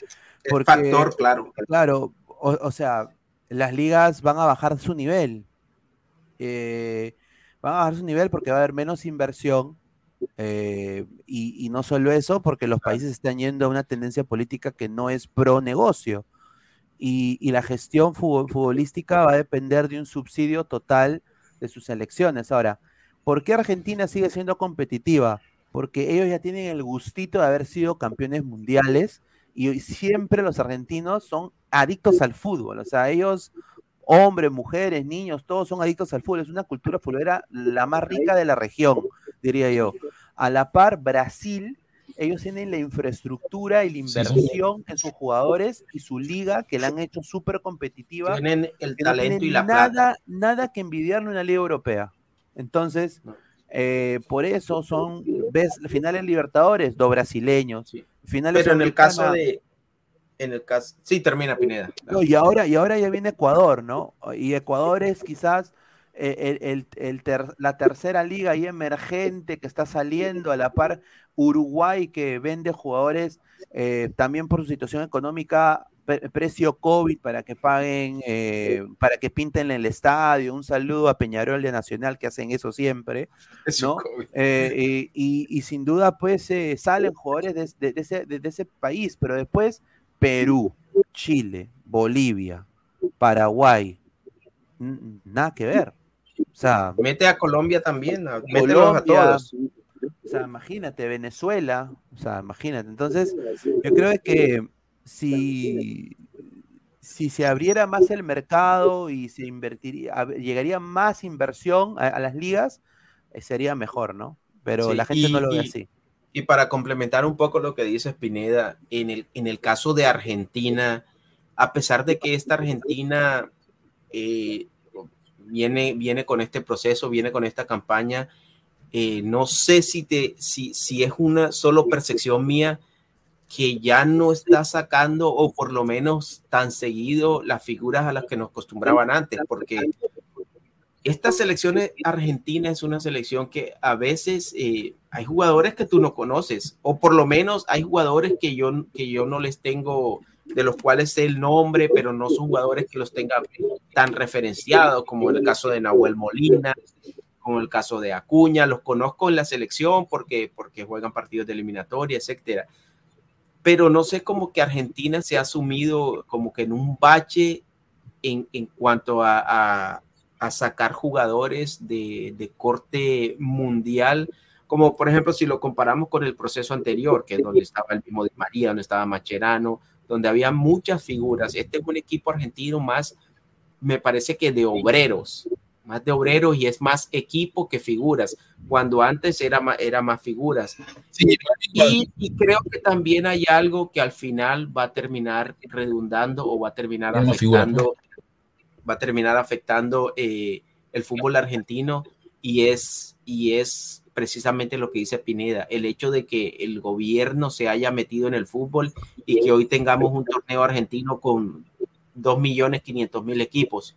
porque factor, claro. Claro, o, sea, las ligas van a bajar su nivel. Eh, van a bajar su nivel porque va a haber menos inversión eh, y, no solo eso, porque los países están yendo a una tendencia política que no es pro negocio. Y, la gestión futbolística va a depender de un subsidio total de sus elecciones. Ahora, ¿por qué Argentina sigue siendo competitiva? Porque ellos ya tienen el gustito de haber sido campeones mundiales y siempre los argentinos son adictos al fútbol. O sea, ellos, hombres, mujeres, niños, todos son adictos al fútbol. Es una cultura futbolera la más rica de la región diría yo. A la par, Brasil, ellos tienen la infraestructura y la inversión en sus jugadores y su liga que la han hecho súper competitiva. Tienen el talento y la nada, plata. Nada que envidiarle una liga europea. Entonces, eh, por eso son, ves, finales Libertadores, dos brasileños. Finales Pero en el caso de, en el caso, sí termina Pineda. y ahora, y ahora ya viene Ecuador, ¿no? Y Ecuador es quizás el, la tercera liga ahí emergente que está saliendo a la par Uruguay que vende jugadores eh, también por su situación económica precio COVID para que paguen, eh, para que pinten el estadio. Un saludo a Peñarol de Nacional que hacen eso siempre. ¿no? Eh, y, sin duda, pues salen jugadores de, ese, de, ese, país, pero después Perú, Chile, Bolivia, Paraguay, nada que ver. O sea, mete a Colombia también, a, a todos. O sea, imagínate, Venezuela, o sea, imagínate. Entonces, yo creo que si, si se abriera más el mercado y se invertiría, llegaría más inversión a, las ligas, eh, sería mejor, ¿no? Pero la gente no lo ve así. Y para complementar un poco lo que dice Spineda, en el, en el caso de Argentina, a pesar de que esta Argentina eh, viene, viene con este proceso, viene con esta campaña. Eh, no sé si, te, si, si es una solo percepción mía que ya no está sacando o por lo menos tan seguido las figuras a las que nos acostumbraban antes, porque esta selección argentina es una selección que a veces eh, hay jugadores que tú no conoces, o por lo menos hay jugadores que yo, que yo no les tengo de los cuales sé el nombre, pero no son jugadores que los tengan tan referenciados como en el caso de Nahuel Molina, como el caso de Acuña, los conozco en la selección porque, porque juegan partidos de eliminatoria, etcétera. Pero no sé cómo que Argentina se ha sumido como que en un bache en, en cuanto a, a, a, sacar jugadores de, de corte mundial como por ejemplo si lo comparamos con el proceso anterior, que es donde estaba el mismo de María, donde estaba Macherano, donde había muchas figuras. Este es un equipo argentino más, me parece que de obreros, más de obreros y es más equipo que figuras, cuando antes era más, era más figuras. y, creo que también hay algo que al final va a terminar redundando o va a terminar afectando, va a terminar afectando eh, el fútbol argentino y es, y es precisamente lo que dice Pineda, el hecho de que el gobierno se haya metido en el fútbol y que hoy tengamos un torneo argentino con 2.500.000 equipos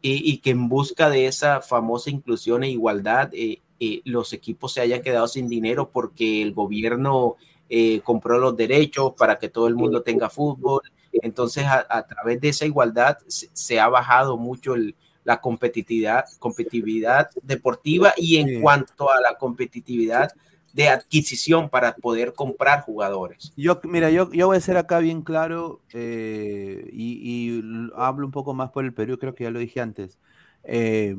y, que en busca de esa famosa inclusión e igualdad eh, eh, los equipos se hayan quedado sin dinero porque el gobierno compró los derechos para que todo el mundo tenga fútbol. Entonces, a, través de esa igualdad se ha bajado mucho el, la competitividad, competitividad deportiva y en cuanto a la competitividad de adquisición para poder comprar jugadores. Yo, mira, yo, yo voy a ser acá bien claro eh, y, hablo un poco más por el Perú, creo que ya lo dije antes. Eh,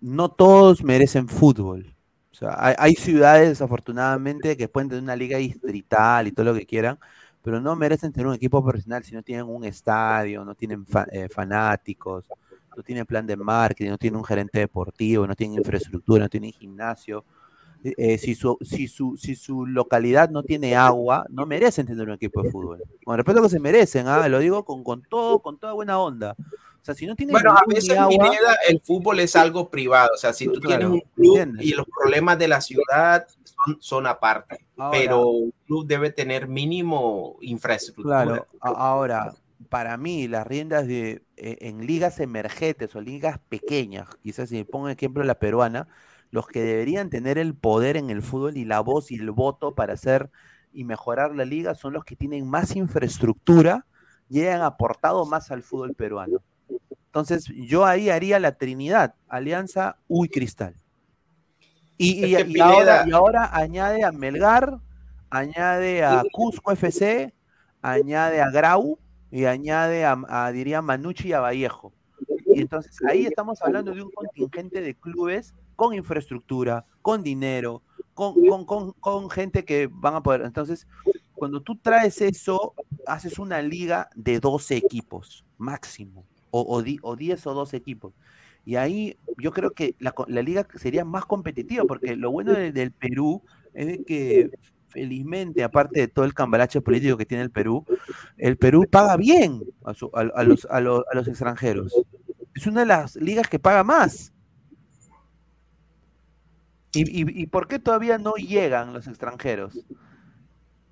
no todos merecen fútbol. O sea, hay, ciudades, desafortunadamente, que pueden tener una liga distrital y todo lo que quieran, pero no merecen tener un equipo profesional si no tienen un estadio, no tienen eh, fanáticos, no tiene plan de marketing, no tiene un gerente deportivo, no tiene infraestructura, no tiene gimnasio. Eh, si, su, si, su, si su localidad no tiene agua, no merecen tener un equipo de fútbol. Con respeto a que se merecen, ¿ah? lo digo con, con, todo, con toda buena onda. O sea, si no tiene bueno, a veces agua, el fútbol es algo privado. O sea, si tú claro, tienes un club ¿entiendes? y los problemas de la ciudad son, son aparte, ahora, pero un club debe tener mínimo infraestructura. Claro, ahora, para mí, las riendas de eh, en ligas emergentes o ligas pequeñas, quizás si me pongo ejemplo la peruana, los que deberían tener el poder en el fútbol y la voz y el voto para hacer y mejorar la liga son los que tienen más infraestructura y han aportado más al fútbol peruano. Entonces, yo ahí haría la Trinidad, Alianza, Uy Cristal. Y, y, y, ahora, y, ahora, añade a Melgar, añade a Cusco FC, añade a Grau y añade a, a, diría, Manucci y a Vallejo. Y entonces ahí estamos hablando de un contingente de clubes con infraestructura, con dinero, con, con, con, con, gente que van a poder. Entonces, cuando tú traes eso, haces una liga de 12 equipos máximo, o, o, o 10 o 12 equipos. Y ahí yo creo que la, la liga sería más competitiva, porque lo bueno de, del Perú es que felizmente, aparte de todo el cambalache político que tiene el Perú, el Perú paga bien a, su, a, a, los, a, los, a los extranjeros. Es una de las ligas que paga más. ¿Y, y, y por qué todavía no llegan los extranjeros?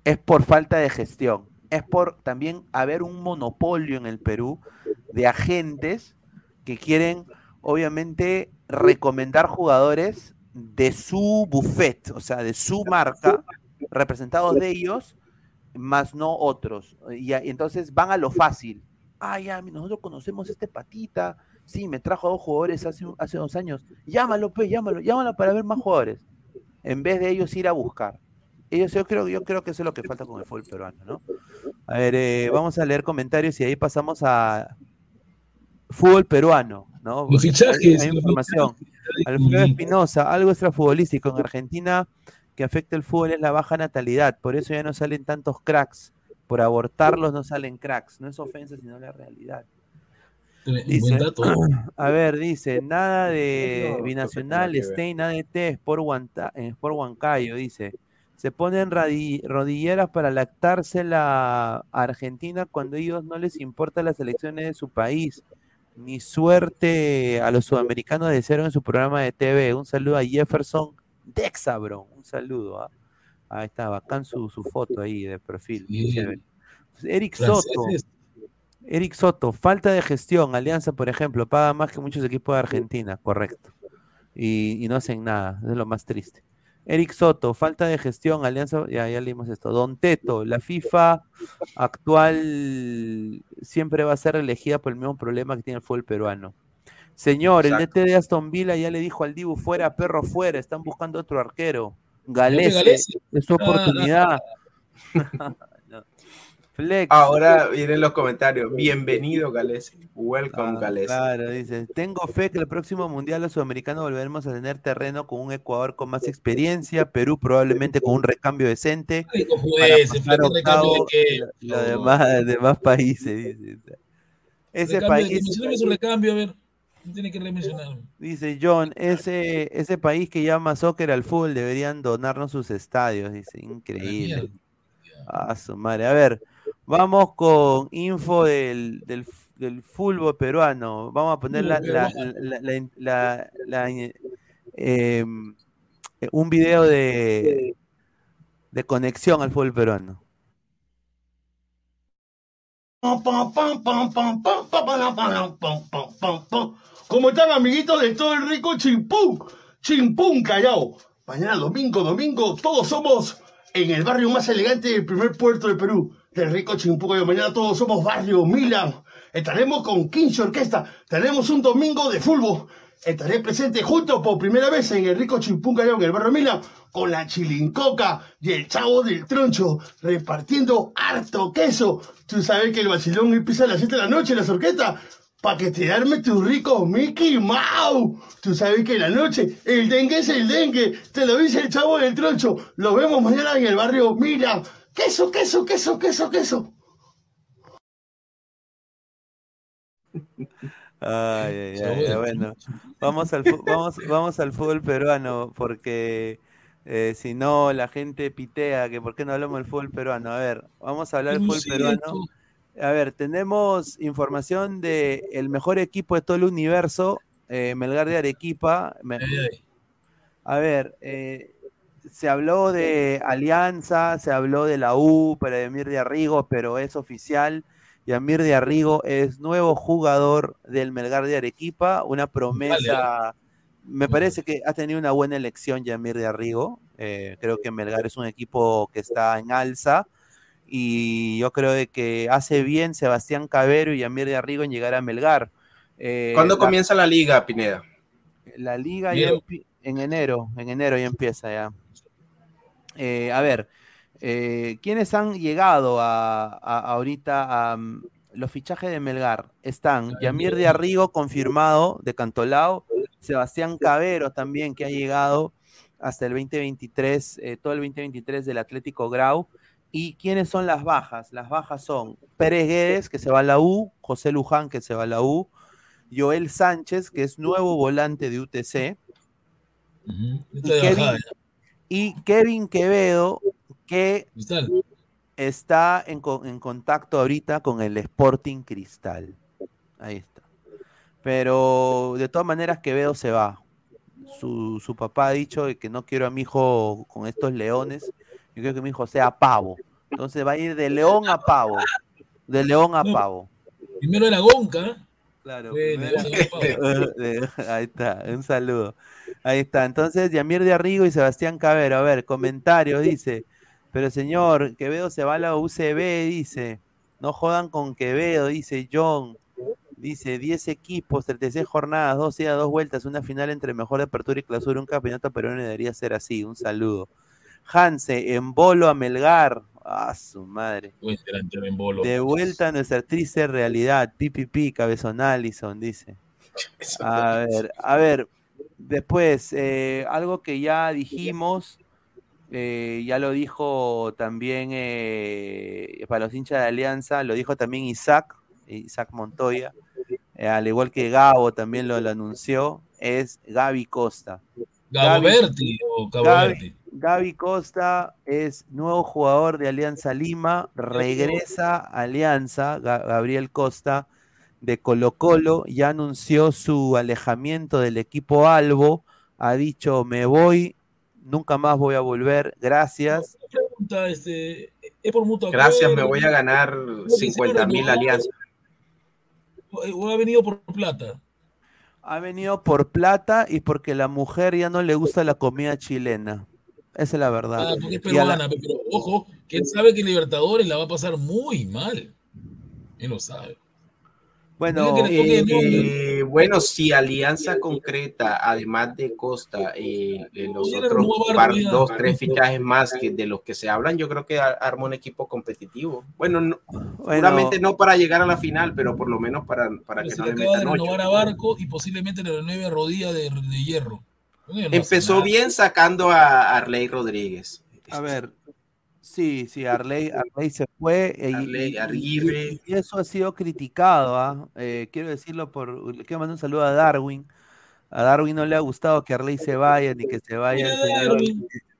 Es por falta de gestión. Es por también haber un monopolio en el Perú de agentes que quieren, obviamente, recomendar jugadores de su buffet, o sea, de su marca, representados de ellos, más no otros. Y, y entonces van a lo fácil. Ah, ya, nosotros conocemos este patita, Sí, me trajo a dos jugadores hace, hace dos años. Llámalo, pues, llámalo, llámalo para ver más jugadores. En vez de ellos ir a buscar. Ellos, yo creo, yo creo que eso es lo que falta con el fútbol peruano, ¿no? A ver, eh, vamos a leer comentarios y ahí pasamos a fútbol peruano, ¿no? Los fichajes. Hay información. Alfredo Espinosa, algo extrafutbolístico en Argentina que afecta el fútbol es la baja natalidad, por eso ya no salen tantos cracks. Por abortarlos no salen cracks, no es ofensa, sino la realidad. Dice, [CLEARS THROAT] a ver, dice, nada de binacional, Stein, nada de T, Sport, Huanta, Sport Huancayo, dice. Se ponen rodilleras para lactarse la Argentina cuando a ellos no les importa las elecciones de su país. Ni suerte a los sudamericanos de cero en su programa de TV. Un saludo a Jefferson Dexabron. Un saludo. ¿eh? Ahí está, bacán su, su, foto ahí de perfil. Sí. Eric Soto. Eric Soto, falta de gestión. Alianza, por ejemplo, paga más que muchos equipos de Argentina, correcto. Y, y, no hacen nada, es lo más triste. Eric Soto, falta de gestión, Alianza, ya, ya leímos esto. Don Teto, la FIFA actual siempre va a ser elegida por el mismo problema que tiene el fútbol peruano. Señor, Exacto. el DT de Aston Villa ya le dijo al Dibu, fuera, perro, fuera, están buscando otro arquero. Galese, es su oportunidad. [LAUGHS] Flex. Ahora vienen los comentarios. Bienvenido, Gales. Welcome, ah, Gales. Claro, dice. Tengo fe que el próximo Mundial los sudamericanos volveremos a tener terreno con un Ecuador con más experiencia, Perú probablemente con un recambio decente. Juez, para octavo, de los demás, demás países, dice. Ese recambio, país. su recambio, a ver. Tiene que. Dice John, ese, ese país que llama soccer al fútbol deberían donarnos sus estadios. Dice, increíble. Ah, su madre. A ver, Vamos con info del, del, del fútbol peruano. Vamos a poner la, la, la, la eh, un video de, de conexión al fútbol peruano. ¿Cómo están amiguitos de todo el rico Chimpún? Chimpún Callao. Mañana domingo, domingo, todos somos en el barrio más elegante del primer puerto de Perú del rico Chimpuco de mañana todos somos Barrio Milan. Estaremos con 15 Orquesta. Tenemos un domingo de fútbol. Estaré presente junto por primera vez en el rico Chimpunca en el barrio Milan con la chilincoca y el chavo del troncho repartiendo harto queso. Tú sabes que el vacilón empieza a las 7 de la noche en la orquestas para que te arme tu rico Mickey Mouse. Tú sabes que en la noche el dengue es el dengue. Te lo dice el chavo del troncho. Lo vemos mañana en el barrio Milan. Queso, queso, queso, queso, queso. Ay, ay, ay, bueno. Vamos al, vamos, vamos al fútbol peruano porque Eh, si no, la gente pitea que por qué no hablamos del fútbol peruano. A ver, vamos a hablar del fútbol peruano. A ver, tenemos información de el mejor equipo de todo el universo, eh, Melgar de Arequipa. A ver, eh, se habló de Alianza, se habló de la U, pero de Mir de Arrigo, pero es oficial. Yamir de Arrigo es nuevo jugador del Melgar de Arequipa, una promesa. Me parece que ha tenido una buena elección Yamir de Arrigo. Eh, creo que Melgar es un equipo que está en alza y yo creo de que hace bien Sebastián Cabero y Yamir de Arrigo en llegar a Melgar. Eh, ¿Cuándo comienza la liga, Pineda? La liga ya en enero, en enero ya empieza ya. Eh, a ver, eh, ¿quiénes han llegado a, ahorita a mm, los fichajes de Melgar? Están Yamir de Arrigo, confirmado, de Cantolao, Sebastián Cabero también, que ha llegado hasta el 2023, eh, todo el 2023 del Atlético Grau. ¿Y quiénes son las bajas? Las bajas son Pérez Guedes, que se va a la U, José Luján, que se va a la U, Joel Sánchez, que es nuevo volante de UTC, y, Kevin, Quevedo, que está en, contacto ahorita con el Sporting Cristal. Ahí está. Pero de todas maneras Quevedo se va. Su, su, papá ha dicho que no quiero a mi hijo con estos leones. Yo quiero que mi hijo sea pavo. Entonces va a ir de león a pavo. De león a pavo. Primero era Gonca. Claro. [LAUGHS] [LAUGHS] Ahí está, un saludo. Ahí está. Entonces, Yamir de Arrigo y Sebastián Cabero. A ver, comentario, dice. Pero señor, Quevedo se va a la UCB, dice. No jodan con Quevedo, dice John. Dice 10 equipos, 36 jornadas, dos días, dos vueltas, una final entre mejor de apertura y clausura, un campeonato peruano debería ser así. Un saludo. Hanse, en bolo a Melgar. Ah, su madre. De vuelta a nuestra triste realidad. Pipipi, cabezón Allison, dice. A ver, a ver. Después, eh, algo que ya dijimos, eh, ya lo dijo también eh, para los hinchas de Alianza, lo dijo también Isaac, Isaac Montoya, al igual que Gabo también lo, anunció, es Gaby Costa. Gabo Berti o Gaby, Gaby Costa es nuevo jugador de Alianza Lima, regresa a Alianza, Gabriel Costa de Colo Colo, ya anunció su alejamiento del equipo Albo, ha dicho me voy, nunca más voy a volver, gracias. Este, gracias, me voy a ganar 50 mil alianzas. ¿O ha venido por plata? Ha venido por plata y porque la mujer ya no le gusta la comida chilena. Esa es la verdad. Ah, porque es peruana, pero ojo, que él sabe que Libertadores la va a pasar muy mal. Él lo sabe. Bueno, eh, bueno, si Alianza concreta, además de Costa, eh, los otros dos, tres fichajes más que de los que se hablan, yo creo que arma un equipo competitivo. Bueno, no, seguramente no para llegar a la final, pero por lo menos para, para que no le metan de renovar a Barco y posiblemente le renueve a Rodilla de, de Hierro. Empezó bien sacando a Arley Rodríguez. A ver, sí, sí, Arley, Arley se fue. Eh, Arley, y, y, eso ha sido criticado. ¿ah? Eh, quiero decirlo por. Quiero mandar un saludo a Darwin. A Darwin no le ha gustado que Arley se vaya ni que se vaya.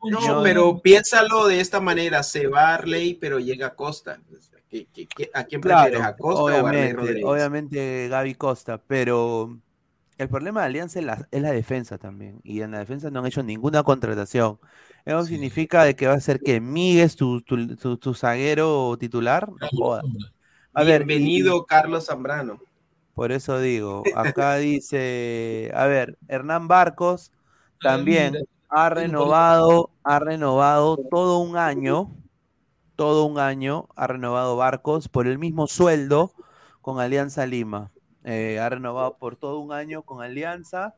No, pero piénsalo de esta manera: se va Arley, pero llega Costa. a quién prefieres? ¿A Costa obviamente, o a Arley Rodríguez? Obviamente Gaby Costa, pero el problema de Alianza es la, defensa también. Y en la defensa no han hecho ninguna contratación. Eso significa de que va a ser que Miguel tu, tu, zaguero titular. Bienvenido, Carlos Zambrano. Por eso digo, acá dice, a ver, Hernán Barcos también ha renovado, ha renovado todo un año, todo un año ha renovado Barcos por el mismo sueldo con Alianza Lima. Eh, ha renovado por todo un año con Alianza.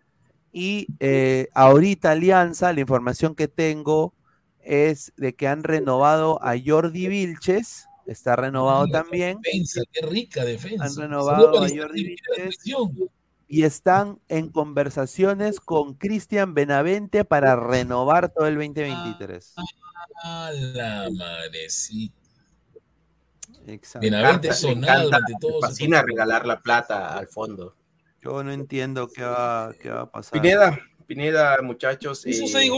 Y eh, ahorita Alianza, la información que tengo es de que han renovado a Jordi Vilches, está renovado también. Defensa, qué rica defensa. Han renovado a Jordi Vilches y están en conversaciones con Cristian Benavente para renovar todo el 2023. Ah, la madrecita. Exacto. Benavente sonado durante todo. Me fascina regalar la plata al fondo. Yo no entiendo qué va, qué va a pasar. Pineda, Pineda, muchachos. ¿Eso eh,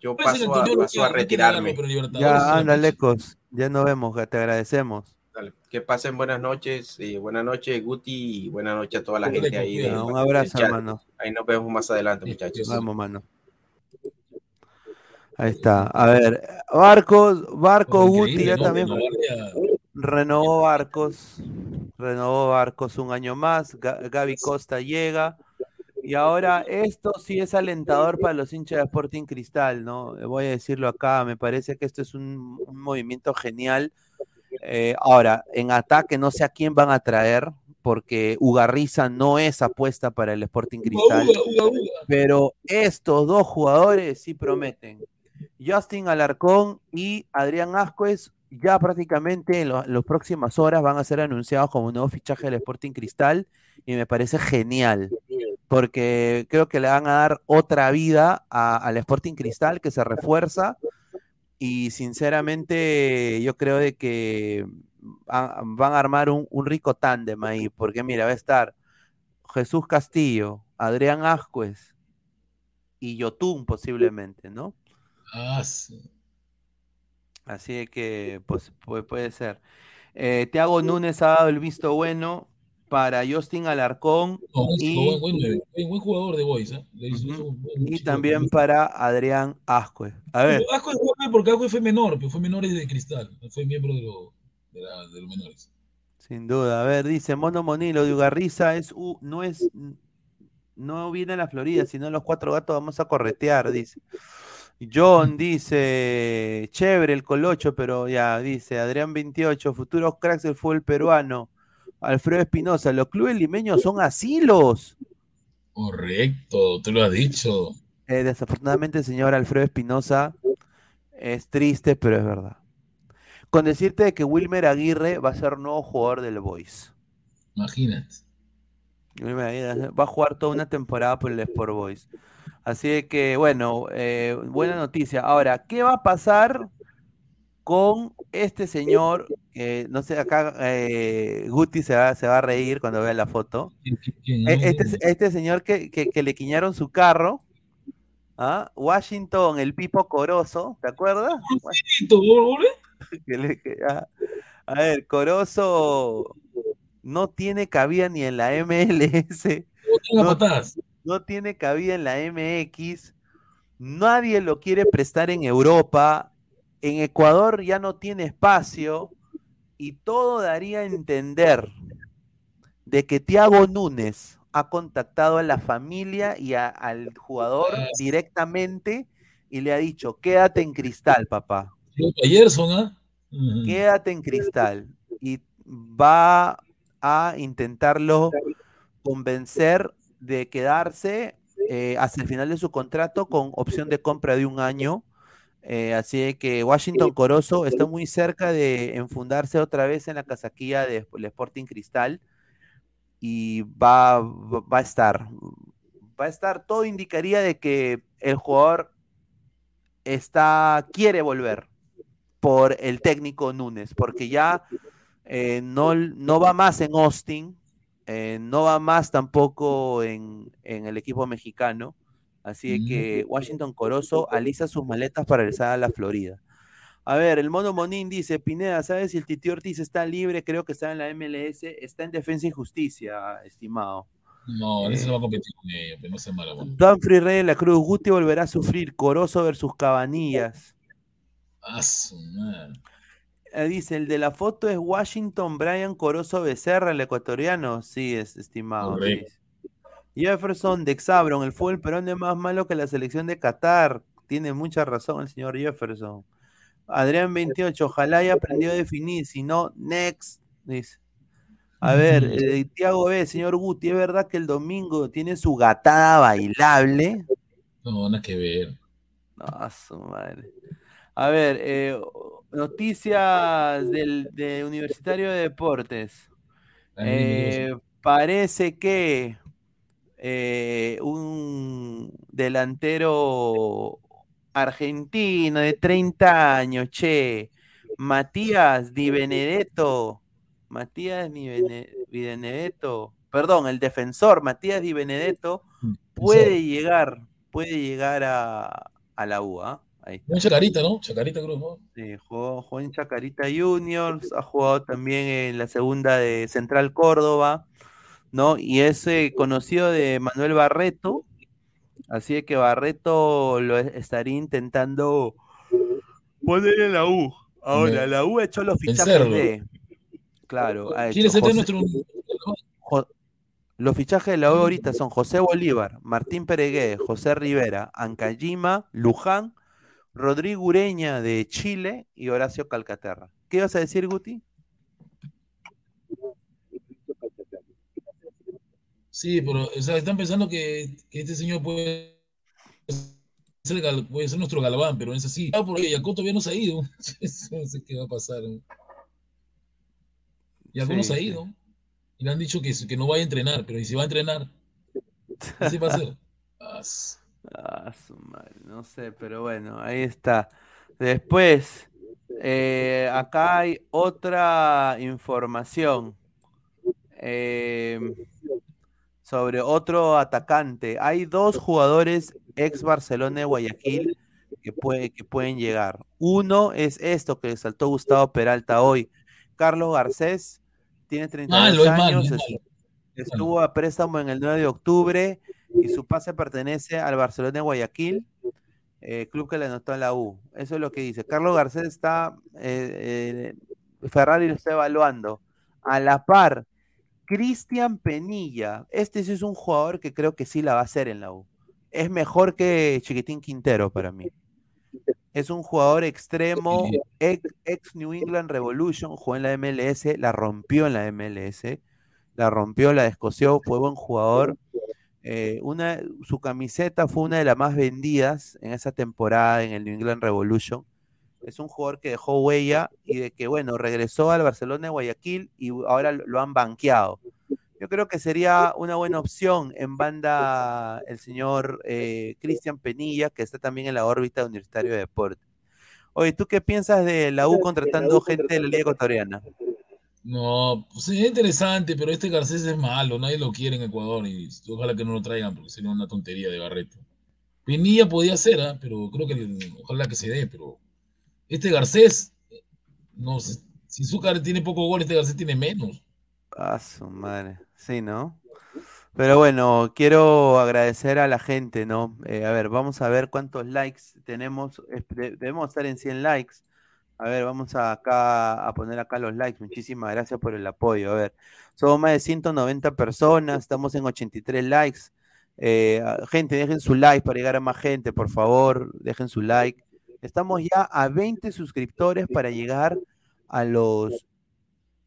yo que paso a, paso a retirarme. Ya, anda. Lecos. Ya nos vemos, te agradecemos. Dale, Que pasen buenas noches. eh, buenas noches, Guti, y buenas noches a toda la gente ahí. de- un abrazo, hermano. Ahí nos vemos más adelante, muchachos. Vamos, mano. Ahí está. A ver, Barcos, Barcos, Guti ya ¿no? también renovó Barcos. Renovó Barcos un año más. Ga- Gaby Costa llega. Y ahora esto sí es alentador para los hinchas de Sporting Cristal, ¿no? Voy a decirlo acá, me parece que esto es un, un movimiento genial. Eh, ahora, en ataque no sé a quién van a traer, porque Ugarriza no es apuesta para el Sporting Cristal. Uga, uga, uga. Pero estos dos jugadores sí prometen. Justin Alarcón y Adrián Ascuez ya prácticamente en, lo- las próximas horas van a ser anunciados como nuevo fichaje del Sporting Cristal y me parece genial porque creo que le van a dar otra vida al Sporting Cristal que se refuerza y sinceramente yo creo de que va- van a armar un, un rico tándem ahí porque mira va a estar Jesús Castillo, Adrián Ascuez y Yotun posiblemente, ¿no? Ah, sí. Así que pues, puede, ser. Eh, Tiago Núñez ha dado el visto bueno para Justin Alarcón No, buen, y, buen, buen, jugador de Boys. ¿eh? Le hizo- un y también para Adrián Ascuez. A ver, es joven porque Asco fue menor, pero fue menor de cristal, no fue miembro de, lo- de, la- de los menores. sin duda. A ver, dice Mono Monilo de Ugarriza es u- no es no viene a la Florida, sino los cuatro gatos vamos a corretear, dice. John [LAUGHS] dice, chévere el colocho, pero ya, dice Adrián 28, futuros cracks del fútbol peruano. Alfredo Espinosa, los clubes limeños son asilos. Correcto, tú lo has dicho. Eh, desafortunadamente, señor Alfredo Espinosa es triste, pero es verdad. Con decirte de que Wilmer Aguirre va a ser nuevo jugador del Boys. Imagínate. Wilmer Aguirre va a jugar toda una temporada por el Sport Boys. Así de que, bueno, eh, buena noticia. Ahora, ¿qué va a pasar con este señor? Eh, no sé, acá eh, Guti se va, se va a reír cuando vea la foto. ¿Quién- quién- E- Este, este señor que, que- que le quiñaron su carro, ¿ah? Washington, el Pipo Corozo, ¿te acuerdas? [LAUGHS] Que- ah, a ver, Corozo no tiene cabida ni en la MLS, No. No tiene cabida en la MX, nadie lo quiere prestar en Europa, en Ecuador ya no tiene espacio y todo daría a entender de que Thiago Núñez ha contactado a la familia y a- al jugador directamente y le ha dicho, quédate en cristal, papá. Ujú. quédate en cristal. Y va a intentarlo convencer de quedarse eh, hasta el final de su contrato con opción de compra de un año. Eh, así de que Washington Corozo está muy cerca de enfundarse otra vez en la casaquilla del Sporting Cristal y va, va va a estar. Va a estar, todo indicaría de que el jugador está, quiere volver por el técnico Núñez, porque ya eh, no, no va más en Austin, eh, no va más tampoco en, en el equipo mexicano. Así de que Washington Corozo alisa sus maletas para regresar a la Florida. A ver, el mono Monín dice, Pineda, ¿sabes si el Titi Ortiz está libre? Creo que está en la MLS, está en Defensa y Justicia, estimado. No, ese Eh. no va a competir con ellos, pero no malo. Danfrey Rey de la Cruz, Guti volverá a sufrir, Corozo versus Cabanillas. Ah, su madre. Eh, dice, el de la foto es Washington Brian Corozo Becerra, el ecuatoriano. Sí, es estimado. sí. Jefferson de Exabron, el fútbol peruano es más malo que la selección de Qatar. Tiene mucha razón el señor Jefferson. Adrián 28, ojalá haya aprendido a definir, si no, next, dice. A ver, eh, Tiago B, señor Guti, ¿es verdad que el domingo tiene su gatada bailable? No, nada que ver. No, a su madre. A ver, eh, noticias del de Universitario de Deportes. Eh, parece que eh, un delantero argentino de 30 años, che, Matías Di Benedetto, Matías Di Bene- Di Benedetto, perdón, el defensor Matías Di Benedetto puede llegar, puede llegar a, a la U, ¿ah? Ahí está. Un Chacarita, ¿no? Chacarita creo, ¿no? Sí, jugó, jugó en Chacarita Juniors, ha jugado también en la segunda de Central Córdoba, ¿no? Y es eh, conocido de Manuel Barreto, así que Barreto lo es- estaría intentando poner en la U. Ahora, la U ha hecho los fichajes de... Claro, ha ¿Quiere hecho ser de José- nuestro. Jo- Los fichajes de la U ahorita son José Bolívar, Martín Peregué, José Rivera, Ancayima, Luján, Rodrigo Ureña de Chile y Horacio Calcaterra. ¿Qué ibas a decir, Guti? Sí, pero o sea, están pensando que, que este señor puede ser, gal- puede ser nuestro galván, pero no es así. Ah, porque Yacoto todavía no se ha ido. [LAUGHS] no sé qué va a pasar. ¿no? Yacoto no Sí, se ha sí. ido. Y le han dicho que, que no vaya a entrenar, pero ¿y si va a entrenar? Así va a ser. [LAUGHS] Ah, s- Ah, su madre, no sé, pero bueno, ahí está. Después, eh, acá hay otra información eh, sobre otro atacante. Hay dos jugadores ex Barcelona de Guayaquil que, puede, que pueden llegar. Uno es esto que saltó Gustavo Peralta hoy. Carlos Garcés tiene 32 Malo, es malo, años, malo. estuvo a préstamo en el 9 de octubre y su pase pertenece al Barcelona de Guayaquil, eh, club que le anotó a la U. Eso es lo que dice. Carlos Garcés está, eh, eh, Ferrari lo está evaluando. A la par, Cristian Penilla. Este sí es un jugador que creo que sí la va a hacer en la U. Es mejor que Chiquitín Quintero para mí. Es un jugador extremo, ex, ex New England Revolution, jugó en la MLS, la rompió en la MLS, la rompió, la descoció, fue buen jugador. Eh, una, su camiseta fue una de las más vendidas en esa temporada en el New England Revolution. Es un jugador que dejó huella y de que, bueno, regresó al Barcelona de Guayaquil y ahora lo, han banqueado. Yo creo que sería una buena opción en banda el señor eh, Cristian Penilla, que está también en la órbita de Universitario de Deportes. Oye, ¿tú qué piensas de la U contratando gente de la Liga Ecuatoriana? No, pues es interesante, pero este Garcés es malo, nadie lo quiere en Ecuador y ojalá que no lo traigan porque sería una tontería de Barreto. Pinilla podía ser, ¿ah? pero creo que ojalá que se dé, pero este Garcés, no sé, si Zúcar tiene poco gol, este Garcés tiene menos. Ah, su madre. Sí, ¿no? Pero bueno, quiero agradecer a la gente, ¿no? Eh, a ver, vamos a ver cuántos likes tenemos. Es- de- Debemos estar en 100 likes. A ver, vamos a acá a poner acá los likes. Muchísimas gracias por el apoyo. A ver, somos más de 190 personas, estamos en 83 likes. Eh, gente, dejen su like para llegar a más gente, por favor, dejen su like. Estamos ya a 20 suscriptores para llegar a los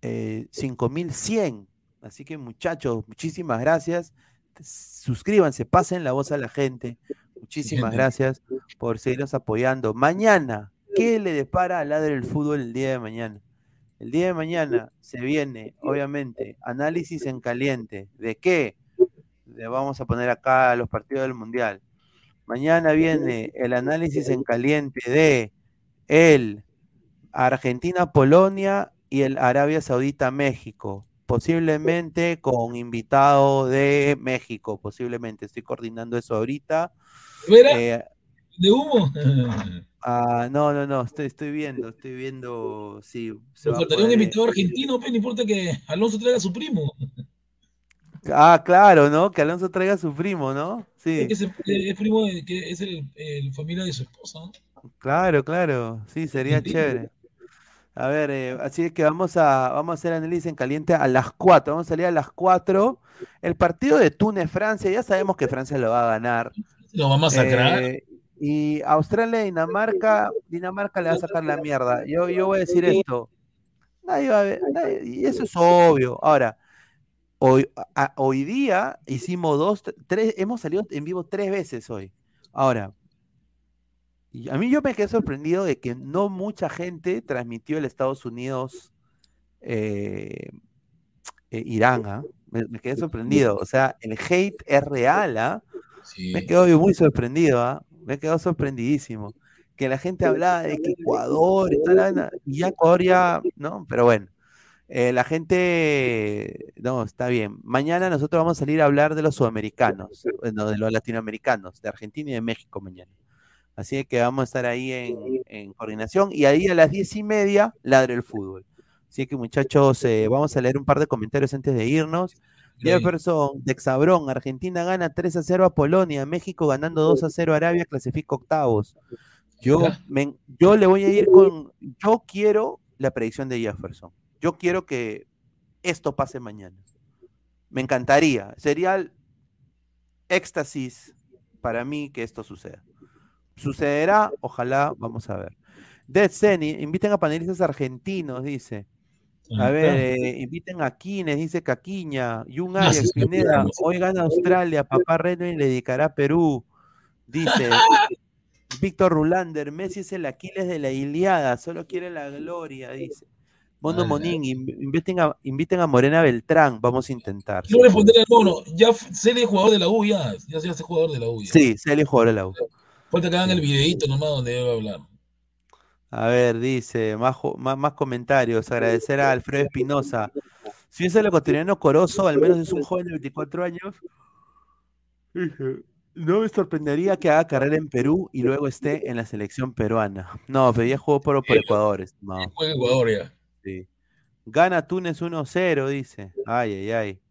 eh, 5100. Así que muchachos, muchísimas gracias. Suscríbanse, pasen la voz a la gente. Muchísimas gracias por seguirnos apoyando. Mañana, ¿qué le depara al Ladre del Fútbol el día de mañana? El día de mañana se viene, obviamente, análisis en caliente. ¿De qué? Le vamos a poner acá los partidos del Mundial. Mañana viene el análisis en caliente de el Argentina-Polonia y el Arabia Saudita-México. Posiblemente con invitado de México, posiblemente. Estoy coordinando eso ahorita. ¿Vera? Eh, ¿De humo? [LAUGHS] ah, no, no, no, estoy, estoy viendo, estoy viendo si se Me va faltaría un poder- invitado argentino, pero no importa que Alonso traiga a su primo. Ah, claro, ¿no? Que Alonso traiga a su primo, ¿no? Sí, Que ese- es primo de, que es el, el familia de su esposa. ¿no? claro, claro. Sí, sería Argentina. chévere. A ver, eh, así es que vamos a, vamos a hacer análisis en caliente a las 4. Vamos a salir a las 4. El partido de Túnez-Francia, ya sabemos que Francia lo va a ganar. Lo va a masacrar. Eh, y Australia Dinamarca, Dinamarca le va a sacar la mierda. Yo, yo voy a decir esto. Nadie va a ver, nadie- y eso es obvio. Ahora, hoy, a- hoy día hicimos dos, tres, hemos salido en vivo tres veces hoy. Ahora, y a mí yo me quedé sorprendido de que no mucha gente transmitió el Estados Unidos eh, eh, Irán, ¿ah? Me, me quedé sorprendido. O sea, el hate es real, ¿ah? Sí. Me quedo muy sorprendido, Me quedo sorprendidísimo. Que la gente hablaba de que Ecuador y tal, vaina, y ya Ecuador ya, ¿no? Pero bueno, eh, la gente, no, está bien. Mañana nosotros vamos a salir a hablar de los sudamericanos, bueno, de los latinoamericanos, de Argentina y de México mañana. Así que vamos a estar ahí en, en coordinación. Y ahí a las diez y media, ladre el fútbol. Así que muchachos, eh, vamos a leer un par de comentarios antes de irnos. Jefferson de Exabrón, Argentina gana 3 a 0 a Polonia, México ganando 2 a 0 a Arabia, clasifica octavos. Yo, me- yo le voy a ir con, yo quiero la predicción de Jefferson. Yo quiero que esto pase mañana. Me encantaría. Sería el éxtasis para mí que esto suceda. Sucederá, ojalá, vamos a ver. Dead Zeni, inviten a panelistas argentinos, dice. A ver, eh, inviten a Quines, dice Caquiña. Jun Ah, Arias, Pineda, hoy gana Australia, papá Reno y le dedicará a Perú. Dice [LAUGHS] Víctor Rulander, Messi es el Aquiles de la Iliada, solo quiere la gloria, dice. Mondo Ala. Monín, inv- inviten a, inviten a Morena Beltrán, vamos a intentar. No responderle al mono. Ya Celi es jugador de la U, ya. Ya se hace jugador de la U. ya. Sí, Celi jugador de la U. Falta que hagan el videito nomás donde debe hablar. A ver, dice, más, más, más comentarios. Agradecer a Alfredo Espinosa. Si es el ecuatoriano Corozo, al menos es un joven de 24 años. No me sorprendería que haga carrera en Perú y luego esté en la selección peruana. No, pero ya jugó por, por Ecuador, estimado. Juega Ecuador ya. Sí. Gana Túnez 1-0, dice. Ay, ay, ay.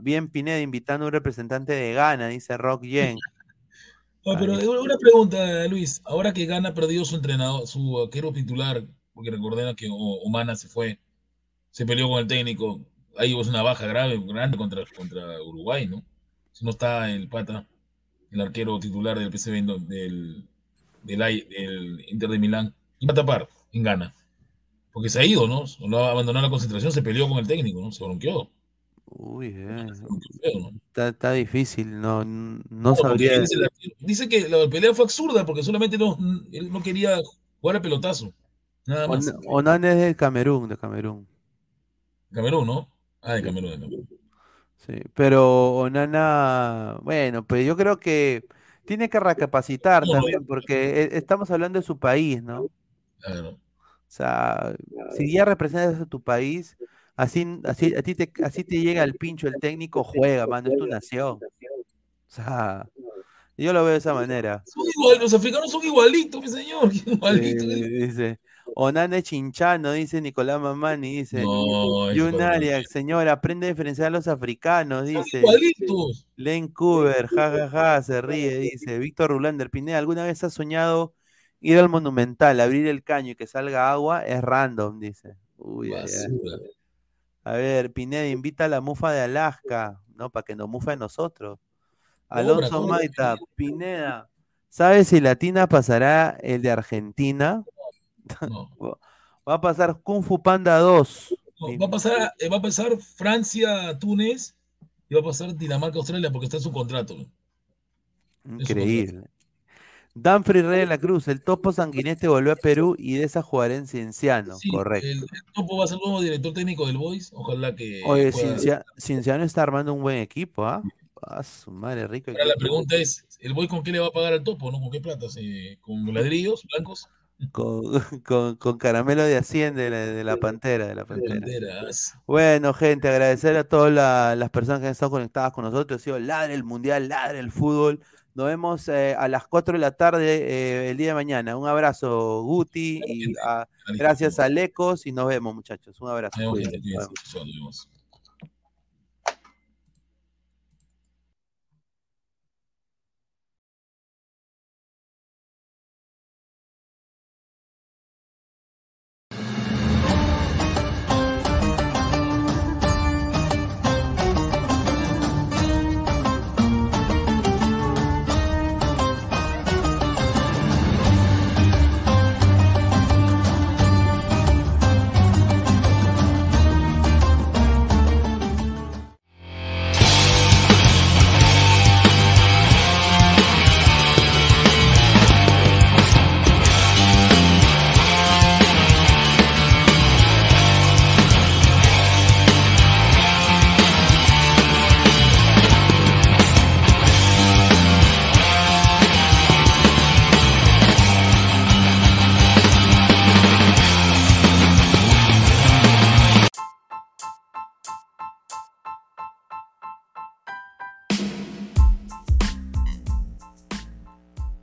Bien Pineda invitando a un representante de Ghana, dice Rock Yen. Pero Ahí. una pregunta, Luis. Ahora que Gana perdió su entrenador, su arquero titular, porque recordemos que Omana se fue, se peleó con el técnico. Ahí hubo una baja grave, grande contra, contra Uruguay, ¿no? Si no está el pata, el arquero titular del PSV, del, del Inter de Milán, y va a tapar en Gana. Porque se ha ido, ¿no? No abandonó la concentración, se peleó con el técnico, ¿no? Se bronqueó. Uy, eh, [LAUGHS] está, está difícil, no, no No, sabría. Dice que la pelea fue absurda porque solamente no, él no quería jugar a pelotazo. Nada más. On- Onan es de Camerún, de Camerún. Camerún, ¿no? Ah, de Camerún, de Camerún. Sí, pero Onana, bueno, pues yo creo que tiene que recapacitar No, también, porque e- estamos hablando de su país, ¿no? O Claro. sea, si ya representas a tu país, así, así, a ti te, así te llega el pincho el técnico, juega, mano, es tu nación. O sea, yo lo veo de esa manera. Son igual, los africanos son igualitos, mi señor. [LAUGHS] Igualitos. dice, Onana es chinchano, dice Nicolás Mamani, dice. No, Yunaria, señor, aprende a diferenciar a los africanos, dice. igualitos. Len Cooper, jajaja, se ríe, dice. Víctor Rulander, Pineda, ¿alguna vez has soñado ir al Monumental, abrir el caño y que salga agua? Es random, dice. Uy, ay, ay. A ver, Pineda, invita a la mufa de Alaska, ¿no? Para que nos mufa a nosotros. Alonso Maita, Pineda, ¿sabes si Latina pasará el de Argentina? No. [LAUGHS] Va a pasar Kung Fu Panda 2. No, va a pasar, eh, va a pasar Francia, Túnez y va a pasar Dinamarca, Australia porque está en su contrato. Increíble. Danfrey Rey de la Cruz, el topo sanguinete volvió a Perú y de esa jugará en Cienciano, Sí, correcto. El, el topo va a ser el nuevo director técnico del Boys. Ojalá que. Oye, Ciencia- Cienciano está armando un buen equipo, ¿ah? Ah, su madre, rico Ahora la pregunta es: ¿el Boys con qué le va a pagar al topo? ¿no? ¿Con qué plata? ¿Se- ¿Con ladrillos blancos? Con, [LAUGHS] con- con caramelo de Hacienda de la, de la Pantera, de la Pantera. Bueno, gente, agradecer a todas la- las personas que han estado conectadas con nosotros. Ha sido Ladre el Mundial, Ladre el Fútbol. Nos vemos eh, a las 4 de la tarde eh, el día de mañana. Un abrazo, Guti, y ah, gracias a Lecos y nos vemos, muchachos. Un abrazo. Nos vemos,